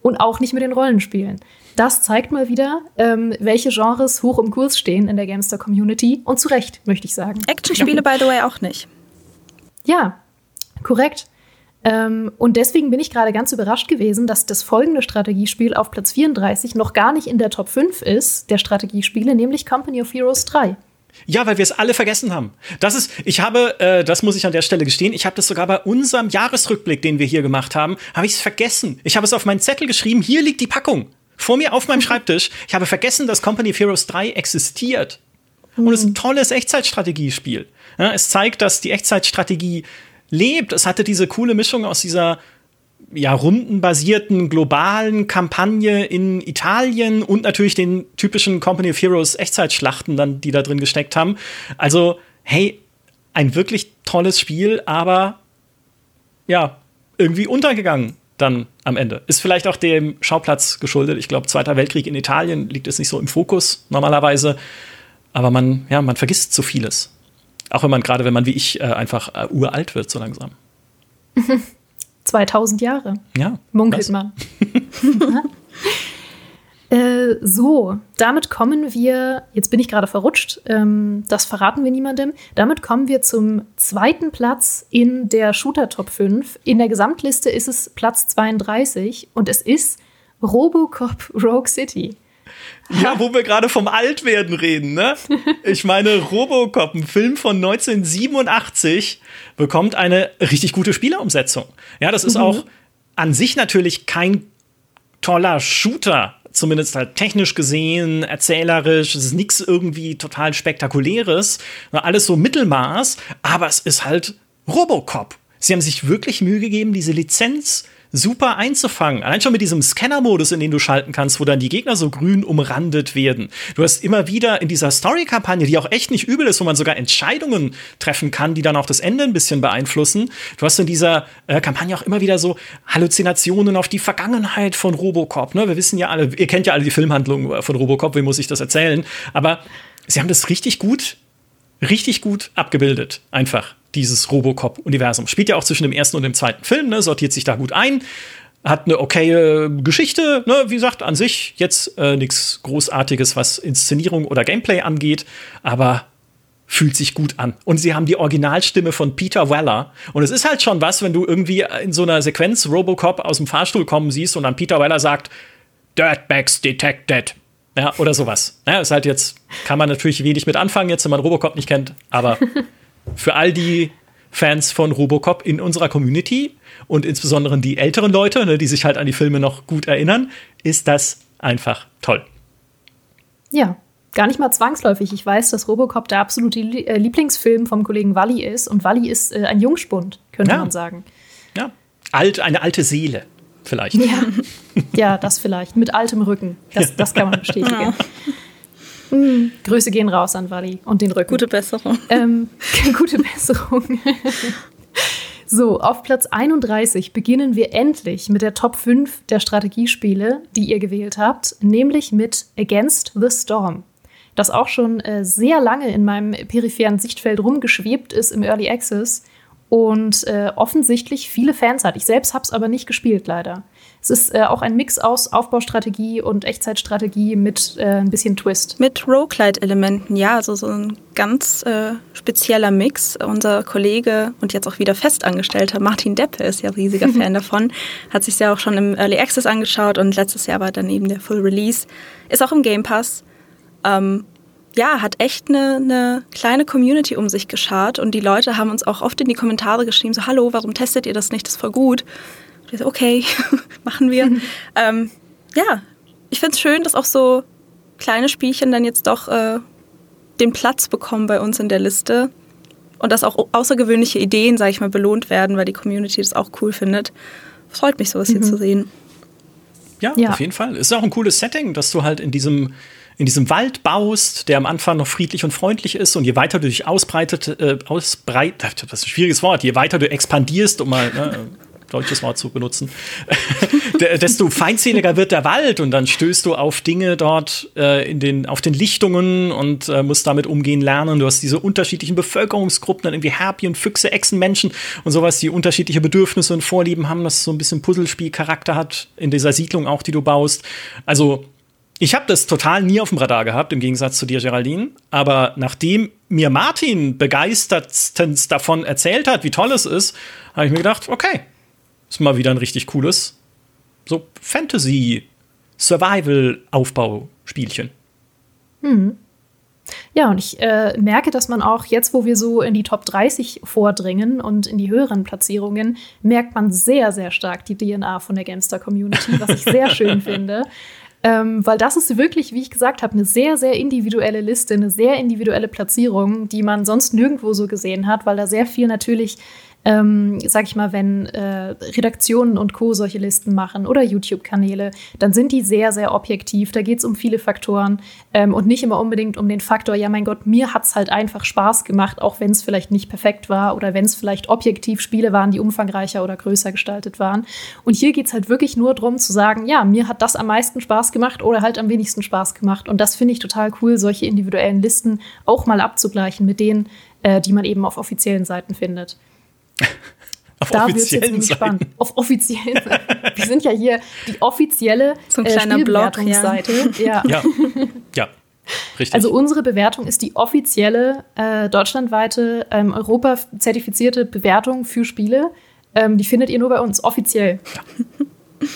Und auch nicht mit den Rollenspielen. Das zeigt mal wieder, ähm, welche Genres hoch im Kurs stehen in der Gamester-Community. Und zu Recht, möchte ich sagen. Actionspiele, by the way, auch nicht. Ja, korrekt. Ähm, und deswegen bin ich gerade ganz überrascht gewesen, dass das folgende Strategiespiel auf Platz 34 noch gar nicht in der Top 5 ist, der Strategiespiele, nämlich Company of Heroes 3. Ja, weil wir es alle vergessen haben. Das ist, ich habe, äh, das muss ich an der Stelle gestehen, ich habe das sogar bei unserem Jahresrückblick, den wir hier gemacht haben, habe ich es vergessen. Ich habe es auf meinen Zettel geschrieben, hier liegt die Packung. Vor mir auf meinem *laughs* Schreibtisch. Ich habe vergessen, dass Company of Heroes 3 existiert. Und es ist ein tolles Echtzeitstrategiespiel. Ja, es zeigt, dass die Echtzeitstrategie lebt. Es hatte diese coole Mischung aus dieser ja, rundenbasierten globalen Kampagne in Italien und natürlich den typischen Company of Heroes Echtzeitschlachten, dann, die da drin gesteckt haben. Also, hey, ein wirklich tolles Spiel, aber ja, irgendwie untergegangen dann am Ende. Ist vielleicht auch dem Schauplatz geschuldet. Ich glaube, Zweiter Weltkrieg in Italien liegt es nicht so im Fokus normalerweise. Aber man, ja, man vergisst so vieles. Auch wenn man gerade, wenn man wie ich äh, einfach äh, uralt wird, so langsam. *laughs* 2000 Jahre. Ja. Munkelt man. äh, *laughs* *laughs* Äh, so, damit kommen wir, jetzt bin ich gerade verrutscht, ähm, das verraten wir niemandem. Damit kommen wir zum zweiten Platz in der Shooter Top 5. In der Gesamtliste ist es Platz 32 und es ist Robocop Rogue City. Ja, wo wir gerade vom Altwerden reden, ne? Ich meine, Robocop, ein Film von 1987, bekommt eine richtig gute Spielerumsetzung. Ja, das ist mhm. auch an sich natürlich kein toller Shooter, zumindest halt technisch gesehen, erzählerisch, es ist nichts irgendwie total spektakuläres, alles so Mittelmaß, aber es ist halt Robocop. Sie haben sich wirklich Mühe gegeben, diese Lizenz super einzufangen. Allein schon mit diesem Scanner-Modus, in den du schalten kannst, wo dann die Gegner so grün umrandet werden. Du hast immer wieder in dieser Story-Kampagne, die auch echt nicht übel ist, wo man sogar Entscheidungen treffen kann, die dann auch das Ende ein bisschen beeinflussen. Du hast in dieser äh, Kampagne auch immer wieder so Halluzinationen auf die Vergangenheit von Robocop. Ne? Wir wissen ja alle, ihr kennt ja alle die Filmhandlung von Robocop, wem muss ich das erzählen? Aber sie haben das richtig gut, richtig gut abgebildet. Einfach dieses Robocop-Universum. Spielt ja auch zwischen dem ersten und dem zweiten Film, ne? sortiert sich da gut ein. Hat eine okaye Geschichte, ne? wie gesagt, an sich jetzt äh, nichts Großartiges, was Inszenierung oder Gameplay angeht, aber fühlt sich gut an. Und sie haben die Originalstimme von Peter Weller. Und es ist halt schon was, wenn du irgendwie in so einer Sequenz Robocop aus dem Fahrstuhl kommen siehst und dann Peter Weller sagt, Dirtbags detected. Ja, oder sowas. Ja, ist halt jetzt, kann man natürlich wenig mit anfangen, jetzt, wenn man Robocop nicht kennt, aber *laughs* für all die Fans von Robocop in unserer Community und insbesondere die älteren Leute, ne, die sich halt an die Filme noch gut erinnern, ist das einfach toll. Ja, gar nicht mal zwangsläufig. Ich weiß, dass Robocop der absolute äh, Lieblingsfilm vom Kollegen Walli ist und Walli ist äh, ein Jungspund, könnte ja. man sagen. Ja, alt, eine alte Seele vielleicht. Ja. ja, das vielleicht, mit altem Rücken. Das, das kann man *laughs* bestätigen. Ja. Mhm. Grüße gehen raus an Wally und den Rücken. Gute Besserung. Ähm, *laughs* gute Besserung. *laughs* so, auf Platz 31 beginnen wir endlich mit der Top 5 der Strategiespiele, die ihr gewählt habt, nämlich mit Against the Storm. Das auch schon äh, sehr lange in meinem peripheren Sichtfeld rumgeschwebt ist im Early Access und äh, offensichtlich viele Fans hat. Ich selbst habe es aber nicht gespielt, leider. Es ist äh, auch ein Mix aus Aufbaustrategie und Echtzeitstrategie mit äh, ein bisschen Twist. Mit Roguelite-Elementen, ja, also so ein ganz äh, spezieller Mix. Unser Kollege und jetzt auch wieder Festangestellter Martin Deppe ist ja riesiger *laughs* Fan davon, hat sich ja auch schon im Early Access angeschaut und letztes Jahr war dann eben der Full Release. Ist auch im Game Pass. Ähm, ja, hat echt eine, eine kleine Community um sich geschart und die Leute haben uns auch oft in die Kommentare geschrieben, so, hallo, warum testet ihr das nicht, das ist voll gut. Ich so, okay, *laughs* machen wir. ähm, ja, ich finde es schön, dass auch so kleine Spielchen dann jetzt doch äh, den Platz bekommen bei uns in der Liste und dass auch außergewöhnliche Ideen, sage ich mal, belohnt werden, weil die Community das auch cool findet. Freut mich, sowas mhm. hier zu sehen. Ja, ja, auf jeden Fall. Es ist auch ein cooles Setting, dass du halt in diesem in diesem Wald baust, der am Anfang noch friedlich und freundlich ist und je weiter du dich ausbreitet, äh, ausbreit, das ist ein schwieriges Wort, je weiter du expandierst, um mal ne, deutsches Wort zu benutzen, *laughs* desto feindseliger wird der Wald und dann stößt du auf Dinge dort äh, in den, auf den Lichtungen und äh, musst damit umgehen lernen. Du hast diese unterschiedlichen Bevölkerungsgruppen, dann irgendwie Herpien, Füchse, Echsenmenschen und sowas, die unterschiedliche Bedürfnisse und Vorlieben haben, das so ein bisschen Puzzlespielcharakter hat in dieser Siedlung auch, die du baust. Also ich habe das total nie auf dem Radar gehabt, im Gegensatz zu dir, Geraldine. Aber nachdem mir Martin begeistertstens davon erzählt hat, wie toll es ist, habe ich mir gedacht, okay, ist mal wieder ein richtig cooles so Fantasy Survival Aufbauspielchen. Hm. Ja, und ich äh, merke, dass man auch jetzt, wo wir so in die Top 30 vordringen und in die höheren Platzierungen, merkt man sehr, sehr stark die DNA von der Gamester Community, was ich sehr *laughs* schön finde. Ähm, weil das ist wirklich, wie ich gesagt habe, eine sehr, sehr individuelle Liste, eine sehr individuelle Platzierung, die man sonst nirgendwo so gesehen hat, weil da sehr viel natürlich ähm, sag ich mal, wenn äh, Redaktionen und Co. solche Listen machen oder YouTube-Kanäle, dann sind die sehr, sehr objektiv. Da geht es um viele Faktoren ähm, und nicht immer unbedingt um den Faktor, ja, mein Gott, mir hat es halt einfach Spaß gemacht, auch wenn es vielleicht nicht perfekt war oder wenn es vielleicht objektiv Spiele waren, die umfangreicher oder größer gestaltet waren. Und hier geht es halt wirklich nur darum zu sagen, ja, mir hat das am meisten Spaß gemacht oder halt am wenigsten Spaß gemacht. Und das finde ich total cool, solche individuellen Listen auch mal abzugleichen mit denen, äh, die man eben auf offiziellen Seiten findet. *laughs* Auf da wird es jetzt spannend. Auf offiziellen Wir sind ja hier die offizielle so äh, kleiner Blog, ja. ja. ja. ja. Richtig. Also unsere Bewertung ist die offizielle äh, deutschlandweite ähm, Europa-zertifizierte Bewertung für Spiele. Ähm, die findet ihr nur bei uns, offiziell. Ja. *laughs*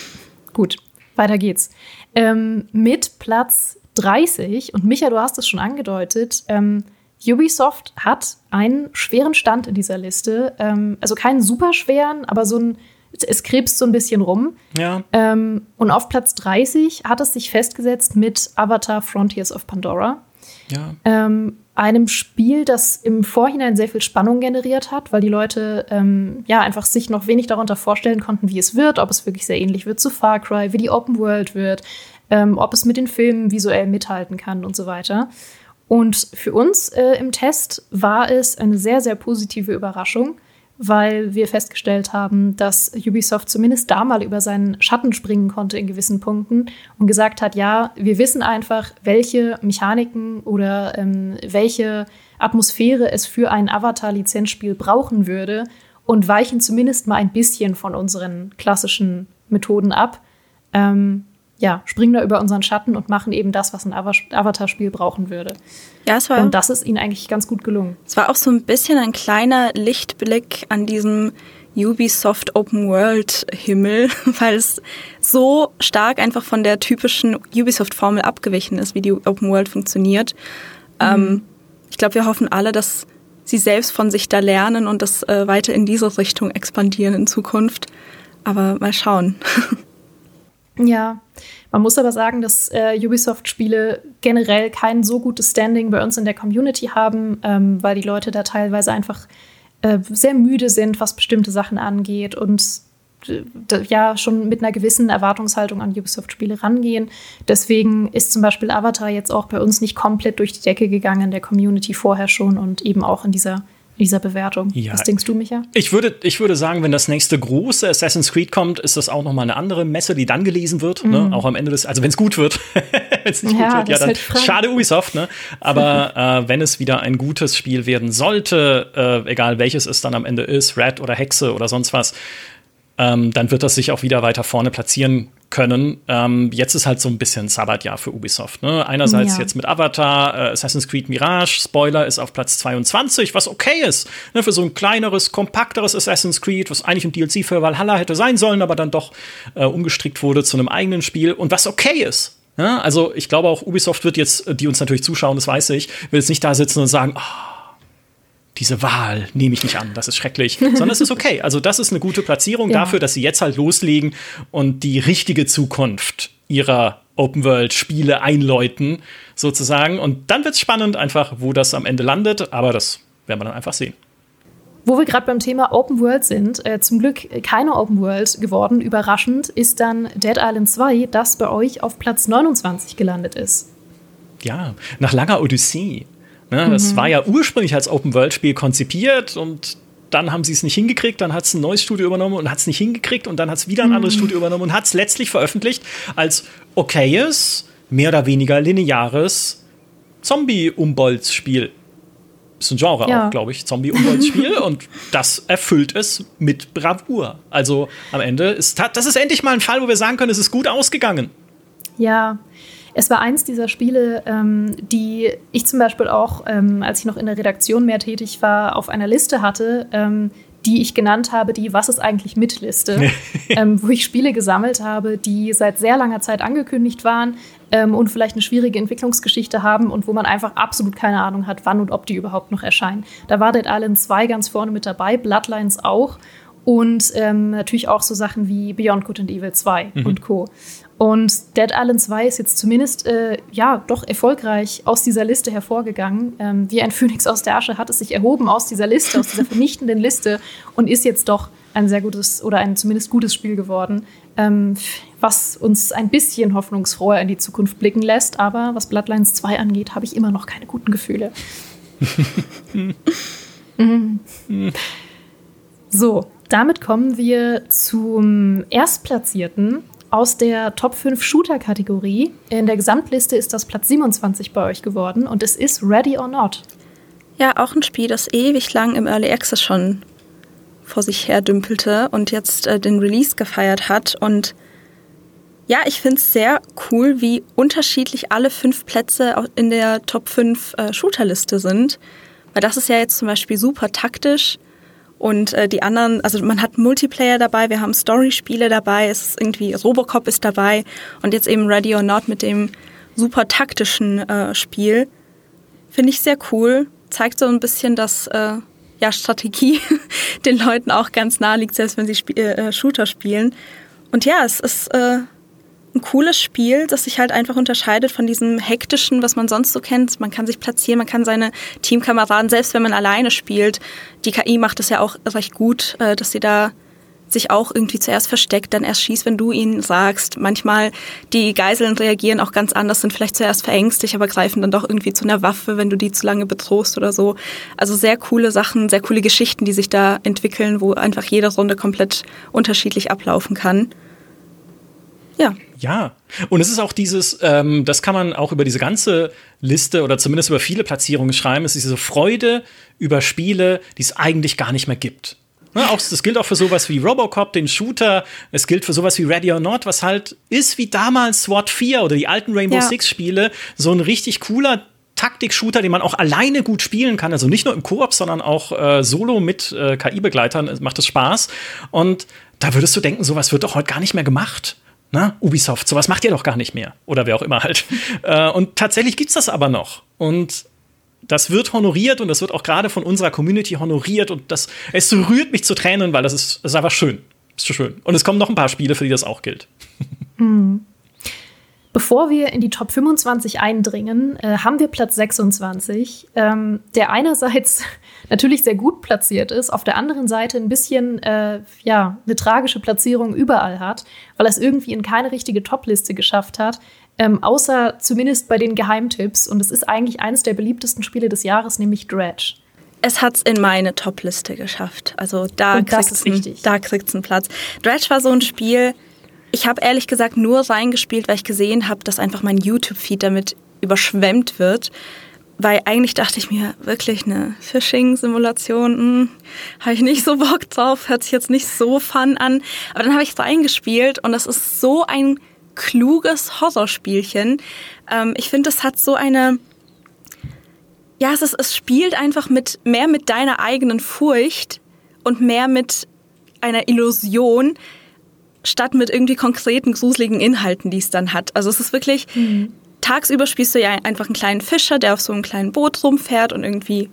Gut, weiter geht's. Ähm, mit Platz 30, und Micha, du hast es schon angedeutet, ähm, Ubisoft hat einen schweren Stand in dieser Liste. Ähm, also keinen super schweren, aber so ein, es krebst so ein bisschen rum. Ja. Ähm, und auf Platz 30 hat es sich festgesetzt mit Avatar Frontiers of Pandora. Ja. Ähm, einem Spiel, das im Vorhinein sehr viel Spannung generiert hat, weil die Leute ähm, ja einfach sich noch wenig darunter vorstellen konnten, wie es wird, ob es wirklich sehr ähnlich wird zu Far Cry, wie die Open World wird, ähm, ob es mit den Filmen visuell mithalten kann und so weiter. Und für uns äh, im Test war es eine sehr, sehr positive Überraschung, weil wir festgestellt haben, dass Ubisoft zumindest da mal über seinen Schatten springen konnte in gewissen Punkten und gesagt hat, ja, wir wissen einfach, welche Mechaniken oder ähm, welche Atmosphäre es für ein Avatar-Lizenzspiel brauchen würde und weichen zumindest mal ein bisschen von unseren klassischen Methoden ab. Ähm, ja, springen da über unseren Schatten und machen eben das, was ein Avatar-Spiel brauchen würde. Ja, es war. Und das ist ihnen eigentlich ganz gut gelungen. Es war auch so ein bisschen ein kleiner Lichtblick an diesem Ubisoft Open World Himmel, *laughs* weil es so stark einfach von der typischen Ubisoft-Formel abgewichen ist, wie die Open World funktioniert. Mhm. Ähm, ich glaube, wir hoffen alle, dass sie selbst von sich da lernen und das äh, weiter in diese Richtung expandieren in Zukunft. Aber mal schauen. *laughs* Ja, man muss aber sagen, dass äh, Ubisoft-Spiele generell kein so gutes Standing bei uns in der Community haben, ähm, weil die Leute da teilweise einfach äh, sehr müde sind, was bestimmte Sachen angeht und äh, ja schon mit einer gewissen Erwartungshaltung an Ubisoft-Spiele rangehen. Deswegen ist zum Beispiel Avatar jetzt auch bei uns nicht komplett durch die Decke gegangen in der Community vorher schon und eben auch in dieser dieser Bewertung. Ja, Was denkst du, Micha? Ich würde, ich würde sagen, wenn das nächste große Assassin's Creed kommt, ist das auch noch mal eine andere Messe, die dann gelesen wird. Ne? Mhm. Ne? Auch am Ende des, also wenn es gut wird. *laughs* wenn es nicht ja, gut wird, ja, dann halt schade Ubisoft. Ne? Aber *laughs* äh, wenn es wieder ein gutes Spiel werden sollte, äh, egal welches es dann am Ende ist, Red oder Hexe oder sonst was, ähm, dann wird das sich auch wieder weiter vorne platzieren können. Ähm, jetzt ist halt so ein bisschen Sabbatjahr für Ubisoft. Ne? Einerseits ja. jetzt mit Avatar, äh, Assassin's Creed Mirage, Spoiler ist auf Platz 22, was okay ist. Ne? Für so ein kleineres, kompakteres Assassin's Creed, was eigentlich ein DLC für Valhalla hätte sein sollen, aber dann doch äh, umgestrickt wurde zu einem eigenen Spiel und was okay ist. Ja? Also ich glaube auch Ubisoft wird jetzt, die uns natürlich zuschauen, das weiß ich, will jetzt nicht da sitzen und sagen, oh, diese Wahl nehme ich nicht an, das ist schrecklich, sondern es ist okay. Also das ist eine gute Platzierung *laughs* ja. dafür, dass sie jetzt halt loslegen und die richtige Zukunft ihrer Open World Spiele einläuten sozusagen und dann wird es spannend einfach, wo das am Ende landet, aber das werden wir dann einfach sehen. Wo wir gerade beim Thema Open World sind, äh, zum Glück keine Open World geworden, überraschend ist dann Dead Island 2, das bei euch auf Platz 29 gelandet ist. Ja, nach langer Odyssee. Ne, das mhm. war ja ursprünglich als Open-World-Spiel konzipiert und dann haben sie es nicht hingekriegt, dann hat es ein neues Studio übernommen und hat es nicht hingekriegt und dann hat es wieder ein anderes mhm. Studio übernommen und hat es letztlich veröffentlicht als okayes, mehr oder weniger lineares Zombie-Umbolz-Spiel. Ist ein Genre ja. auch, glaube ich, Zombie-Umbolz-Spiel *laughs* und das erfüllt es mit Bravour. Also am Ende ist das ist endlich mal ein Fall, wo wir sagen können, es ist gut ausgegangen. Ja, es war eins dieser Spiele, ähm, die ich zum Beispiel auch, ähm, als ich noch in der Redaktion mehr tätig war, auf einer Liste hatte, ähm, die ich genannt habe, die Was ist eigentlich mit Liste, *laughs* ähm, wo ich Spiele gesammelt habe, die seit sehr langer Zeit angekündigt waren ähm, und vielleicht eine schwierige Entwicklungsgeschichte haben und wo man einfach absolut keine Ahnung hat, wann und ob die überhaupt noch erscheinen. Da war Dead Island 2 ganz vorne mit dabei, Bloodlines auch und ähm, natürlich auch so Sachen wie Beyond Good and Evil 2 mhm. und Co. Und Dead Island 2 ist jetzt zumindest äh, ja doch erfolgreich aus dieser Liste hervorgegangen. Ähm, wie ein *laughs* Phönix aus der Asche hat es sich erhoben aus dieser Liste, aus dieser vernichtenden Liste und ist jetzt doch ein sehr gutes oder ein zumindest gutes Spiel geworden, ähm, was uns ein bisschen hoffnungsfroher in die Zukunft blicken lässt. Aber was Bloodlines 2 angeht, habe ich immer noch keine guten Gefühle. *laughs* mhm. So, damit kommen wir zum Erstplatzierten aus der Top 5 Shooter-Kategorie. In der Gesamtliste ist das Platz 27 bei euch geworden und es ist Ready or Not. Ja, auch ein Spiel, das ewig lang im Early Access schon vor sich her dümpelte und jetzt äh, den Release gefeiert hat. Und ja, ich finde es sehr cool, wie unterschiedlich alle fünf Plätze in der Top 5 äh, Shooterliste sind. Weil das ist ja jetzt zum Beispiel super taktisch. Und äh, die anderen, also man hat Multiplayer dabei, wir haben Story-Spiele dabei, es ist irgendwie Robocop ist dabei und jetzt eben Ready or Not mit dem super taktischen äh, Spiel. Finde ich sehr cool. Zeigt so ein bisschen, dass äh, ja, Strategie *laughs* den Leuten auch ganz nahe liegt, selbst wenn sie Sp äh, Shooter spielen. Und ja, es ist äh, ein cooles Spiel, das sich halt einfach unterscheidet von diesem hektischen, was man sonst so kennt. Man kann sich platzieren, man kann seine Teamkameraden, selbst wenn man alleine spielt, die KI macht es ja auch recht gut, äh, dass sie da sich auch irgendwie zuerst versteckt, dann erst schießt, wenn du ihnen sagst. Manchmal die Geiseln reagieren auch ganz anders, sind vielleicht zuerst verängstigt, aber greifen dann doch irgendwie zu einer Waffe, wenn du die zu lange bedrohst oder so. Also sehr coole Sachen, sehr coole Geschichten, die sich da entwickeln, wo einfach jede Runde komplett unterschiedlich ablaufen kann. Ja. Ja, und es ist auch dieses, ähm, das kann man auch über diese ganze Liste oder zumindest über viele Platzierungen schreiben, es ist diese Freude über Spiele, die es eigentlich gar nicht mehr gibt. Ne, auch, das gilt auch für sowas wie Robocop, den Shooter. Es gilt für sowas wie Ready or Not, was halt ist wie damals SWAT 4 oder die alten Rainbow ja. Six Spiele. So ein richtig cooler Taktik-Shooter, den man auch alleine gut spielen kann. Also nicht nur im Koop, sondern auch äh, solo mit äh, KI-Begleitern macht es Spaß. Und da würdest du denken, sowas wird doch heute gar nicht mehr gemacht. Ne? Ubisoft, sowas macht ihr doch gar nicht mehr. Oder wer auch immer halt. *laughs* Äh, und tatsächlich gibt's das aber noch. Und das wird honoriert und das wird auch gerade von unserer Community honoriert und das, es rührt mich zu Tränen, weil das ist, das ist einfach schön. Ist schön. Und es kommen noch ein paar Spiele, für die das auch gilt. *laughs* Mhm. Bevor wir in die Top 25 eindringen, äh, haben wir Platz 26, ähm, der einerseits natürlich sehr gut platziert ist, auf der anderen Seite ein bisschen äh, ja, eine tragische Platzierung überall hat, weil er es irgendwie in keine richtige Top-Liste geschafft hat. Ähm, außer zumindest bei den Geheimtipps. Und es ist eigentlich eines der beliebtesten Spiele des Jahres, nämlich Dredge. Es hat es in meine Top-Liste geschafft. Also da kriegt es einen, einen Platz. Dredge war so ein Spiel, ich habe ehrlich gesagt nur reingespielt, weil ich gesehen habe, dass einfach mein YouTube-Feed damit überschwemmt wird. Weil eigentlich dachte ich mir, wirklich eine Phishing-Simulation, hm, habe ich nicht so Bock drauf, hört sich jetzt nicht so fun an. Aber dann habe ich reingespielt und das ist so ein kluges Horrorspielchen. Ähm, ich finde, es hat so eine. Ja, es, ist, es spielt einfach mit mehr mit deiner eigenen Furcht und mehr mit einer Illusion, statt mit irgendwie konkreten, gruseligen Inhalten, die es dann hat. Also es ist wirklich, mhm. Tagsüber spielst du ja einfach einen kleinen Fischer, der auf so einem kleinen Boot rumfährt und irgendwie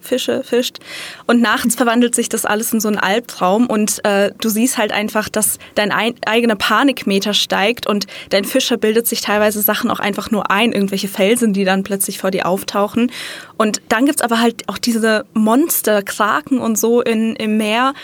Fische fischt. Und nachts verwandelt sich das alles in so einen Albtraum und äh, du siehst halt einfach, dass dein ein, eigener Panikmeter steigt und dein Fischer bildet sich teilweise Sachen auch einfach nur ein, irgendwelche Felsen, die dann plötzlich vor dir auftauchen. Und dann gibt's aber halt auch diese Monster, Kraken und so in, im Meer,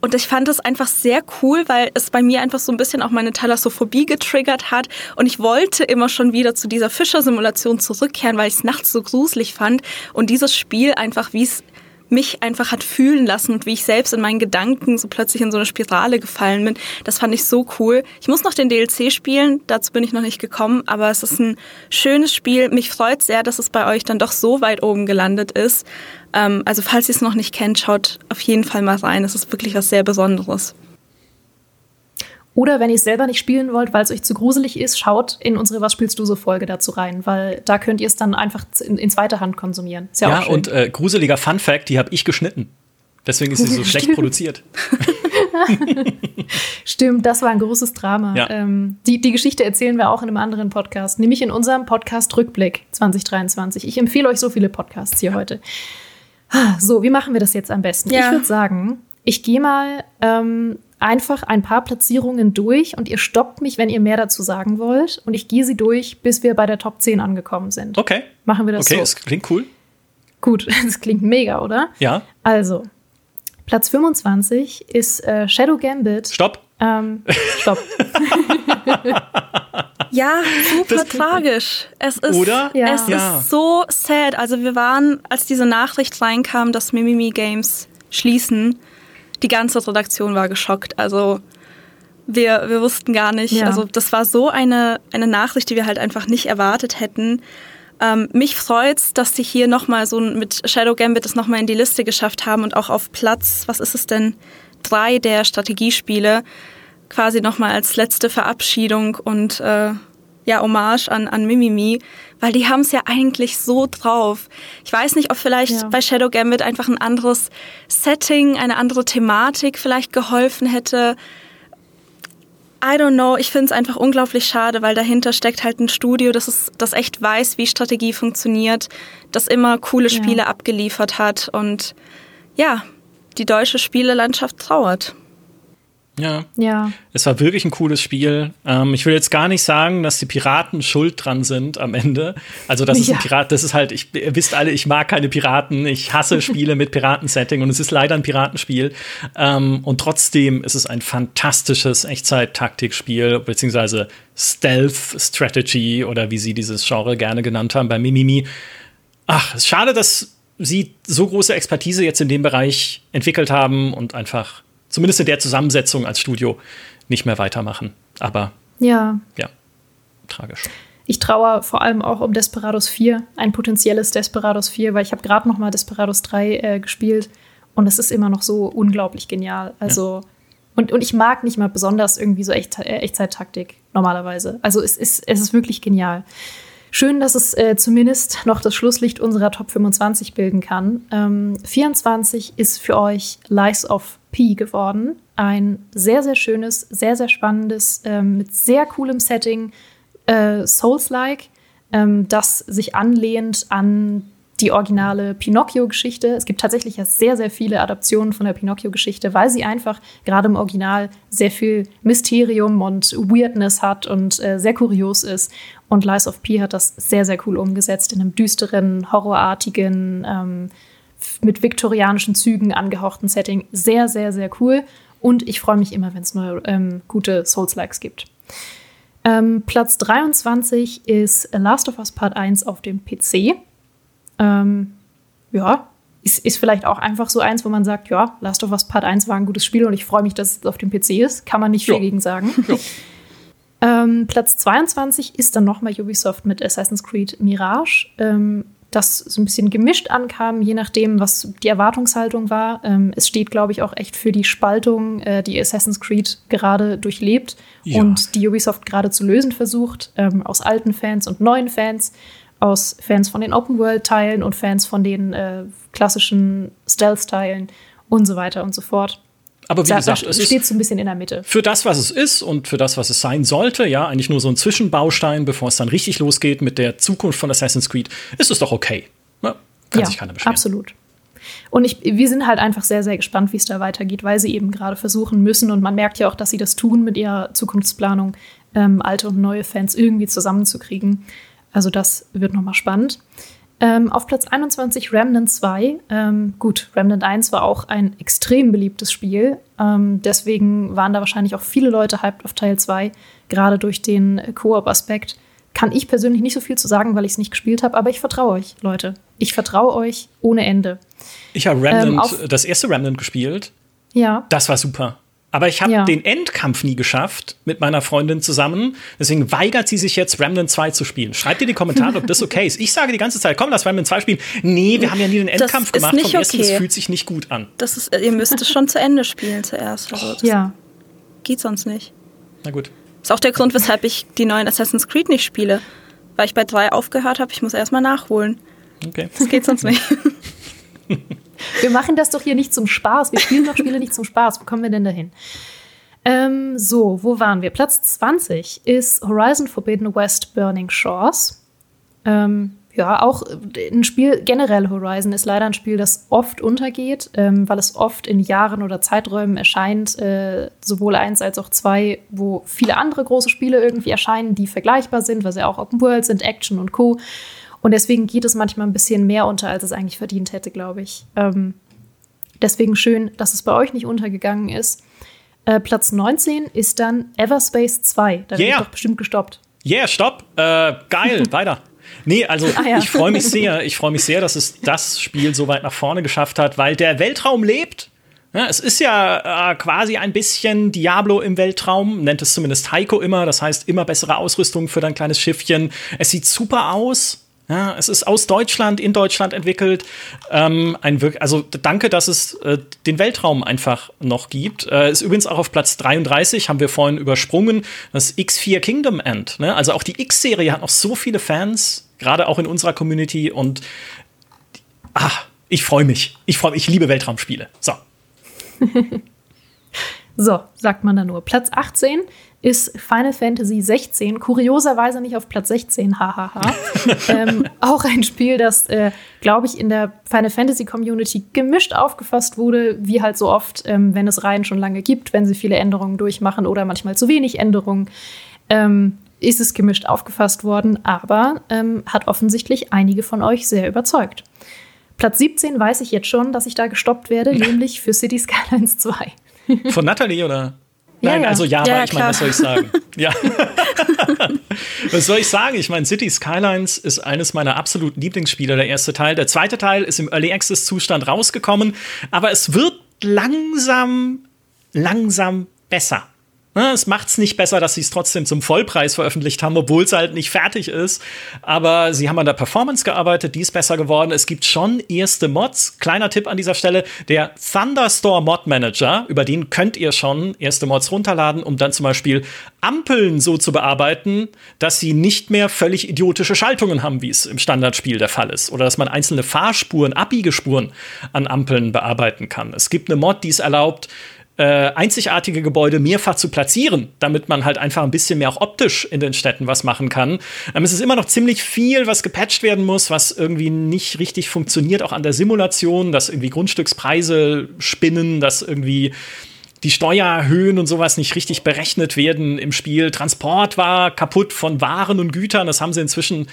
und ich fand es einfach sehr cool, weil es bei mir einfach so ein bisschen auch meine Thalassophobie getriggert hat. Und ich wollte immer schon wieder zu dieser Fischersimulation zurückkehren, weil ich es nachts so gruselig fand. Und dieses Spiel einfach, wie es mich einfach hat fühlen lassen und wie ich selbst in meinen Gedanken so plötzlich in so eine Spirale gefallen bin. Das fand ich so cool. Ich muss noch den DLC spielen, dazu bin ich noch nicht gekommen, aber es ist ein schönes Spiel. Mich freut sehr, dass es bei euch dann doch so weit oben gelandet ist. Ähm, also falls ihr es noch nicht kennt, schaut auf jeden Fall mal rein. Es ist wirklich was sehr Besonderes. Oder wenn ihr es selber nicht spielen wollt, weil es euch zu gruselig ist, schaut in unsere Was spielst du so Folge dazu rein, weil da könnt ihr es dann einfach in, in zweiter Hand konsumieren. Ist ja, ja und äh, gruseliger Fun Fact, die habe ich geschnitten. Deswegen ist sie so schlecht produziert. *laughs* Stimmt, das war ein großes Drama. Ja. Ähm, die, die Geschichte erzählen wir auch in einem anderen Podcast, nämlich in unserem Podcast Rückblick 2023. Ich empfehle euch so viele Podcasts hier heute. So, wie machen wir das jetzt am besten? Ja. Ich würde sagen, ich gehe mal ähm, einfach ein paar Platzierungen durch und ihr stoppt mich, wenn ihr mehr dazu sagen wollt. Und ich gehe sie durch, bis wir bei der Top 10 angekommen sind. Okay. Machen wir das okay, so. Okay, das klingt cool. Gut, *laughs* das klingt mega, oder? Ja. Also, Platz 25 ist äh, Shadow Gambit. Stopp. Ähm, stopp. *laughs* ja, super tragisch. Es ist, Oder? Ja. Es ja. ist so sad. Also wir waren, als diese Nachricht reinkam, dass Mimimi Games schließen, die ganze Redaktion war geschockt. Also wir, wir wussten gar nicht. Ja. Also das war so eine, eine Nachricht, die wir halt einfach nicht erwartet hätten. Ähm, mich freut's, dass sie hier nochmal so mit Shadow Gambit das nochmal in die Liste geschafft haben und auch auf Platz, was ist es denn, drei der Strategiespiele quasi nochmal als letzte Verabschiedung und äh, ja, Hommage an, an Mimimi, weil die haben es ja eigentlich so drauf. Ich weiß nicht, ob vielleicht ja. bei Shadow Gambit einfach ein anderes Setting, eine andere Thematik vielleicht geholfen hätte. I don't know, ich finde es einfach unglaublich schade, weil dahinter steckt halt ein Studio, das, ist, das echt weiß, wie Strategie funktioniert, das immer coole Spiele ja. abgeliefert hat und ja, die deutsche Spielelandschaft trauert. Ja. Ja. Es war wirklich ein cooles Spiel. Ähm, ich will jetzt gar nicht sagen, dass die Piraten schuld dran sind am Ende. Also, das ist ja. ein Pirat, das ist halt, ich, ihr wisst alle, ich mag keine Piraten. Ich hasse Spiele mit Piratensetting und es ist leider ein Piratenspiel. Ähm, und trotzdem ist es ein fantastisches Echtzeit-Taktikspiel, beziehungsweise Stealth-Strategy oder wie sie dieses Genre gerne genannt haben bei Mimimi. Ach, es ist schade, dass sie so große Expertise jetzt in dem Bereich entwickelt haben und einfach zumindest in der Zusammensetzung als Studio nicht mehr weitermachen. Aber ja, ja tragisch. Ich traue vor allem auch um Desperados 4, ein potenzielles Desperados 4, weil ich habe gerade noch mal Desperados 3 äh, gespielt und es ist immer noch so unglaublich genial. Also ja. und, und ich mag nicht mal besonders irgendwie so Echt, äh, Echtzeit-Taktik normalerweise. Also es ist, es ist wirklich genial. Schön, dass es äh, zumindest noch das Schlusslicht unserer Top 25 bilden kann. Ähm, 24 ist für euch Lies of Geworden. Ein sehr, sehr schönes, sehr, sehr spannendes, ähm, mit sehr coolem Setting, äh, Souls-like, ähm, das sich anlehnt an die originale Pinocchio-Geschichte. Es gibt tatsächlich ja sehr, sehr viele Adaptionen von der Pinocchio-Geschichte, weil sie einfach gerade im Original sehr viel Mysterium und Weirdness hat und äh, sehr kurios ist. Und Lies of P hat das sehr, sehr cool umgesetzt in einem düsteren, horrorartigen, ähm, mit viktorianischen Zügen angehauchten Setting. Sehr, sehr, sehr cool. Und ich freue mich immer, wenn es neue ähm, gute Souls-Likes gibt. Ähm, Platz 23 ist Last of Us Part 1 auf dem PC. Ähm, ja, ist, ist vielleicht auch einfach so eins, wo man sagt, ja, Last of Us Part 1 war ein gutes Spiel und ich freue mich, dass es auf dem PC ist. Kann man nicht viel ja. gegen sagen. Ähm, Platz 22 ist dann nochmal Ubisoft mit Assassin's Creed Mirage, ähm, das so ein bisschen gemischt ankam, je nachdem, was die Erwartungshaltung war. Ähm, es steht, glaube ich, auch echt für die Spaltung, äh, die Assassin's Creed gerade durchlebt ja. und die Ubisoft gerade zu lösen versucht, ähm, aus alten Fans und neuen Fans aus Fans von den Open-World-Teilen und Fans von den äh, klassischen Stealth-Teilen und so weiter und so fort. Aber wie da, gesagt, es steht so ein bisschen in der Mitte. Für das, was es ist und für das, was es sein sollte, ja, eigentlich nur so ein Zwischenbaustein, bevor es dann richtig losgeht mit der Zukunft von Assassin's Creed, ist es doch okay. Ja, kann ja, sich keiner beschweren. Absolut. Und ich, wir sind halt einfach sehr, sehr gespannt, wie es da weitergeht, weil sie eben gerade versuchen müssen und man merkt ja auch, dass sie das tun mit ihrer Zukunftsplanung, ähm, alte und neue Fans irgendwie zusammenzukriegen. Also das wird nochmal spannend. Ähm, auf Platz 21 Remnant 2. Ähm, gut, Remnant 1 war auch ein extrem beliebtes Spiel. Ähm, deswegen waren da wahrscheinlich auch viele Leute hyped auf Teil 2, gerade durch den Koop-Aspekt. Kann ich persönlich nicht so viel zu sagen, weil ich es nicht gespielt habe, aber ich vertraue euch, Leute. Ich vertraue euch ohne Ende. Ich habe Remnant, ähm, das erste Remnant gespielt. Ja. Das war super. Aber ich habe ja. den Endkampf nie geschafft mit meiner Freundin zusammen. Deswegen weigert sie sich jetzt, Remnant 2 zu spielen. Schreibt in die Kommentare, ob das okay ist. Ich sage die ganze Zeit, komm, lass Remnant 2 spielen. Nee, wir haben ja nie den Endkampf gemacht. Vom okay. ersten, das fühlt sich nicht gut an. Das ist, ihr müsst es schon zu Ende spielen zuerst. Also das ja. Geht sonst nicht. Na gut. Ist auch der Grund, weshalb ich die neuen Assassin's Creed nicht spiele. Weil ich bei 3 aufgehört habe, ich muss erstmal nachholen. Okay. Das geht sonst nicht. *laughs* Wir machen das doch hier nicht zum Spaß. Wir spielen doch Spiele nicht zum Spaß. Wo kommen wir denn dahin? Ähm, so, wo waren wir? Platz 20 ist Horizon Forbidden West Burning Shores. Ähm, ja, auch ein Spiel, generell Horizon ist leider ein Spiel, das oft untergeht, ähm, weil es oft in Jahren oder Zeiträumen erscheint, äh, sowohl eins als auch zwei, wo viele andere große Spiele irgendwie erscheinen, die vergleichbar sind, weil sie auch Open World sind, Action und Co. Und deswegen geht es manchmal ein bisschen mehr unter, als es eigentlich verdient hätte, glaube ich. Ähm, deswegen schön, dass es bei euch nicht untergegangen ist. Äh, Platz 19 ist dann Everspace 2. Da yeah. wird doch bestimmt gestoppt. Yeah, stopp. Äh, geil, *laughs* weiter. Nee, also ah, ja. ich freue mich sehr, ich freue mich sehr, dass es das Spiel so weit nach vorne geschafft hat, weil der Weltraum lebt. Ja, es ist ja äh, quasi ein bisschen Diablo im Weltraum, nennt es zumindest Heiko immer. Das heißt, immer bessere Ausrüstung für dein kleines Schiffchen. Es sieht super aus. Ja, es ist aus Deutschland, in Deutschland entwickelt. Ähm, ein Wirk also danke, dass es äh, den Weltraum einfach noch gibt. Äh, ist übrigens auch auf Platz 33, haben wir vorhin übersprungen, das X4 Kingdom End. Ne? Also auch die X-Serie hat noch so viele Fans, gerade auch in unserer Community. Und ah, ich freue mich. Ich freue mich. Ich liebe Weltraumspiele. So. *laughs* so, sagt man da nur. Platz 18 ist Final Fantasy 16, kurioserweise nicht auf Platz 16, hahaha. *laughs* ähm, auch ein Spiel, das, äh, glaube ich, in der Final Fantasy Community gemischt aufgefasst wurde, wie halt so oft, ähm, wenn es Reihen schon lange gibt, wenn sie viele Änderungen durchmachen oder manchmal zu wenig Änderungen. Ähm, ist es gemischt aufgefasst worden, aber ähm, hat offensichtlich einige von euch sehr überzeugt. Platz 17 weiß ich jetzt schon, dass ich da gestoppt werde, nämlich für City Skylines 2. Von Natalie oder? Nein, ja, also ja, ja aber ich meine, was soll ich sagen? *laughs* ja. *laughs* was soll ich sagen? Ich meine, City Skylines ist eines meiner absoluten Lieblingsspiele, der erste Teil. Der zweite Teil ist im Early Access Zustand rausgekommen, aber es wird langsam, langsam besser. Ne, es macht es nicht besser, dass sie es trotzdem zum Vollpreis veröffentlicht haben, obwohl es halt nicht fertig ist. Aber sie haben an der Performance gearbeitet, die ist besser geworden. Es gibt schon erste Mods. Kleiner Tipp an dieser Stelle: der Thunderstorm Mod Manager, über den könnt ihr schon erste Mods runterladen, um dann zum Beispiel Ampeln so zu bearbeiten, dass sie nicht mehr völlig idiotische Schaltungen haben, wie es im Standardspiel der Fall ist. Oder dass man einzelne Fahrspuren, Abbiegespuren an Ampeln bearbeiten kann. Es gibt eine Mod, die es erlaubt, äh, einzigartige Gebäude mehrfach zu platzieren, damit man halt einfach ein bisschen mehr auch optisch in den Städten was machen kann. Ähm, es ist immer noch ziemlich viel, was gepatcht werden muss, was irgendwie nicht richtig funktioniert, auch an der Simulation, dass irgendwie Grundstückspreise spinnen, dass irgendwie die Steuerhöhen und sowas nicht richtig berechnet werden im Spiel. Transport war kaputt von Waren und Gütern. Das haben sie inzwischen,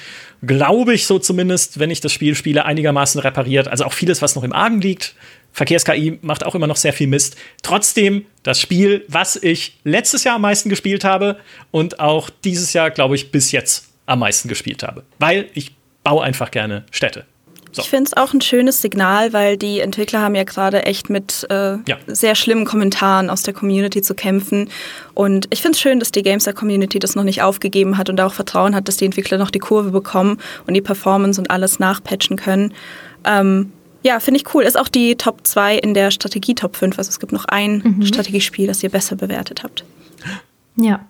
glaube ich, so zumindest, wenn ich das Spiel spiele, einigermaßen repariert. Also auch vieles, was noch im Argen liegt. Verkehrs-KI macht auch immer noch sehr viel Mist. Trotzdem das Spiel, was ich letztes Jahr am meisten gespielt habe und auch dieses Jahr, glaube ich, bis jetzt am meisten gespielt habe. Weil ich baue einfach gerne Städte. So. Ich finde es auch ein schönes Signal, weil die Entwickler haben ja gerade echt mit äh, ja. sehr schlimmen Kommentaren aus der Community zu kämpfen. Und ich finde es schön, dass die Gamester-Community das noch nicht aufgegeben hat und auch Vertrauen hat, dass die Entwickler noch die Kurve bekommen und die Performance und alles nachpatchen können. Ähm, ja, finde ich cool. Ist auch die Top 2 in der Strategie Top 5. Also es gibt noch ein mhm. Strategiespiel, das ihr besser bewertet habt. Ja.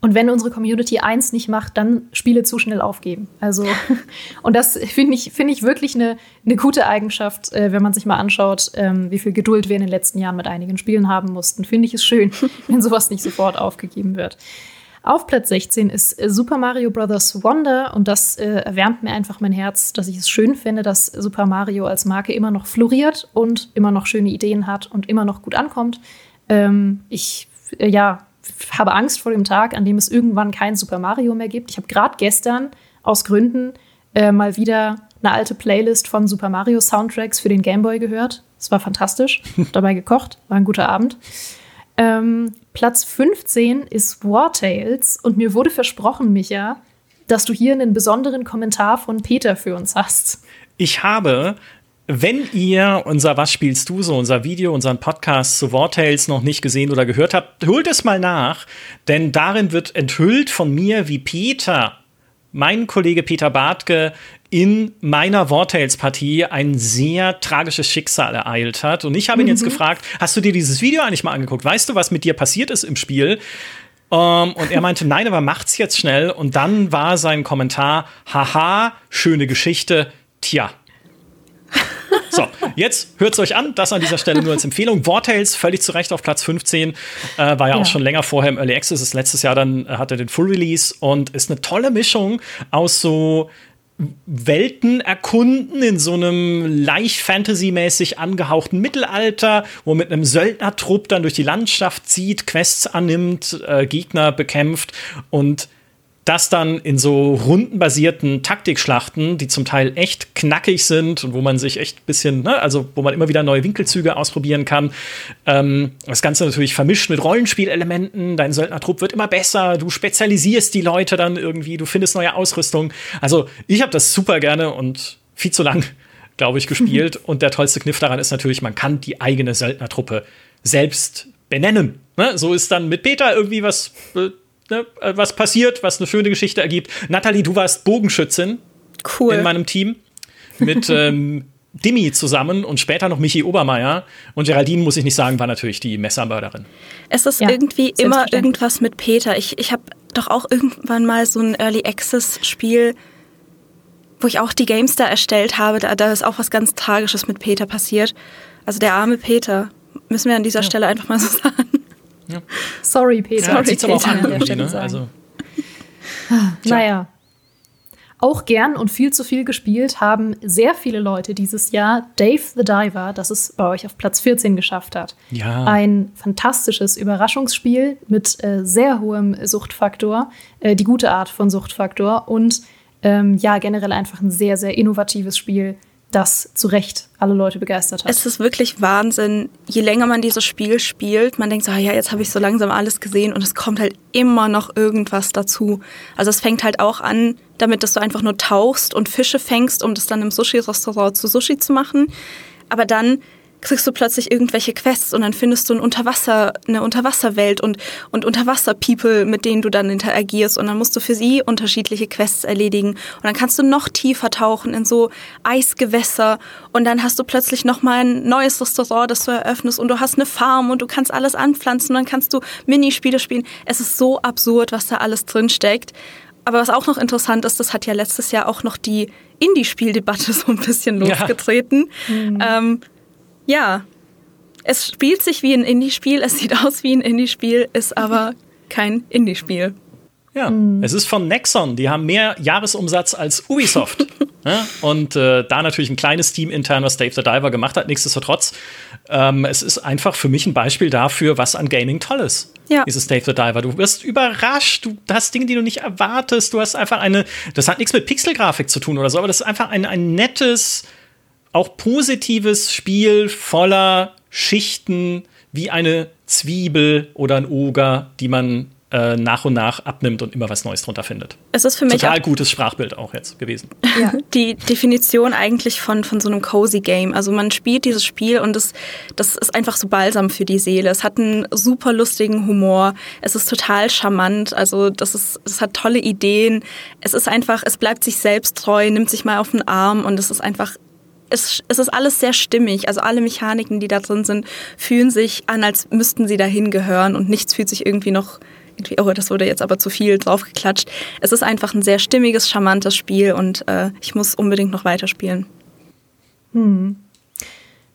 Und wenn unsere Community eins nicht macht, dann Spiele zu schnell aufgeben. Also, *laughs* und das finde ich, finde ich wirklich eine, eine gute Eigenschaft, äh, wenn man sich mal anschaut, ähm, wie viel Geduld wir in den letzten Jahren mit einigen Spielen haben mussten. Finde ich es schön, *laughs* wenn sowas nicht sofort aufgegeben wird. Auf Platz 16 ist äh, Super Mario Bros. Wonder und das äh, erwärmt mir einfach mein Herz, dass ich es schön finde, dass Super Mario als Marke immer noch floriert und immer noch schöne Ideen hat und immer noch gut ankommt. Ähm, ich, äh, ja, habe Angst vor dem Tag, an dem es irgendwann kein Super Mario mehr gibt. Ich habe gerade gestern aus Gründen äh, mal wieder eine alte Playlist von Super Mario Soundtracks für den Game Boy gehört. Es war fantastisch. *laughs* Dabei gekocht, war ein guter Abend. Ähm, Platz 15 ist War Tales und mir wurde versprochen, Micha, dass du hier einen besonderen Kommentar von Peter für uns hast. Ich habe wenn ihr unser Was spielst du so, unser Video, unseren Podcast zu War Tales noch nicht gesehen oder gehört habt, holt es mal nach, denn darin wird enthüllt von mir, wie Peter, mein Kollege Peter Bartke, in meiner Wartales-Partie ein sehr tragisches Schicksal ereilt hat. Und ich habe ihn mhm. jetzt gefragt, hast du dir dieses Video eigentlich mal angeguckt? Weißt du, was mit dir passiert ist im Spiel? Um, ähm, und er meinte, nein, aber macht's jetzt schnell. Und dann war sein Kommentar, haha, schöne Geschichte, tja. *laughs* So, jetzt hört's euch an. Das an dieser Stelle nur als Empfehlung. Wartales völlig zu Recht auf Platz 15. Äh, war ja, ja, auch schon länger vorher im Early Access. Ist letztes Jahr dann äh, hatte den Full Release und ist eine tolle Mischung aus so Welten erkunden in so einem leicht Fantasy-mäßig angehauchten Mittelalter, wo mit einem Söldnertrupp dann durch die Landschaft zieht, Quests annimmt, äh, Gegner bekämpft und das dann in so rundenbasierten Taktikschlachten, die zum Teil echt knackig sind und wo man sich echt ein bisschen, ne, also wo man immer wieder neue Winkelzüge ausprobieren kann. Ähm, das Ganze natürlich vermischt mit Rollenspielelementen. Dein Söldnertrupp wird immer besser. Du spezialisierst die Leute dann irgendwie. Du findest neue Ausrüstung. Also ich habe das super gerne und viel zu lang, glaube ich, gespielt. *laughs* und der tollste Kniff daran ist natürlich, man kann die eigene Söldnertruppe selbst benennen. Ne? So ist dann mit Peter irgendwie was ne, äh, was passiert, was eine schöne Geschichte ergibt. Nathalie, du warst Bogenschützin. cool. in meinem Team mit *laughs* ähm, Dimi zusammen und später noch Michi Obermeier. Und Geraldine, muss ich nicht sagen, war natürlich die Messermörderin. Es ist ja, irgendwie immer irgendwas mit Peter. Ich, ich habe doch auch irgendwann mal so ein Early Access Spiel, wo ich auch die Games da erstellt habe. Da, da ist auch was ganz Tragisches mit Peter passiert. Also der arme Peter. Müssen wir an dieser ja. Stelle einfach mal so *laughs* sagen. Ja. Sorry, Peter. Ja, Sorry, Peter. Aber auch an, ne? also. Naja, auch gern und viel zu viel gespielt haben sehr viele Leute dieses Jahr Dave the Diver, das es bei euch auf Platz 14 geschafft hat. Ja. Ein fantastisches Überraschungsspiel mit äh, sehr hohem Suchtfaktor, äh, die gute Art von Suchtfaktor und ähm, ja, generell einfach ein sehr, sehr innovatives Spiel, das zu Recht alle Leute begeistert hat. Es ist wirklich Wahnsinn. Je länger man dieses Spiel spielt, man denkt so, ah ja, jetzt habe ich so langsam alles gesehen und es kommt halt immer noch irgendwas dazu. Also es fängt halt auch an, damit dass du einfach nur tauchst und Fische fängst, um das dann im Sushi-Restaurant zu Sushi zu machen. Aber dann kriegst du plötzlich irgendwelche Quests und dann findest du ein Unterwasser, eine Unterwasserwelt und, und Unterwasser-People, mit denen du dann interagierst und dann musst du für sie unterschiedliche Quests erledigen und dann kannst du noch tiefer tauchen in so Eisgewässer und dann hast du plötzlich nochmal ein neues Restaurant, das du eröffnest und du hast eine Farm und du kannst alles anpflanzen und dann kannst du Minispiele spielen. Es ist so absurd, was da alles drin steckt. Aber was auch noch interessant ist, das hat ja letztes Jahr auch noch die Indie-Spieldebatte *laughs* so ein bisschen losgetreten. Ja. Mhm. Ähm, ja, es spielt sich wie ein Indie-Spiel, es sieht aus wie ein Indie-Spiel, ist aber kein Indie-Spiel. Ja, mhm. es ist von Nexon. Die haben mehr Jahresumsatz als Ubisoft. ja, *laughs* und äh, da natürlich ein kleines Team intern, was Dave the Diver gemacht hat. Nichtsdestotrotz, ähm, es ist einfach für mich ein Beispiel dafür, was an Gaming toll ist. Ja. Dieses Dave the Diver. Du wirst überrascht, du hast Dinge, die du nicht erwartest. Du hast einfach eine, das hat nichts mit Pixelgrafik zu tun oder so, aber das ist einfach ein, ein nettes, auch positives Spiel voller Schichten wie eine Zwiebel oder ein Oger, die man äh, nach und nach abnimmt und immer was Neues drunter findet. Es ist für mich total gutes Sprachbild auch jetzt gewesen. Ja. Die Definition eigentlich von, von so einem cozy Game. Also man spielt dieses Spiel und das, das ist einfach so balsam für die Seele. Es hat einen super lustigen Humor. Es ist total charmant. Also das ist, es hat tolle Ideen. Es ist einfach, es bleibt sich selbst treu, nimmt sich mal auf den Arm und es ist einfach es, es ist alles sehr stimmig. Also alle Mechaniken, die da drin sind, fühlen sich an, als müssten sie dahin gehören und nichts fühlt sich irgendwie noch irgendwie, oh, das wurde jetzt aber zu viel draufgeklatscht. Es ist einfach ein sehr stimmiges, charmantes Spiel und äh, ich muss unbedingt noch weiterspielen. Hm.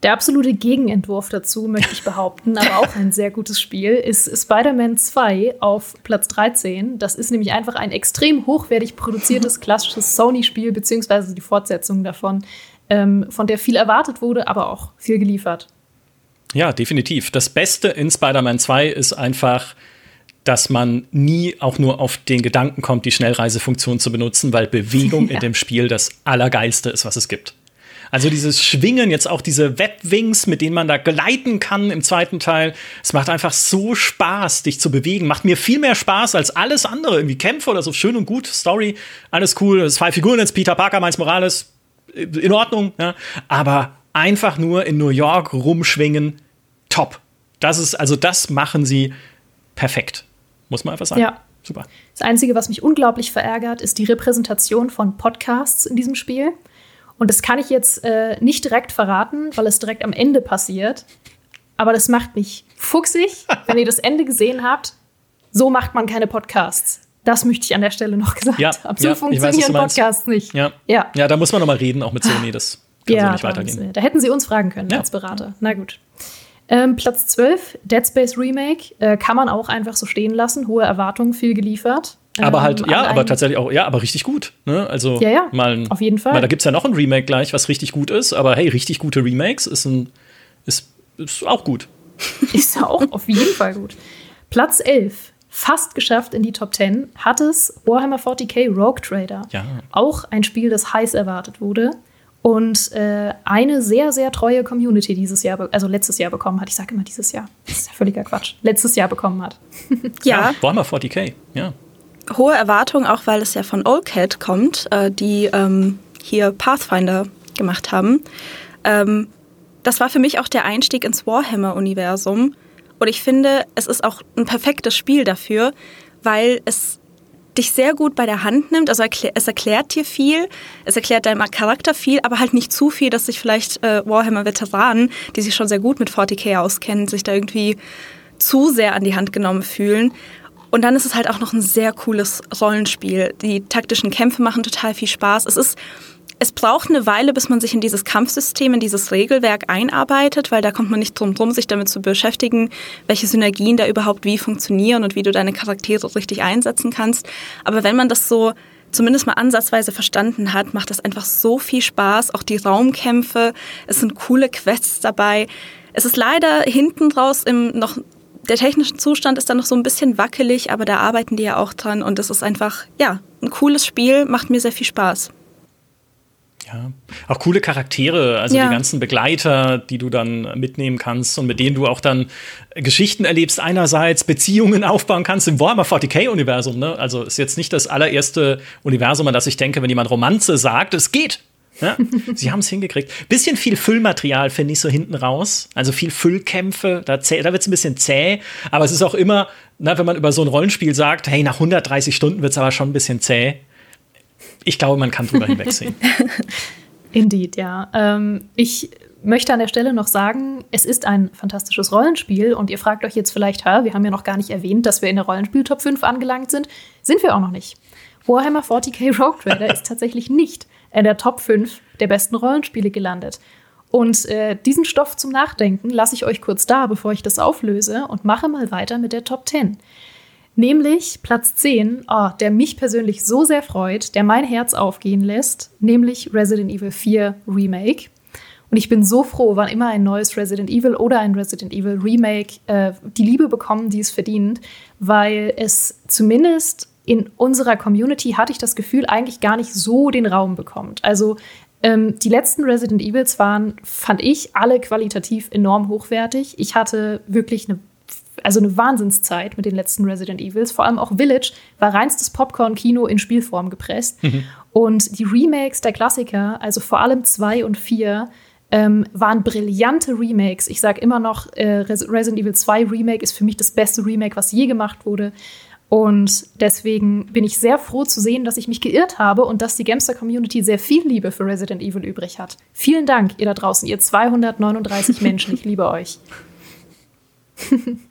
Der absolute Gegenentwurf dazu, möchte ich behaupten, aber auch ein sehr gutes Spiel, ist Spider-Man 2 auf Platz 13. Das ist nämlich einfach ein extrem hochwertig produziertes klassisches Sony-Spiel, beziehungsweise die Fortsetzung davon, ähm, von der viel erwartet wurde, aber auch viel geliefert. Ja, definitiv. Das Beste in Spider-Man 2 ist einfach, dass man nie auch nur auf den Gedanken kommt, die Schnellreisefunktion zu benutzen, weil Bewegung *laughs* ja. in dem Spiel das Allergeilste ist, was es gibt. Also dieses Schwingen, jetzt auch diese Webwings, mit denen man da gleiten kann im zweiten Teil. Es macht einfach so Spaß, dich zu bewegen. Macht mir viel mehr Spaß als alles andere. Irgendwie Kämpfe oder so. Schön und gut. Story, alles cool. Zwei Figuren jetzt, Peter Parker, Miles Morales. In Ordnung. Ja. Aber einfach nur in New York rumschwingen. Top. Das ist, also das machen sie perfekt. Muss man einfach sagen. Ja. Super. Das Einzige, was mich unglaublich verärgert, ist die Repräsentation von Podcasts in diesem Spiel. Und das kann ich jetzt äh, nicht direkt verraten, weil es direkt am Ende passiert. Aber das macht mich fuchsig, *laughs* wenn ihr das Ende gesehen habt. So macht man keine Podcasts. Das möchte ich an der Stelle noch *laughs* gesagt ja, haben. So ja, funktionieren weiß, Podcasts nicht. Ja. ja. ja, da muss man noch mal reden, auch mit Sony. Das kann ja, so nicht weitergehen. Da hätten sie uns fragen können als Berater. Na gut. Ähm, Platz 12, Dead Space Remake, äh, kann man auch einfach so stehen lassen. Hohe Erwartungen, viel geliefert. Aber halt, ähm, ja, aber tatsächlich auch, ja, aber richtig gut. Ne? Also, ja, ja, mal auf jeden Fall. Mal, da gibt es ja noch ein Remake gleich, was richtig gut ist, aber hey, richtig gute Remakes ist, ein, ist, ist auch gut. *laughs* ist auch auf jeden Fall gut. Platz 11, fast geschafft in die Top 10, hat es Warhammer 40k Rogue Trader. Ja. Auch ein Spiel, das heiß erwartet wurde und äh, eine sehr, sehr treue Community dieses Jahr, also letztes Jahr bekommen hat. Ich sage immer dieses Jahr. Das ist ja völliger Quatsch. Letztes Jahr bekommen hat. *laughs* ja. ja Warhammer 40k, ja. Hohe Erwartung, auch weil es ja von Oldcat kommt, äh, die ähm, hier Pathfinder gemacht haben. Ähm, das war für mich auch der Einstieg ins Warhammer-Universum. Und ich finde, es ist auch ein perfektes Spiel dafür, weil es dich sehr gut bei der Hand nimmt. Also es erklärt dir viel, es erklärt deinem Charakter viel, aber halt nicht zu viel, dass sich vielleicht äh, Warhammer-Veteranen, die sich schon sehr gut mit 40k auskennen, sich da irgendwie zu sehr an die Hand genommen fühlen. Und dann ist es halt auch noch ein sehr cooles Rollenspiel. Die taktischen Kämpfe machen total viel Spaß. Es ist es braucht eine Weile, bis man sich in dieses Kampfsystem, in dieses Regelwerk einarbeitet, weil da kommt man nicht drum drum, sich damit zu beschäftigen, welche Synergien da überhaupt wie funktionieren und wie du deine Charaktere richtig einsetzen kannst. Aber wenn man das so zumindest mal ansatzweise verstanden hat, macht das einfach so viel Spaß. Auch die Raumkämpfe, es sind coole Quests dabei. Es ist leider hinten raus im noch der technische Zustand ist dann noch so ein bisschen wackelig, aber da arbeiten die ja auch dran und es ist einfach, ja, ein cooles Spiel, macht mir sehr viel Spaß. Ja, auch coole Charaktere, also ja. die ganzen Begleiter, die du dann mitnehmen kannst und mit denen du auch dann Geschichten erlebst, einerseits Beziehungen *laughs* aufbauen kannst im Warhammer 40k-Universum. Ne? Also ist jetzt nicht das allererste Universum, an das ich denke, wenn jemand Romanze sagt, es geht. Ja? *laughs* Sie haben es hingekriegt. Bisschen viel Füllmaterial finde ich so hinten raus. Also viel Füllkämpfe, da, da wird es ein bisschen zäh. Aber es ist auch immer, na, wenn man über so ein Rollenspiel sagt, hey, nach 130 Stunden wird es aber schon ein bisschen zäh ich glaube, man kann drüber *laughs* hinwegsehen. Indeed, ja. Ähm, ich möchte an der Stelle noch sagen, es ist ein fantastisches Rollenspiel und ihr fragt euch jetzt vielleicht, hä, wir haben ja noch gar nicht erwähnt, dass wir in der Rollenspiel-Top 5 angelangt sind. Sind wir auch noch nicht. Warhammer 40k Rogue Trader ist tatsächlich nicht in der Top 5 der besten Rollenspiele gelandet. Und äh, diesen Stoff zum Nachdenken lasse ich euch kurz da, bevor ich das auflöse und mache mal weiter mit der Top 10. Nämlich Platz 10, oh, der mich persönlich so sehr freut, der mein Herz aufgehen lässt, nämlich Resident Evil 4 Remake. Und ich bin so froh, wann immer ein neues Resident Evil oder ein Resident Evil Remake äh, die Liebe bekommen, die es verdient, weil es zumindest in unserer Community hatte ich das Gefühl, eigentlich gar nicht so den Raum bekommt. Also ähm, die letzten Resident Evils waren, fand ich, alle qualitativ enorm hochwertig. Ich hatte wirklich eine also eine Wahnsinnszeit mit den letzten Resident Evils. Vor allem auch Village war reinstes Popcorn-Kino in Spielform gepresst. Mhm. Und die Remakes der Klassiker, also vor allem zwei und vier, ähm, waren brillante Remakes. Ich sage immer noch, äh, Resident Evil 2 Remake ist für mich das beste Remake, was je gemacht wurde. Und deswegen bin ich sehr froh zu sehen, dass ich mich geirrt habe und dass die Gamester-Community sehr viel Liebe für Resident Evil übrig hat. Vielen Dank, ihr da draußen, ihr 239 Menschen. Ich liebe euch. *laughs*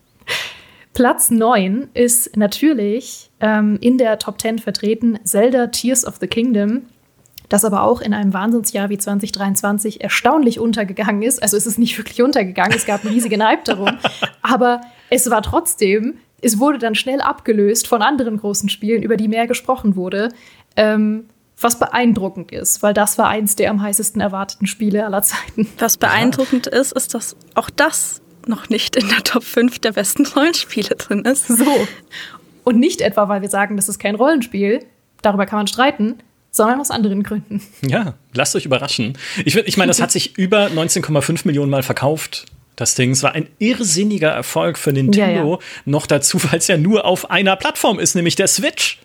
Platz 9 ist natürlich ähm, in der Top 10 vertreten Zelda Tears of the Kingdom, das aber auch in einem Wahnsinnsjahr wie 2023 erstaunlich untergegangen ist. Also es ist nicht wirklich untergegangen, es gab einen riesigen Hype darum, *laughs* aber es war trotzdem, es wurde dann schnell abgelöst von anderen großen Spielen, über die mehr gesprochen wurde. Ähm, was beeindruckend ist, weil das war eins der am heißesten erwarteten Spiele aller Zeiten. Was beeindruckend ist, ist, dass auch das noch nicht in der Top 5 der besten Rollenspiele drin ist. So. Und nicht etwa, weil wir sagen, das ist kein Rollenspiel, darüber kann man streiten, sondern aus anderen Gründen. Ja, lasst euch überraschen. Ich, ich meine, das hat sich *laughs* über 19,5 Millionen Mal verkauft. Das Ding, es war ein irrsinniger Erfolg für Nintendo. Ja, ja. Noch dazu, weil es ja nur auf einer Plattform ist, nämlich der Switch.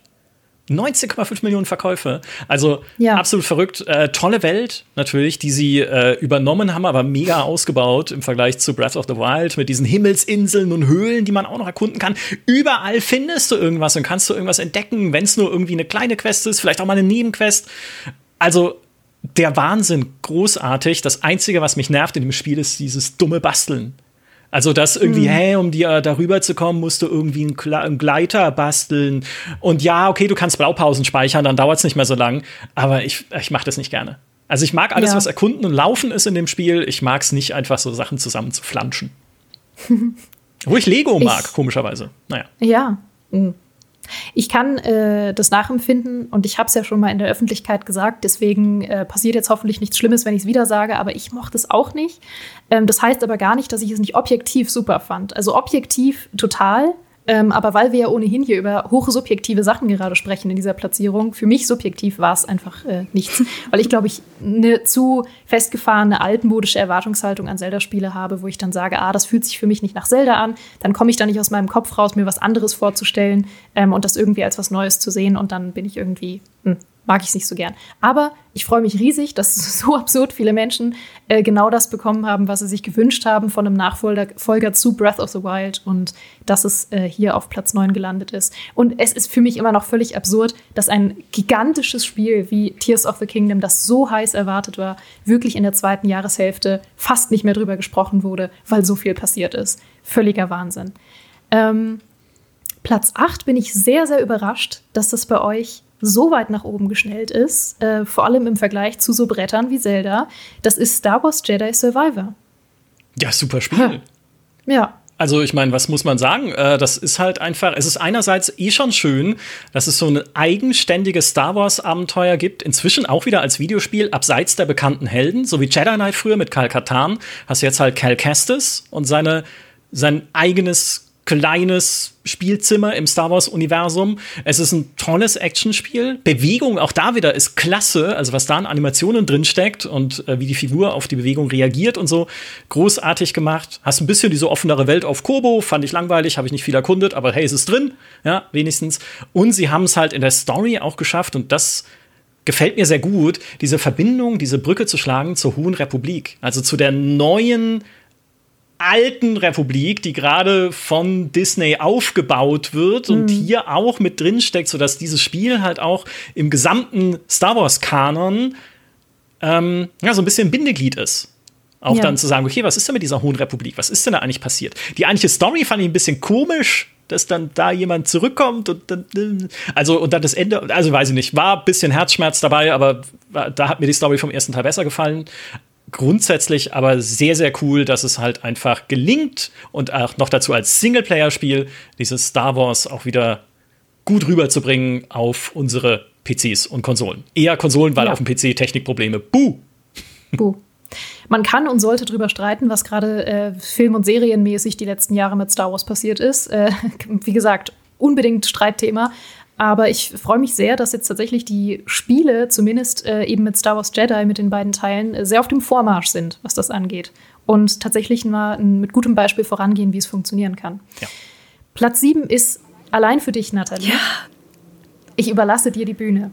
19,5 Millionen Verkäufe. Also ja. absolut verrückt. Äh, tolle Welt natürlich, die sie äh, übernommen haben, aber mega ausgebaut im Vergleich zu Breath of the Wild mit diesen Himmelsinseln und Höhlen, die man auch noch erkunden kann. Überall findest du irgendwas und kannst du irgendwas entdecken, wenn es nur irgendwie eine kleine Quest ist, vielleicht auch mal eine Nebenquest. Also der Wahnsinn, großartig. Das Einzige, was mich nervt in dem Spiel, ist dieses dumme Basteln. Also, dass irgendwie, mhm. hey, um dir darüber zu kommen, musst du irgendwie einen, einen, Gleiter basteln. Und ja, okay, du kannst Blaupausen speichern, dann dauert es nicht mehr so lang. Aber ich, ich mache das nicht gerne. Also, ich mag alles, ja. was erkunden und laufen ist in dem Spiel. Ich mag es nicht, einfach so Sachen zusammen zu flanschen. *laughs* Wo ich Lego mag, ich, komischerweise. Naja. Ja. Ich kann äh, das nachempfinden und ich habe es ja schon mal in der Öffentlichkeit gesagt, deswegen äh, passiert jetzt hoffentlich nichts Schlimmes, wenn ich es wieder sage, aber ich mochte es auch nicht. Ähm, das heißt aber gar nicht, dass ich es nicht objektiv super fand. Also objektiv total, ähm, aber weil wir ja ohnehin hier über hochsubjektive Sachen gerade sprechen in dieser Platzierung, für mich subjektiv war es einfach äh, nichts. *laughs* weil ich, glaube ich, eine zu festgefahrene, altmodische Erwartungshaltung an Zelda-Spiele habe, wo ich dann sage, ah, das fühlt sich für mich nicht nach Zelda an. Dann komme ich da nicht aus meinem Kopf raus, mir was anderes vorzustellen ähm, und das irgendwie als was Neues zu sehen. Und dann bin ich irgendwie, hm, mag ich nicht so gern. Aber ich freue mich riesig, dass *laughs* so absurd viele Menschen äh, genau das bekommen haben, was sie sich gewünscht haben von einem Nachfolger zu Breath of the Wild und dass es äh, hier auf Platz 9 gelandet ist. Und es ist für mich immer noch völlig absurd, dass ein gigantisches Spiel wie Tears of the Kingdom, das so heiß erwartet war, wirklich in der zweiten Jahreshälfte fast nicht mehr drüber gesprochen wurde, weil so viel passiert ist. Völliger Wahnsinn. Ähm, Platz 8 bin ich sehr, sehr überrascht, dass das bei euch so weit nach oben geschnellt ist, äh, vor allem im Vergleich zu so Brettern wie Zelda. Das ist Star Wars Jedi Survivor. Ja, super Spiel. Ja. Also ich meine, was muss man sagen? Äh, das ist halt einfach, es ist einerseits eh schon schön, dass es so ein eigenständiges Star Wars-Abenteuer gibt, inzwischen auch wieder als Videospiel, abseits der bekannten Helden, so wie Jedi Knight früher mit Cal Katan, hast du jetzt halt Cal Kestis und seine, sein eigenes kleines Spielzimmer im Star Wars-Universum. Es ist ein tolles Actionspiel. Bewegung, auch da wieder, ist klasse. Also, was da an Animationen drin steckt und äh, wie die Figur auf die Bewegung reagiert und so. Großartig gemacht. Hast ein bisschen diese offenere Welt auf Kobo. Fand ich langweilig, habe ich nicht viel erkundet, aber hey, es ist drin. Ja, wenigstens. Und sie haben es halt in der Story auch geschafft und das gefällt mir sehr gut, diese Verbindung, diese Brücke zu schlagen zur Hohen Republik. Also zu der neuen alten Republik, die gerade von Disney aufgebaut wird mhm. und hier auch mit drin steckt, sodass dieses Spiel halt auch im gesamten Star Wars-Kanon ähm, ja, so ein bisschen Bindeglied ist. Auch ja. dann zu sagen, okay, was ist denn mit dieser Hohen Republik? Was ist denn da eigentlich passiert? Die eigentliche Story fand ich ein bisschen komisch, dass dann da jemand zurückkommt und dann, also und dann das Ende, also weiß ich nicht, war ein bisschen Herzschmerz dabei, aber da hat mir die Story vom ersten Teil besser gefallen grundsätzlich aber sehr, sehr cool, dass es halt einfach gelingt und auch noch dazu als Singleplayer-Spiel dieses Star Wars auch wieder gut rüberzubringen auf unsere PCs und Konsolen. Eher Konsolen, weil ja. auf dem PC Technikprobleme. Buh! Buh. Man kann und sollte darüber streiten, was gerade äh, film- und serienmäßig die letzten Jahre mit Star Wars passiert ist. Äh, *laughs* wie gesagt, unbedingt Streitthema. Aber ich freue mich sehr, dass jetzt tatsächlich die Spiele, zumindest äh, eben mit Star Wars Jedi, mit den beiden Teilen, äh, sehr auf dem Vormarsch sind, was das angeht. Und tatsächlich mal mit gutem Beispiel vorangehen, wie es funktionieren kann. Ja. Platz 7 ist allein für dich, Nathalie. Ja. Ich überlasse dir die Bühne.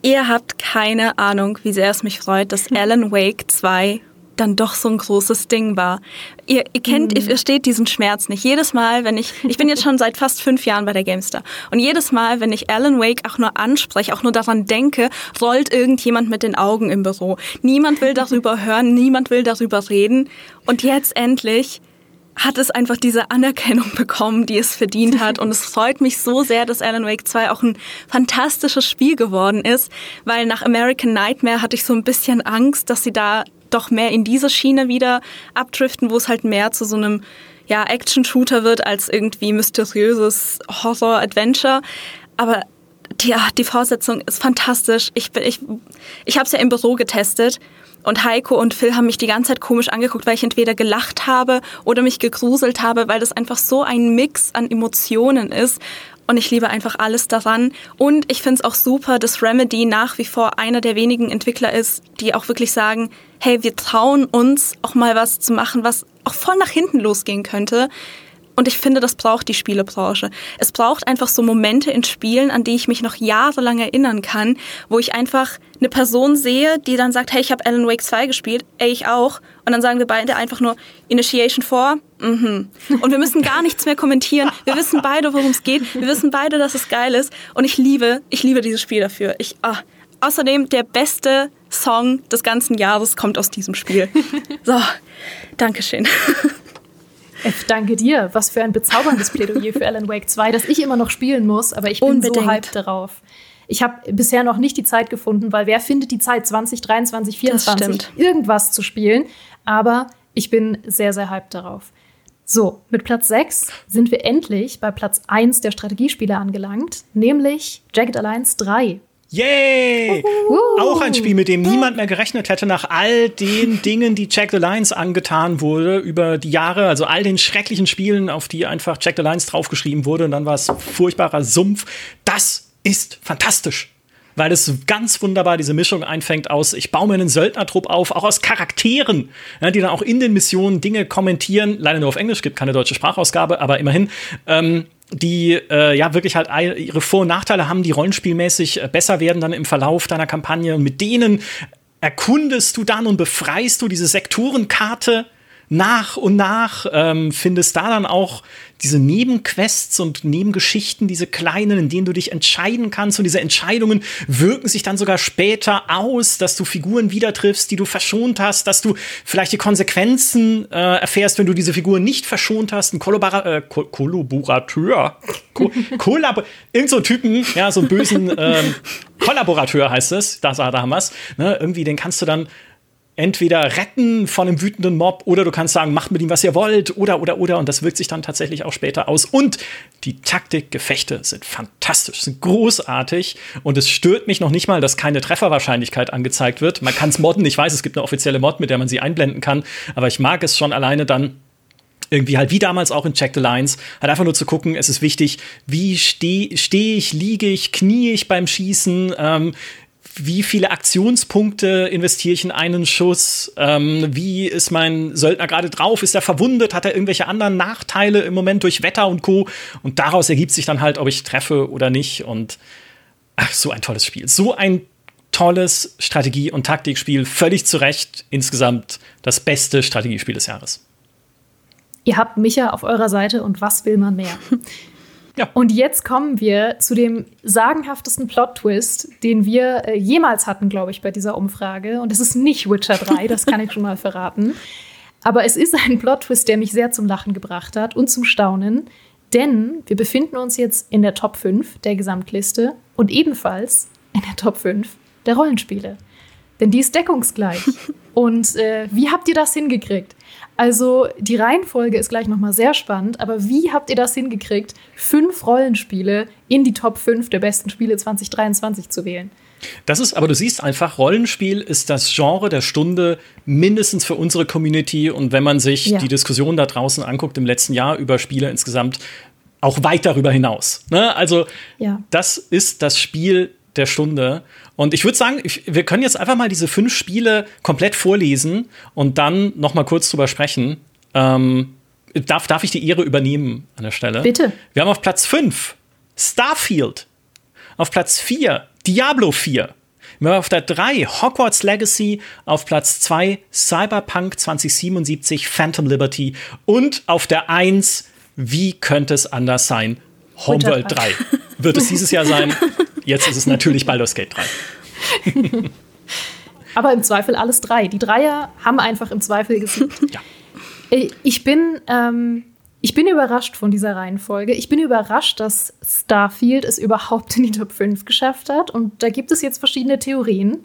Ihr habt keine Ahnung, wie sehr es mich freut, dass *laughs* Alan Wake 2 dann doch so ein großes Ding war. Ihr, ihr kennt, mhm. ihr versteht diesen Schmerz nicht. Jedes Mal, wenn ich, ich bin jetzt schon seit fast fünf Jahren bei der Gamestar und jedes Mal, wenn ich Alan Wake auch nur anspreche, auch nur daran denke, rollt irgendjemand mit den Augen im Büro. Niemand will darüber hören, niemand will darüber reden und jetzt endlich hat es einfach diese Anerkennung bekommen, die es verdient hat. Und es freut mich so sehr, dass Alan Wake 2 auch ein fantastisches Spiel geworden ist, weil nach American Nightmare hatte ich so ein bisschen Angst, dass sie da doch mehr in diese Schiene wieder abdriften, wo es halt mehr zu so einem ja, Action-Shooter wird als irgendwie mysteriöses Horror-Adventure. Aber die, die Vorsetzung ist fantastisch. Ich, ich, ich habe es ja im Büro getestet und Heiko und Phil haben mich die ganze Zeit komisch angeguckt, weil ich entweder gelacht habe oder mich gegruselt habe, weil das einfach so ein Mix an Emotionen ist. Und ich liebe einfach alles daran. Und ich finde es auch super, dass Remedy nach wie vor einer der wenigen Entwickler ist, die auch wirklich sagen, hey, wir trauen uns auch mal was zu machen, was auch voll nach hinten losgehen könnte. Und ich finde, das braucht die Spielebranche. Es braucht einfach so Momente in Spielen, an die ich mich noch jahrelang erinnern kann, wo ich einfach eine Person sehe, die dann sagt, hey, ich habe Alan Wake 2 gespielt, ey, ich auch. Und dann sagen wir beide einfach nur Initiation 4, mhm. Und wir müssen gar nichts mehr kommentieren. Wir wissen beide, worum es geht. Wir wissen beide, dass es geil ist. Und ich liebe, ich liebe dieses Spiel dafür. Ich, ah. Außerdem der beste Song des ganzen Jahres kommt aus diesem Spiel. *laughs* So, Dankeschön. F, danke dir. Was für ein bezauberndes Plädoyer für Alan Wake 2, das ich immer noch spielen muss, aber ich bin Unbedingt. so hyped darauf. Ich habe bisher noch nicht die Zeit gefunden, weil wer findet die Zeit 2023, 2024 irgendwas zu spielen? Aber ich bin sehr, sehr hyped darauf. So, mit Platz 6 sind wir endlich bei Platz 1 der Strategiespiele angelangt, nämlich Jagged Alliance 3. Yay! Uh. Auch ein Spiel, mit dem niemand mehr gerechnet hätte nach all den Dingen, die Jack the Lions angetan wurde über die Jahre, also all den schrecklichen Spielen, auf die einfach Jack the Lions draufgeschrieben wurde und dann war es furchtbarer Sumpf. Das ist fantastisch. Weil es ganz wunderbar diese Mischung einfängt aus, ich baue mir einen Söldnertrupp auf, auch aus Charakteren, ja, die dann auch in den Missionen Dinge kommentieren. Leider nur auf Englisch, gibt keine deutsche Sprachausgabe, aber immerhin. Ähm, die äh, ja wirklich halt ihre Vor- und Nachteile haben, die rollenspielmäßig äh, besser werden dann im Verlauf deiner Kampagne. Und mit denen erkundest du dann und befreist du diese Sektorenkarte nach und nach ähm, findest da dann auch diese Nebenquests und Nebengeschichten, diese kleinen, in denen du dich entscheiden kannst. Und diese Entscheidungen wirken sich dann sogar später aus, dass du Figuren wieder triffst, die du verschont hast, dass du vielleicht die Konsequenzen äh, erfährst, wenn du diese Figuren nicht verschont hast. Ein Kollabora äh, Ko Kollaborateur, Ko *laughs* Kollab irgend so einen Typen, ja, so einen bösen ähm, Kollaborateur heißt es, da, da haben wir's. Ne? Irgendwie, den kannst du dann entweder retten von einem wütenden Mob oder du kannst sagen, macht mit ihm, was ihr wollt oder, oder, oder. Und das wirkt sich dann tatsächlich auch später aus. Und die Taktikgefechte sind fantastisch, sind großartig. Und es stört mich noch nicht mal, dass keine Trefferwahrscheinlichkeit angezeigt wird. Man kann es modden. Ich weiß, es gibt eine offizielle Mod, mit der man sie einblenden kann. Aber ich mag es schon alleine dann irgendwie halt wie damals auch in Check the Lines, halt einfach nur zu gucken, es ist wichtig, wie stehe steh ich, liege ich, knie ich beim Schießen, ähm, wie viele Aktionspunkte investiere ich in einen Schuss? Ähm, wie ist mein Söldner gerade drauf? Ist er verwundet? Hat er irgendwelche anderen Nachteile im Moment durch Wetter und Co? Und daraus ergibt sich dann halt, ob ich treffe oder nicht. Und ach, so ein tolles Spiel. So ein tolles Strategie- und Taktikspiel. Völlig zu Recht insgesamt das beste Strategiespiel des Jahres. Ihr habt Micha auf eurer Seite und was will man mehr? *laughs* Ja. Und jetzt kommen wir zu dem sagenhaftesten Plot-Twist, den wir äh, jemals hatten, glaube ich, bei dieser Umfrage. Und es ist nicht Witcher 3, *laughs* das kann ich schon mal verraten. Aber es ist ein Plot-Twist, der mich sehr zum Lachen gebracht hat und zum Staunen. Denn wir befinden uns jetzt in der Top 5 der Gesamtliste und ebenfalls in der Top 5 der Rollenspiele. Denn die ist deckungsgleich. *laughs* und äh, wie habt ihr das hingekriegt? Also die Reihenfolge ist gleich nochmal sehr spannend, aber wie habt ihr das hingekriegt, fünf Rollenspiele in die Top 5 der besten Spiele 2023 zu wählen? Das ist, aber du siehst einfach, Rollenspiel ist das Genre der Stunde mindestens für unsere Community. Und wenn man sich ja. die Diskussion da draußen anguckt im letzten Jahr über Spiele insgesamt, auch weit darüber hinaus. Ne? Also, ja. das ist das Spiel der Stunde. Und ich würde sagen, ich, wir können jetzt einfach mal diese fünf Spiele komplett vorlesen und dann noch mal kurz drüber sprechen. Ähm, darf, darf ich die Ehre übernehmen an der Stelle? Bitte. Wir haben auf Platz 5 Starfield. Auf Platz 4 Diablo 4. Wir haben auf der 3 Hogwarts Legacy, auf Platz 2 Cyberpunk 2077 Phantom Liberty und auf der 1 wie könnte es anders sein? Homeworld 3. Wird es dieses Jahr sein? *laughs* Jetzt ist es natürlich Baldur's Gate 3. *laughs* Aber im Zweifel alles drei. Die Dreier haben einfach im Zweifel gesiegt. Ja. Äh, ich bin, ähm, ich bin überrascht von dieser Reihenfolge. Ich bin überrascht, dass Starfield es überhaupt in die Top 5 geschafft hat. Und da gibt es jetzt verschiedene Theorien.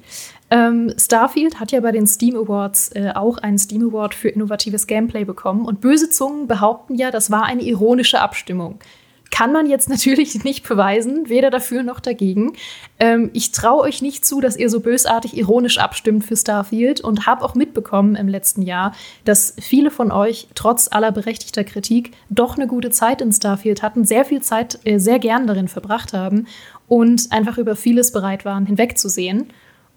Ähm, Starfield hat ja bei den Steam Awards äh, auch einen Steam Award für innovatives Gameplay bekommen. Und böse Zungen behaupten ja, das war eine ironische Abstimmung. Kann man jetzt *laughs* natürlich nicht beweisen, weder dafür noch dagegen. Ähm, ich traue euch nicht zu, dass ihr so bösartig ironisch abstimmt für Starfield und habe auch mitbekommen im letzten Jahr, dass viele von euch trotz aller berechtigter Kritik doch eine gute Zeit in Starfield hatten, sehr viel Zeit äh, sehr gern darin verbracht haben und einfach über vieles bereit waren, hinwegzusehen.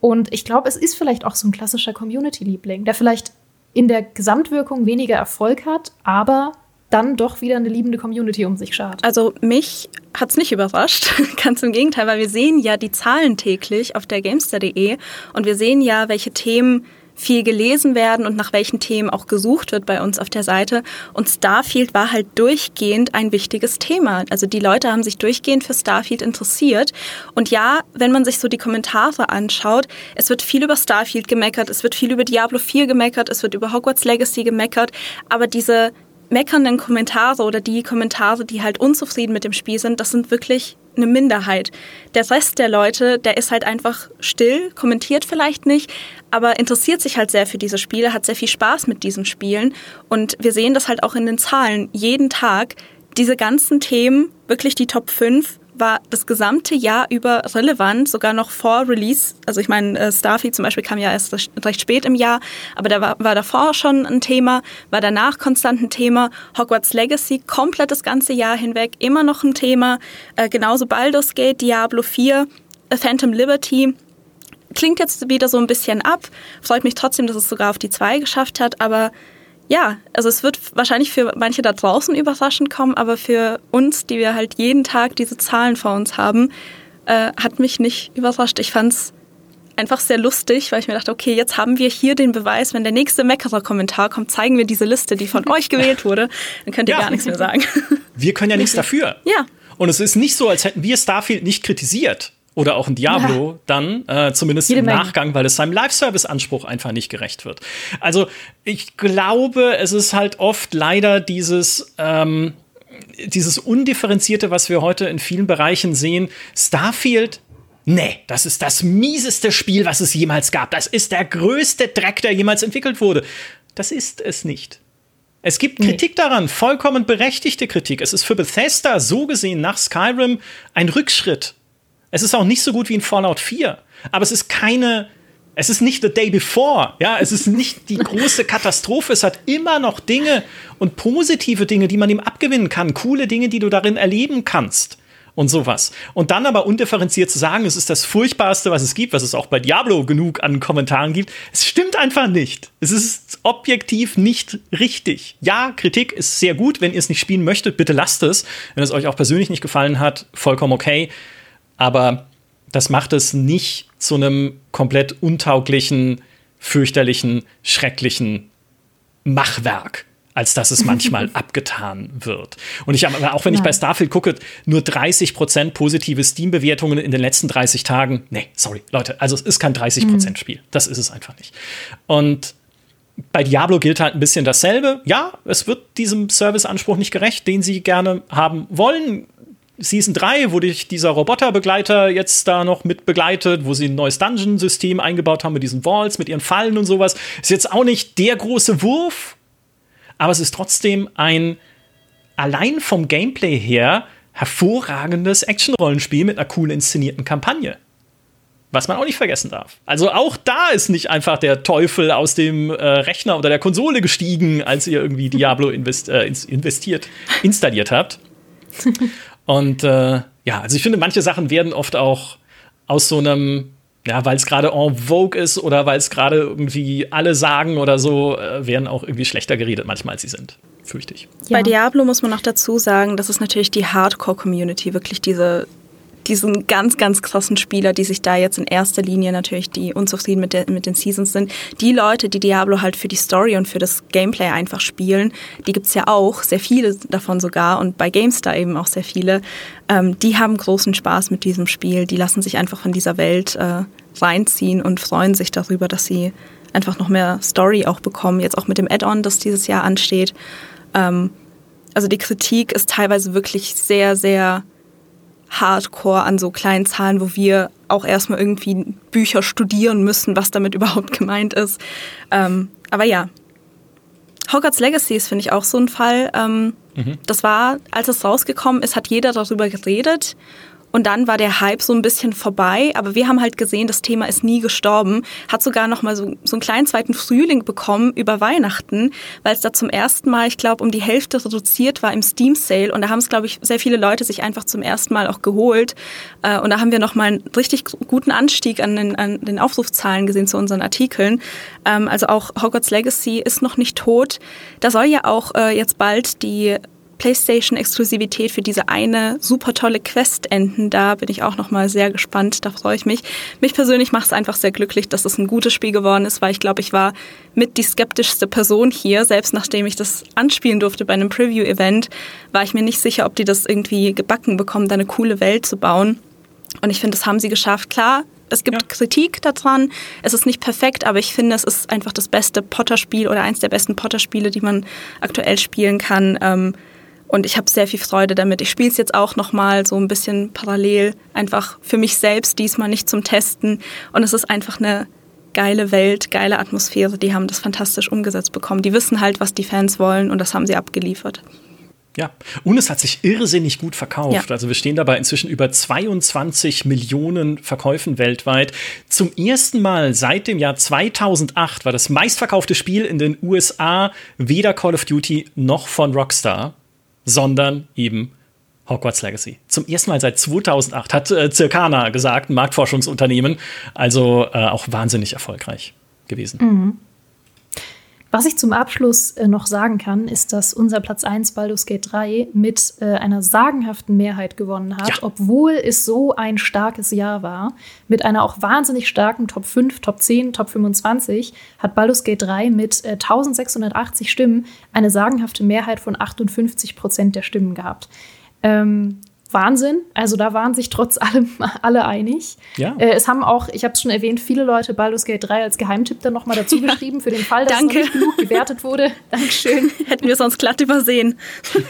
Und ich glaube, es ist vielleicht auch so ein klassischer Community-Liebling, der vielleicht in der Gesamtwirkung weniger Erfolg hat, aber dann doch wieder eine liebende Community um sich schart. Also mich hat es nicht überrascht, *laughs* ganz im Gegenteil, weil wir sehen ja die Zahlen täglich auf der Gamester.de und wir sehen ja, welche Themen viel gelesen werden und nach welchen Themen auch gesucht wird bei uns auf der Seite. Und Starfield war halt durchgehend ein wichtiges Thema. Also die Leute haben sich durchgehend für Starfield interessiert. Und ja, wenn man sich so die Kommentare anschaut, es wird viel über Starfield gemeckert, es wird viel über Diablo 4 gemeckert, es wird über Hogwarts Legacy gemeckert, aber diese meckernden Kommentare oder die Kommentare, die halt unzufrieden mit dem Spiel sind, das sind wirklich eine Minderheit. Der Rest der Leute, der ist halt einfach still, kommentiert vielleicht nicht, aber interessiert sich halt sehr für diese Spiele, hat sehr viel Spaß mit diesen Spielen und wir sehen das halt auch in den Zahlen. Jeden Tag diese ganzen Themen, wirklich die Top 5, war das gesamte Jahr über relevant, sogar noch vor Release. Also ich meine, äh, Starfield zum Beispiel kam ja erst recht spät im Jahr, aber da war, war davor schon ein Thema, war danach konstant ein Thema. Hogwarts Legacy komplett das ganze Jahr hinweg immer noch ein Thema. Äh, genauso Baldur's Gate, Diablo 4, äh, Phantom Liberty. Klingt jetzt wieder so ein bisschen ab, freut mich trotzdem, dass es sogar auf die 2 geschafft hat, aber ja, also es wird wahrscheinlich für manche da draußen überraschend kommen, aber für uns, die wir halt jeden Tag diese Zahlen vor uns haben, äh, hat mich nicht überrascht. Ich fand es einfach sehr lustig, weil ich mir dachte, okay, jetzt haben wir hier den Beweis, wenn der nächste Meckerer-Kommentar kommt, zeigen wir diese Liste, die von *laughs* euch gewählt wurde, dann könnt ihr ja. gar nichts mehr sagen. Wir können ja nichts *laughs* dafür. Ja. Und es ist nicht so, als hätten wir Starfield nicht kritisiert oder auch ein Diablo ja. dann, äh, zumindest Jede im Menge. Nachgang, weil es seinem Live-Service-Anspruch einfach nicht gerecht wird. Also ich glaube, es ist halt oft leider dieses, ähm, dieses Undifferenzierte, was wir heute in vielen Bereichen sehen. Starfield Nee, das ist das mieseste Spiel, was es jemals gab. Das ist der größte Dreck, der jemals entwickelt wurde. Das ist es nicht. Es gibt Kritik nee. daran, vollkommen berechtigte Kritik. Es ist für Bethesda so gesehen nach Skyrim ein Rückschritt. Es ist auch nicht so gut wie in Fallout 4, aber es ist keine es ist nicht the day before, ja, es ist nicht die große Katastrophe, es hat immer noch Dinge und positive Dinge, die man ihm abgewinnen kann, coole Dinge, die du darin erleben kannst und sowas. Und dann aber undifferenziert zu sagen, es ist das furchtbarste, was es gibt, was es auch bei Diablo genug an Kommentaren gibt, es stimmt einfach nicht. Es ist objektiv nicht richtig. Ja, Kritik ist sehr gut, wenn ihr es nicht spielen möchtet, bitte lasst es. Wenn es euch auch persönlich nicht gefallen hat, vollkommen okay aber das macht es nicht zu einem komplett untauglichen, fürchterlichen, schrecklichen Machwerk als dass es manchmal *laughs* abgetan wird. Und ich auch wenn ich bei Starfield gucke, nur 30% positive Steam-Bewertungen in den letzten 30 Tagen. Nee, sorry, Leute, also es ist kein 30% mhm. Spiel. Das ist es einfach nicht. Und bei Diablo gilt halt ein bisschen dasselbe. Ja, es wird diesem Serviceanspruch nicht gerecht, den sie gerne haben wollen. Season 3, wo dich dieser Roboterbegleiter jetzt da noch mit begleitet, wo sie ein neues Dungeon-System eingebaut haben mit diesen Walls, mit ihren Fallen und sowas. Ist jetzt auch nicht der große Wurf, aber es ist trotzdem ein allein vom Gameplay her hervorragendes Action-Rollenspiel mit einer cool inszenierten Kampagne. Was man auch nicht vergessen darf. Also auch da ist nicht einfach der Teufel aus dem äh, Rechner oder der Konsole gestiegen, als ihr irgendwie Diablo invest, äh, investiert, installiert habt. *laughs* Und äh, ja, also ich finde, manche Sachen werden oft auch aus so einem, ja, weil es gerade en vogue ist oder weil es gerade irgendwie alle sagen oder so, äh, werden auch irgendwie schlechter geredet manchmal, als sie sind. Fürchte ich. Ja. Bei Diablo muss man noch dazu sagen, das ist natürlich die Hardcore-Community, wirklich diese diesen ganz, ganz krassen Spieler, die sich da jetzt in erster Linie natürlich, die unzufrieden mit, der, mit den Seasons sind, die Leute, die Diablo halt für die Story und für das Gameplay einfach spielen, die gibt's ja auch, sehr viele davon sogar und bei GameStar eben auch sehr viele, ähm, die haben großen Spaß mit diesem Spiel, die lassen sich einfach von dieser Welt äh, reinziehen und freuen sich darüber, dass sie einfach noch mehr Story auch bekommen, jetzt auch mit dem Add-on, das dieses Jahr ansteht. Ähm, also die Kritik ist teilweise wirklich sehr, sehr hardcore an so kleinen Zahlen, wo wir auch erstmal irgendwie Bücher studieren müssen, was damit *laughs* überhaupt gemeint ist. Ähm, aber ja, Hogwarts Legacy ist, finde ich, auch so ein Fall. Ähm, mhm. Das war, als es rausgekommen ist, hat jeder darüber geredet. Und dann war der Hype so ein bisschen vorbei, aber wir haben halt gesehen, das Thema ist nie gestorben, hat sogar noch mal so, so einen kleinen zweiten Frühling bekommen über Weihnachten, weil es da zum ersten Mal, ich glaube, um die Hälfte reduziert war im Steam Sale und da haben es, glaube ich, sehr viele Leute sich einfach zum ersten Mal auch geholt äh, und da haben wir noch mal einen richtig guten Anstieg an den, an den Aufrufzahlen gesehen zu unseren Artikeln. Ähm, also auch Hogwarts Legacy ist noch nicht tot. Da soll ja auch äh, jetzt bald die PlayStation-Exklusivität für diese eine super tolle Quest enden. Da bin ich auch noch mal sehr gespannt. Da freue ich mich. Mich persönlich macht es einfach sehr glücklich, dass es ein gutes Spiel geworden ist, weil ich glaube, ich war mit die skeptischste Person hier. Selbst nachdem ich das anspielen durfte bei einem Preview-Event, war ich mir nicht sicher, ob die das irgendwie gebacken bekommen, da eine coole Welt zu bauen. Und ich finde, das haben sie geschafft. Klar, es gibt ja. Kritik daran. Es ist nicht perfekt, aber ich finde, es ist einfach das beste Potter-Spiel oder eins der besten Potter-Spiele, die man aktuell spielen kann. Ähm, und ich habe sehr viel Freude damit. Ich spiele es jetzt auch nochmal so ein bisschen parallel, einfach für mich selbst, diesmal nicht zum Testen. Und es ist einfach eine geile Welt, geile Atmosphäre. Die haben das fantastisch umgesetzt bekommen. Die wissen halt, was die Fans wollen und das haben sie abgeliefert. Ja, und es hat sich irrsinnig gut verkauft. Ja. Also wir stehen dabei inzwischen über 22 Millionen Verkäufen weltweit. Zum ersten Mal seit dem Jahr 2008 war das meistverkaufte Spiel in den USA weder Call of Duty noch von Rockstar sondern eben Hogwarts Legacy. Zum ersten Mal seit 2008 hat äh, Circana gesagt, ein Marktforschungsunternehmen, also äh, auch wahnsinnig erfolgreich gewesen. Mhm. Was ich zum Abschluss äh, noch sagen kann, ist, dass unser Platz 1 Baldur's Gate 3 mit äh, einer sagenhaften Mehrheit gewonnen hat, ja. obwohl es so ein starkes Jahr war. Mit einer auch wahnsinnig starken Top 5, Top 10, Top 25 hat Baldur's Gate 3 mit äh, 1680 Stimmen eine sagenhafte Mehrheit von 58 Prozent der Stimmen gehabt. Ähm, Wahnsinn. Also da waren sich trotz allem *laughs* alle einig. Ja. Äh, es haben auch, ich habe es schon erwähnt, viele Leute Baldur's Gate 3 als Geheimtipp dann nochmal dazu *laughs* geschrieben, für den Fall, dass Danke. es nicht genug gewertet wurde. *laughs* Dankeschön. Hätten wir sonst glatt übersehen.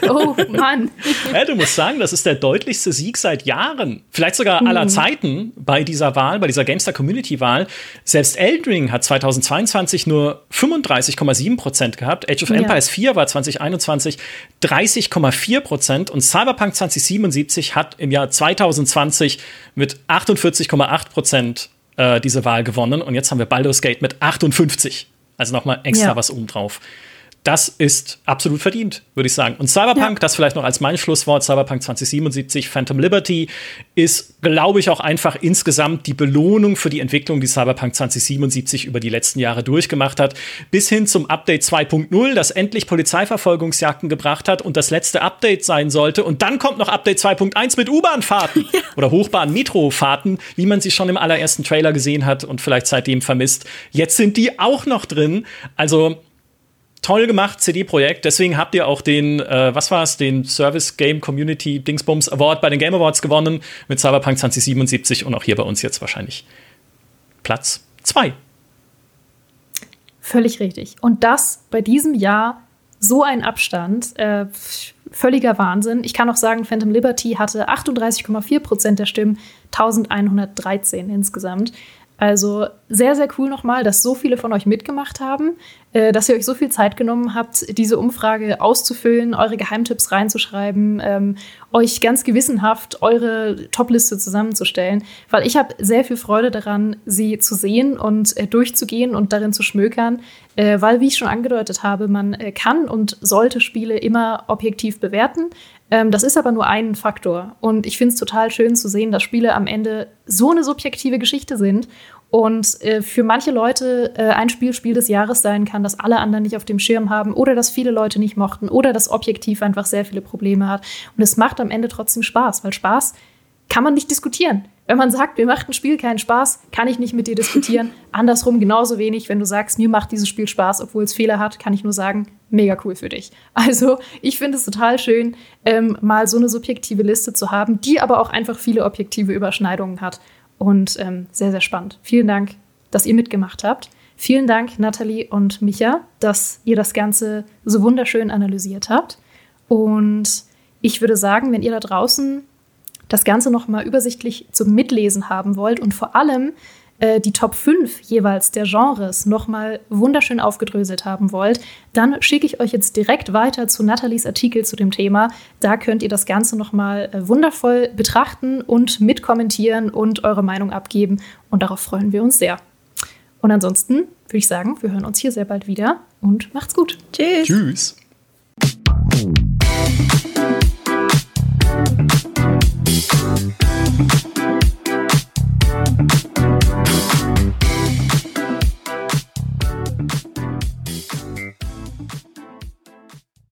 Oh Mann. Ja, du musst sagen, das ist der deutlichste Sieg seit Jahren. Vielleicht sogar aller mhm. Zeiten bei dieser Wahl, bei dieser GameStar Community Wahl. Selbst Eldring hat 2022 nur 35,7 Prozent gehabt. Age of Empires ja. 4 war 2021 30,4 Prozent und Cyberpunk 2077 Leipzig hat im Jahr 2020 mit 48,8 Prozent äh, diese Wahl gewonnen und jetzt haben wir Baldur's Gate mit 58. Also nochmal extra ja. was obendrauf das ist absolut verdient, würde ich sagen. Und Cyberpunk, ja. das vielleicht noch als mein Schlusswort, Cyberpunk 2077, Phantom Liberty, ist, glaube ich, auch einfach insgesamt die Belohnung für die Entwicklung, die Cyberpunk 2077 über die letzten Jahre durchgemacht hat, bis hin zum Update 2.0, das endlich Polizeiverfolgungsjagden gebracht hat und das letzte Update sein sollte. Und dann kommt noch Update 2.1 mit U-Bahn-Fahrten *laughs* ja. oder Hochbahn-Metro-Fahrten, wie man sie schon im allerersten Trailer gesehen hat und vielleicht seitdem vermisst. Jetzt sind die auch noch drin. Also toll gemacht, CD-Projekt. Deswegen habt ihr auch den, äh, was war es, den Service Game Community Dingsbums Award bei den Game Awards gewonnen mit Cyberpunk 2077 und auch hier bei uns jetzt wahrscheinlich Platz 2. Völlig richtig. Und das bei diesem Jahr so ein Abstand. Äh, völliger Wahnsinn. Ich kann auch sagen, Phantom Liberty hatte 38,4 Prozent der Stimmen, 1113 insgesamt. Also sehr, sehr cool nochmal, dass so viele von euch mitgemacht haben, äh, dass ihr euch so viel Zeit genommen habt, diese Umfrage auszufüllen, eure Geheimtipps reinzuschreiben, ähm, euch ganz gewissenhaft eure Topliste zusammenzustellen, weil ich habe sehr viel Freude daran, sie zu sehen und äh, durchzugehen und darin zu schmökern, äh, weil, wie ich schon angedeutet habe, man äh, kann und sollte Spiele immer objektiv bewerten. Ähm, das ist aber nur ein Faktor. Und ich finde es total schön zu sehen, dass Spiele am Ende so eine subjektive Geschichte sind und äh, für manche Leute äh, ein Spiel Spiel des Jahres sein kann, das alle anderen nicht auf dem Schirm haben oder das viele Leute nicht mochten oder das objektiv einfach sehr viele Probleme hat. Und es macht am Ende trotzdem Spaß, weil Spaß kann man nicht diskutieren. Wenn man sagt, mir macht ein Spiel keinen Spaß, kann ich nicht mit dir diskutieren. *laughs* Andersrum genauso wenig, wenn du sagst, mir macht dieses Spiel Spaß, obwohl es Fehler hat, kann ich nur sagen, mega cool für dich. Also ich finde es total schön, ähm, mal so eine subjektive Liste zu haben, die aber auch einfach viele objektive Überschneidungen hat. Und ähm, sehr, sehr spannend. Vielen Dank, dass ihr mitgemacht habt. Vielen Dank, Nathalie und Micha, dass ihr das Ganze so wunderschön analysiert habt. Und ich würde sagen, wenn ihr da draußen das Ganze nochmal übersichtlich zum Mitlesen haben wollt und vor allem äh, die Top 5 jeweils der Genres nochmal wunderschön aufgedröselt haben wollt, dann schicke ich euch jetzt direkt weiter zu Nathalies Artikel zu dem Thema. Da könnt ihr das Ganze nochmal äh, wundervoll betrachten und mitkommentieren und eure Meinung abgeben. Und darauf freuen wir uns sehr. Und ansonsten würde ich sagen, wir hören uns hier sehr bald wieder und macht's gut. Tschüss. Tschüss. thank you